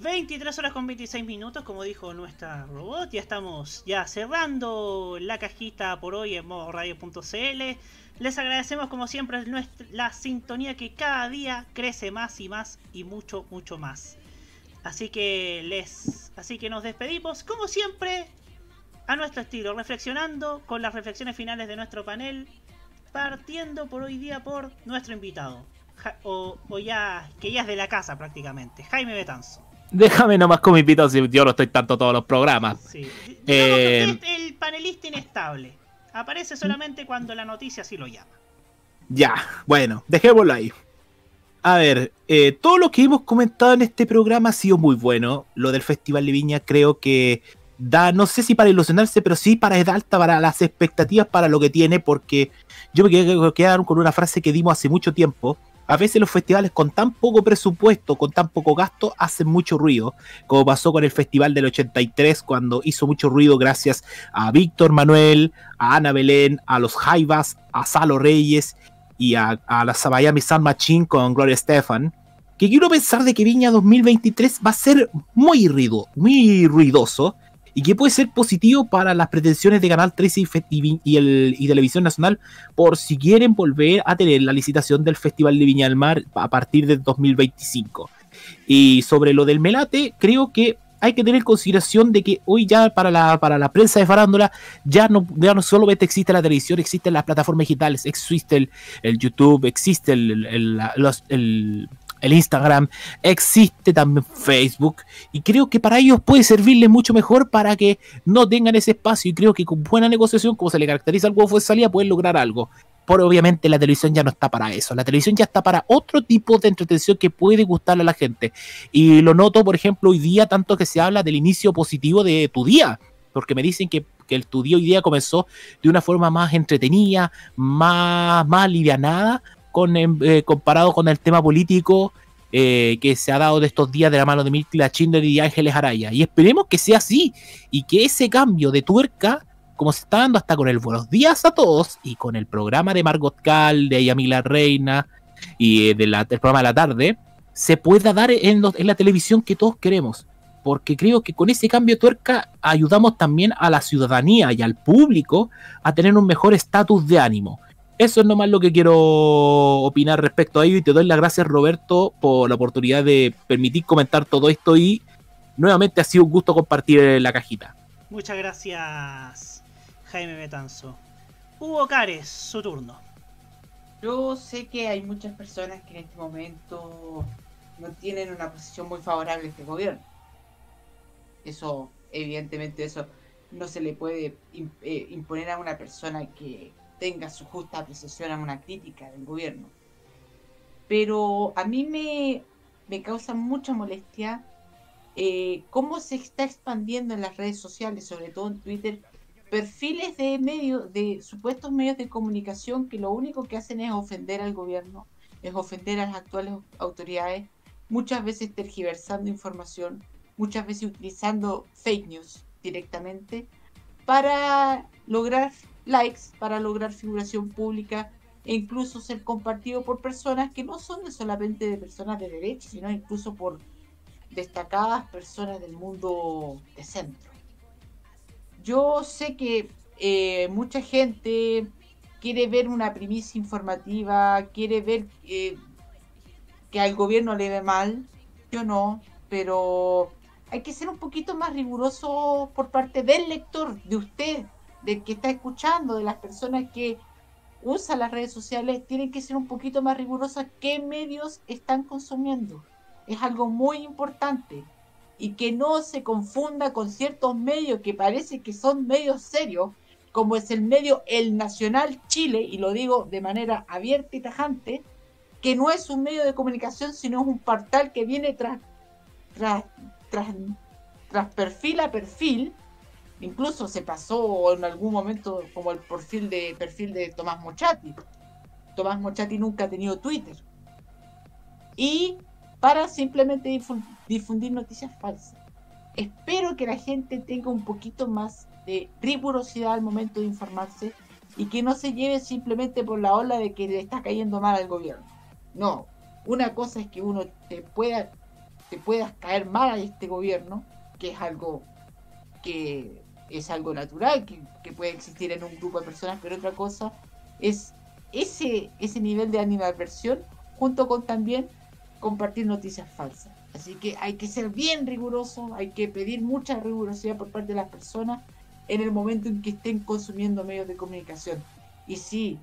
Speaker 6: Ve 23 horas con 26 minutos, como dijo nuestra robot. Ya estamos ya cerrando la cajita por hoy en modo radio.cl. Les agradecemos como siempre nuestra- la sintonía que cada día crece más y más y mucho, mucho más. Así que les, así que nos despedimos como siempre a nuestro estilo, reflexionando con las reflexiones finales de nuestro panel, partiendo por hoy día por nuestro invitado, Ja- o, o ya que ya es de la casa prácticamente, Jaime Betanzo.
Speaker 16: Déjame nomás con mi pito si yo no estoy tanto todos los programas.
Speaker 6: Sí.
Speaker 16: Eh,
Speaker 6: que es el panelista inestable. Aparece solamente cuando la noticia sí lo llama.
Speaker 16: Ya, bueno, dejémoslo ahí. A ver, eh, todo lo que hemos comentado en este programa ha sido muy bueno. Lo del Festival de Viña creo que da, no sé si para ilusionarse, pero sí para edad alta para las expectativas para lo que tiene, porque yo me quedé con una frase que dimos hace mucho tiempo. A veces los festivales con tan poco presupuesto, con tan poco gasto, hacen mucho ruido, como pasó con el Festival del 83, cuando hizo mucho ruido gracias a Víctor Manuel, a Ana Belén, a los Jaivas, a Salo Reyes y a, la Miami San Machine con Gloria Estefan. Que quiero pensar de que Viña 2023 va a ser muy, ruido, muy ruidoso y que puede ser positivo para las pretensiones de Canal 13 y, y el, y Televisión Nacional por si quieren volver a tener la licitación del Festival de Viña del Mar a partir del 2025. Y sobre lo del Melate, creo que hay que tener en consideración de que hoy ya para la, para la prensa de farándula ya no, ya no solamente existe la televisión, existen las plataformas digitales, existe el, el YouTube, existe el, el- el- Instagram, existe también Facebook y creo que para ellos puede servirles mucho mejor para que no tengan ese espacio y creo que con buena negociación, como se le caracteriza al huevo de salida, pueden lograr algo. Pero obviamente la televisión ya no está para eso, la televisión ya está para otro tipo de entretención que puede gustarle a la gente. Y lo noto, por ejemplo, hoy día tanto que se habla del inicio positivo de tu día, porque me dicen que, que el tu día hoy día comenzó de una forma más entretenida, más, más alivianada, con, em, eh, comparado con el tema político eh, que se ha dado de estos días de la mano de Mirtla Chinder y Ángeles Araya. Y esperemos que sea así y que ese cambio de tuerca, como se está dando hasta con el Buenos Días a Todos y con el programa de Margot Cal, de Yamila Reina y eh, del programa de la tarde, se pueda dar en, en la televisión que todos queremos. Porque creo que con ese cambio de tuerca ayudamos también a la ciudadanía y al público a tener un mejor estatus de ánimo. Eso es nomás lo que quiero opinar respecto a ello y te doy las gracias Roberto por la oportunidad de permitir comentar todo esto y nuevamente ha sido un gusto compartir la cajita.
Speaker 6: Muchas gracias, Jaime Betanzo. Hugo Cares, su turno.
Speaker 14: Yo sé que hay muchas personas que en este momento no tienen una posición muy favorable a este gobierno. Eso, evidentemente, eso no se le puede eh, imponer a una persona que tenga su justa apreciación a una crítica del gobierno. Pero a mí me, me causa mucha molestia eh, cómo se está expandiendo en las redes sociales, sobre todo en Twitter, perfiles de medios, de supuestos medios de comunicación que lo único que hacen es ofender al gobierno, es ofender a las actuales autoridades, muchas veces tergiversando información, muchas veces utilizando fake news directamente para lograr likes, para lograr figuración pública e incluso ser compartido por personas que no son solamente de personas de derecha, sino incluso por destacadas personas del mundo de centro. Yo sé que eh, mucha gente quiere ver una primicia informativa, quiere ver eh, que al gobierno le ve mal, yo no, pero hay que ser un poquito más riguroso por parte del lector, de usted, del que está escuchando, de las personas que usan las redes sociales, tienen que ser un poquito más rigurosas qué medios están consumiendo. Es algo muy importante y que no se confunda con ciertos medios que parece que son medios serios, como es el medio El Nacional Chile, y lo digo de manera abierta y tajante, que no es un medio de comunicación, sino es un portal que viene tras, tras, tras, tras perfil a perfil. Incluso se pasó en algún momento como el perfil de, perfil de Tomás Mochati. Tomás Mochati nunca ha tenido Twitter. Y para simplemente difu- difundir noticias falsas. Espero que la gente tenga un poquito más de rigurosidad al momento de informarse y que no se lleve simplemente por la ola de que le está cayendo mal al gobierno. No, una cosa es que uno te pueda te puedas caer mal a este gobierno, que es algo que es algo natural, que, que puede existir en un grupo de personas, pero otra cosa es ese, ese nivel de animadversión junto con también compartir noticias falsas. Así que hay que ser bien riguroso, hay que pedir mucha rigurosidad por parte de las personas en el momento en que estén consumiendo medios de comunicación. Y sí,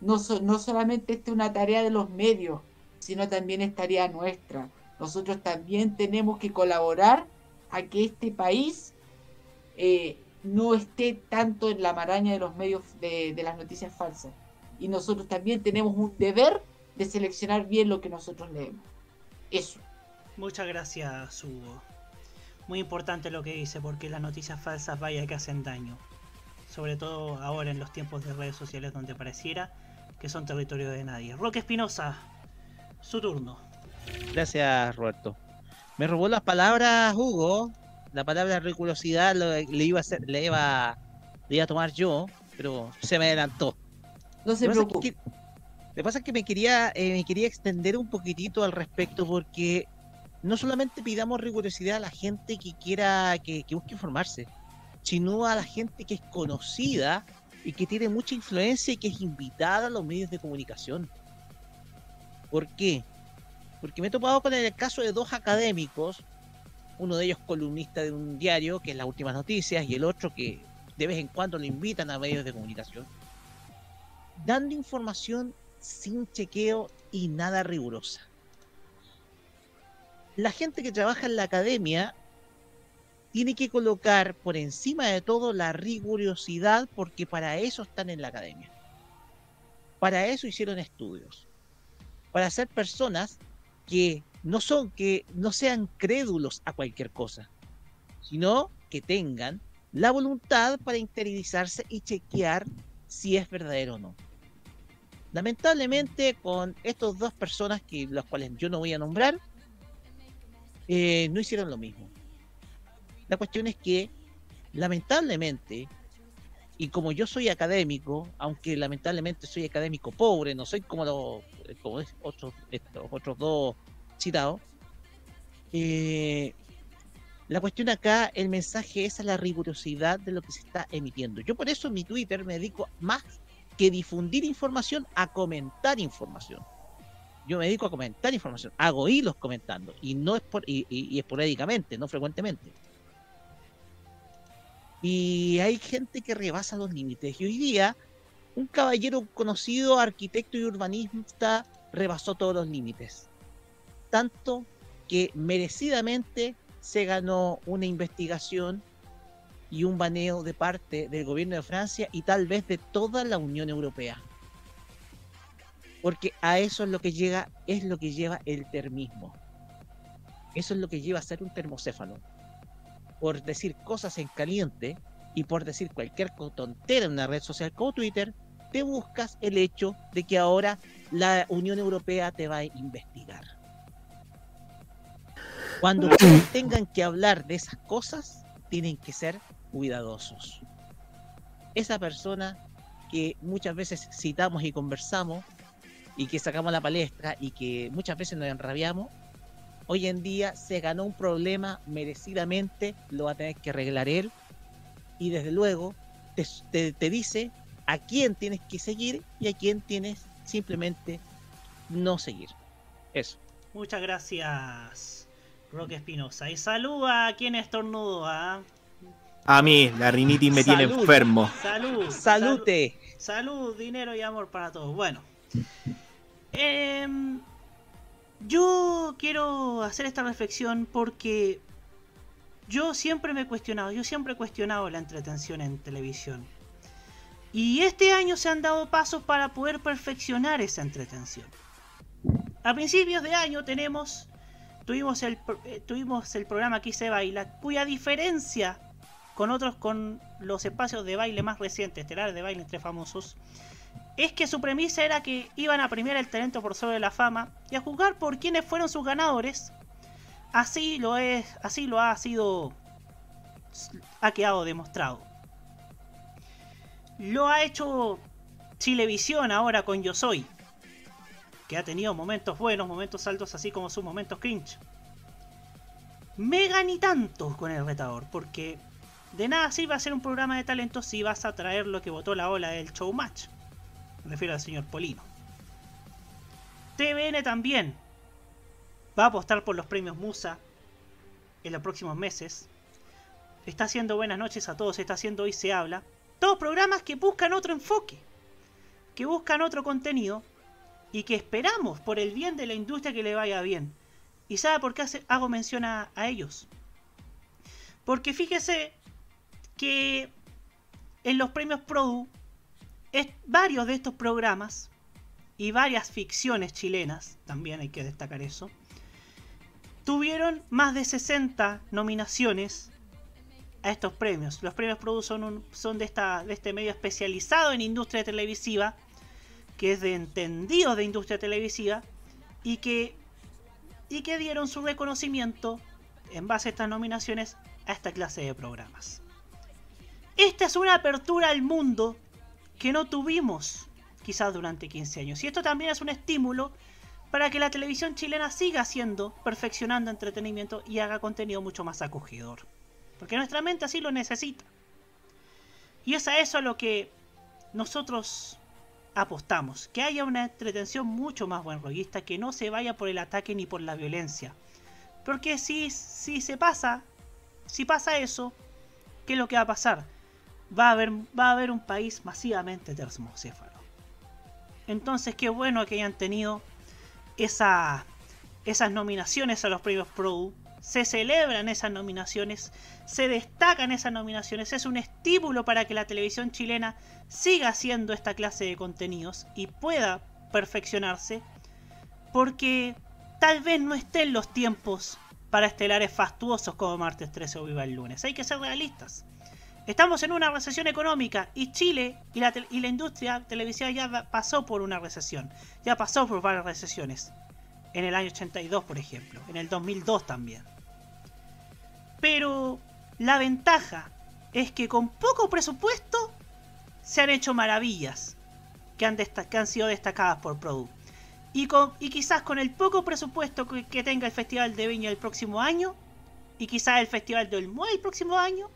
Speaker 14: no, no solamente esta es una tarea de los medios, sino también es tarea nuestra. Nosotros también tenemos que colaborar a que este país eh, no esté tanto en la maraña de los medios de las noticias falsas. Y nosotros también tenemos un deber de seleccionar bien lo que nosotros leemos. Eso.
Speaker 6: Muchas gracias, Hugo. Muy importante lo que dice, porque las noticias falsas vaya que hacen daño. Sobre todo ahora en los tiempos de redes sociales donde pareciera que son territorio de nadie. Roque Espinosa, su turno.
Speaker 15: Gracias, Roberto. Me robó las palabras, Hugo. La palabra rigurosidad lo- le iba a hacer, le iba, le iba a tomar yo, pero se me adelantó.
Speaker 14: No se
Speaker 15: es
Speaker 14: preocupe.
Speaker 15: que- Lo que pasa es que me quería, eh, me quería extender un poquitito al respecto porque no solamente pidamos rigurosidad a la gente que quiera, que, que busque informarse, sino a la gente que es conocida y que tiene mucha influencia y que es invitada a los medios de comunicación. ¿Por qué? Porque me he topado con el caso de dos académicos, uno de ellos columnista de un diario, que es las últimas noticias, y el otro que de vez en cuando lo invitan a medios de comunicación, dando información sin chequeo y nada rigurosa. La gente que trabaja en la academia tiene que colocar por encima de todo la rigurosidad porque para eso están en la academia. Para eso hicieron estudios. Para ser personas que no son que no sean crédulos a cualquier cosa, sino que tengan la voluntad para interiorizarse y chequear si es verdadero o no. Lamentablemente, con estas dos personas, que las cuales yo no voy a nombrar, eh, no hicieron lo mismo. La cuestión es que, lamentablemente, y como yo soy académico, aunque lamentablemente soy académico pobre, no soy como los como es- otros, estos otros dos citados, eh, la cuestión acá, el mensaje es a la rigurosidad de lo que se está emitiendo. Yo por eso en mi Twitter me dedico más que difundir información a comentar información. Yo me dedico a comentar información, hago hilos comentando y no es por, y, y- y esporádicamente, no frecuentemente. Y hay gente que rebasa los límites. Y hoy día, un caballero conocido, arquitecto y urbanista, rebasó todos los límites. Tanto que merecidamente se ganó una investigación y un baneo de parte del gobierno de Francia y tal vez de toda la Unión Europea. Porque a eso es lo que llega, es lo que lleva el termismo. Eso es lo que lleva a ser un termocéfalo. Por decir cosas en caliente y por decir cualquier tontera en una red social como Twitter, te buscas el hecho de que ahora la Unión Europea te va a investigar. Cuando tengan que hablar de esas cosas, tienen que ser cuidadosos. Esa persona que muchas veces citamos y conversamos y que sacamos la palestra y que muchas veces nos enrabiamos, hoy en día se ganó un problema merecidamente, lo va a tener que arreglar él y desde luego te, dice a quién tienes que seguir y a quién tienes simplemente no seguir. Eso.
Speaker 6: Muchas gracias, Roque Espinosa. Y saluda a quien estornudo, ¿ah?
Speaker 16: A mí, la rinitis me tiene enfermo.
Speaker 6: Salud.
Speaker 15: Salute.
Speaker 6: Salud, dinero y amor para todos. Bueno. Em, yo quiero hacer esta reflexión porque yo siempre me he cuestionado, yo siempre he cuestionado la entretención en televisión. Y este año se han dado pasos para poder perfeccionar esa entretención. A principios de año tenemos tuvimos el eh, tuvimos el programa Aquí se baila, cuya diferencia con otros con los espacios de baile más recientes, estelares de baile entre famosos, es que su premisa era que iban a premiar el talento por sobre la fama y a juzgar por quiénes fueron sus ganadores. Así lo es, así lo ha sido ha quedado demostrado. Lo ha hecho Chilevisión ahora con Yo Soy, que ha tenido momentos buenos, momentos altos, así como sus momentos cringe. Mega ni tanto con el retador, porque de nada sirve hacer un programa de talento si vas a traer lo que votó la ola del showmatch. Me refiero al señor Polino. TVN también va a apostar por los premios Musa en los próximos meses. Está haciendo buenas noches a todos, está haciendo Hoy se habla. Todos programas que buscan otro enfoque, que buscan otro contenido y que esperamos por el bien de la industria que le vaya bien. ¿Y sabe por qué hago mención a ellos? Porque fíjese que en los premios Produ, varios de estos programas y varias ficciones chilenas, también hay que destacar eso, tuvieron más de 60 nominaciones a estos premios. Los premios Produ son, son de, esta, de este medio especializado en industria televisiva, que es de entendidos de industria televisiva, y que, y que dieron su reconocimiento en base a estas nominaciones a esta clase de programas. Esta es una apertura al mundo que no tuvimos quizás durante 15 años. Y esto también es un estímulo para que la televisión chilena siga haciendo, perfeccionando entretenimiento y haga contenido mucho más acogedor. Porque nuestra mente así lo necesita. Y es a eso a lo que nosotros apostamos. Que haya una entretención mucho más buen rollista, que no se vaya por el ataque ni por la violencia. Porque si, si se pasa, si pasa eso, ¿qué es lo que va a pasar? Va a haber, va a haber un país masivamente termocéfalo. Entonces, qué bueno que hayan tenido esa, esas nominaciones a los premios Pro. Se celebran esas nominaciones, se destacan esas nominaciones. Es un estímulo para que la televisión chilena siga haciendo esta clase de contenidos y pueda perfeccionarse. Porque tal vez no estén los tiempos para estelares fastuosos como Martes 13 o Viva el Lunes. Hay que ser realistas. Estamos en una recesión económica y Chile y la, industria televisiva ya pasó por una recesión. Ya pasó por varias recesiones. En el año 82, por ejemplo. En el 2002 también. Pero la ventaja es que con poco presupuesto se han hecho maravillas que han, sido destacadas por Produ. Y, quizás con el poco presupuesto que, que tenga el Festival de Viña el próximo año, y quizás el Festival del Muay el próximo año,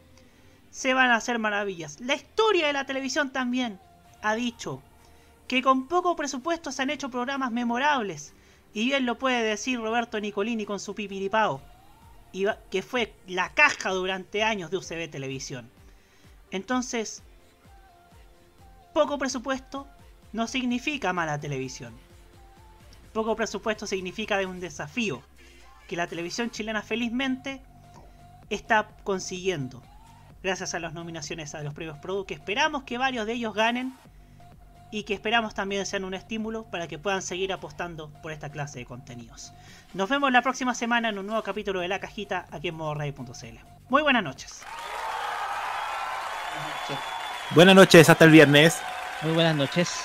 Speaker 6: se van a hacer maravillas. La historia de la televisión también ha dicho que con poco presupuesto se han hecho programas memorables. Y bien lo puede decir Roberto Nicolini con su pipiripao, que fue la caja durante años de UCB Televisión. Entonces, poco presupuesto no significa mala televisión. Poco presupuesto significa de un desafío que la televisión chilena felizmente está consiguiendo gracias a las nominaciones a los premios Produ, que esperamos que varios de ellos ganen y que esperamos también sean un estímulo para que puedan seguir apostando por esta clase de contenidos. Nos vemos la próxima semana en un nuevo capítulo de La Cajita aquí en modoradio.cl. Muy buenas noches.
Speaker 16: Buenas noches, hasta el viernes.
Speaker 15: Muy buenas noches.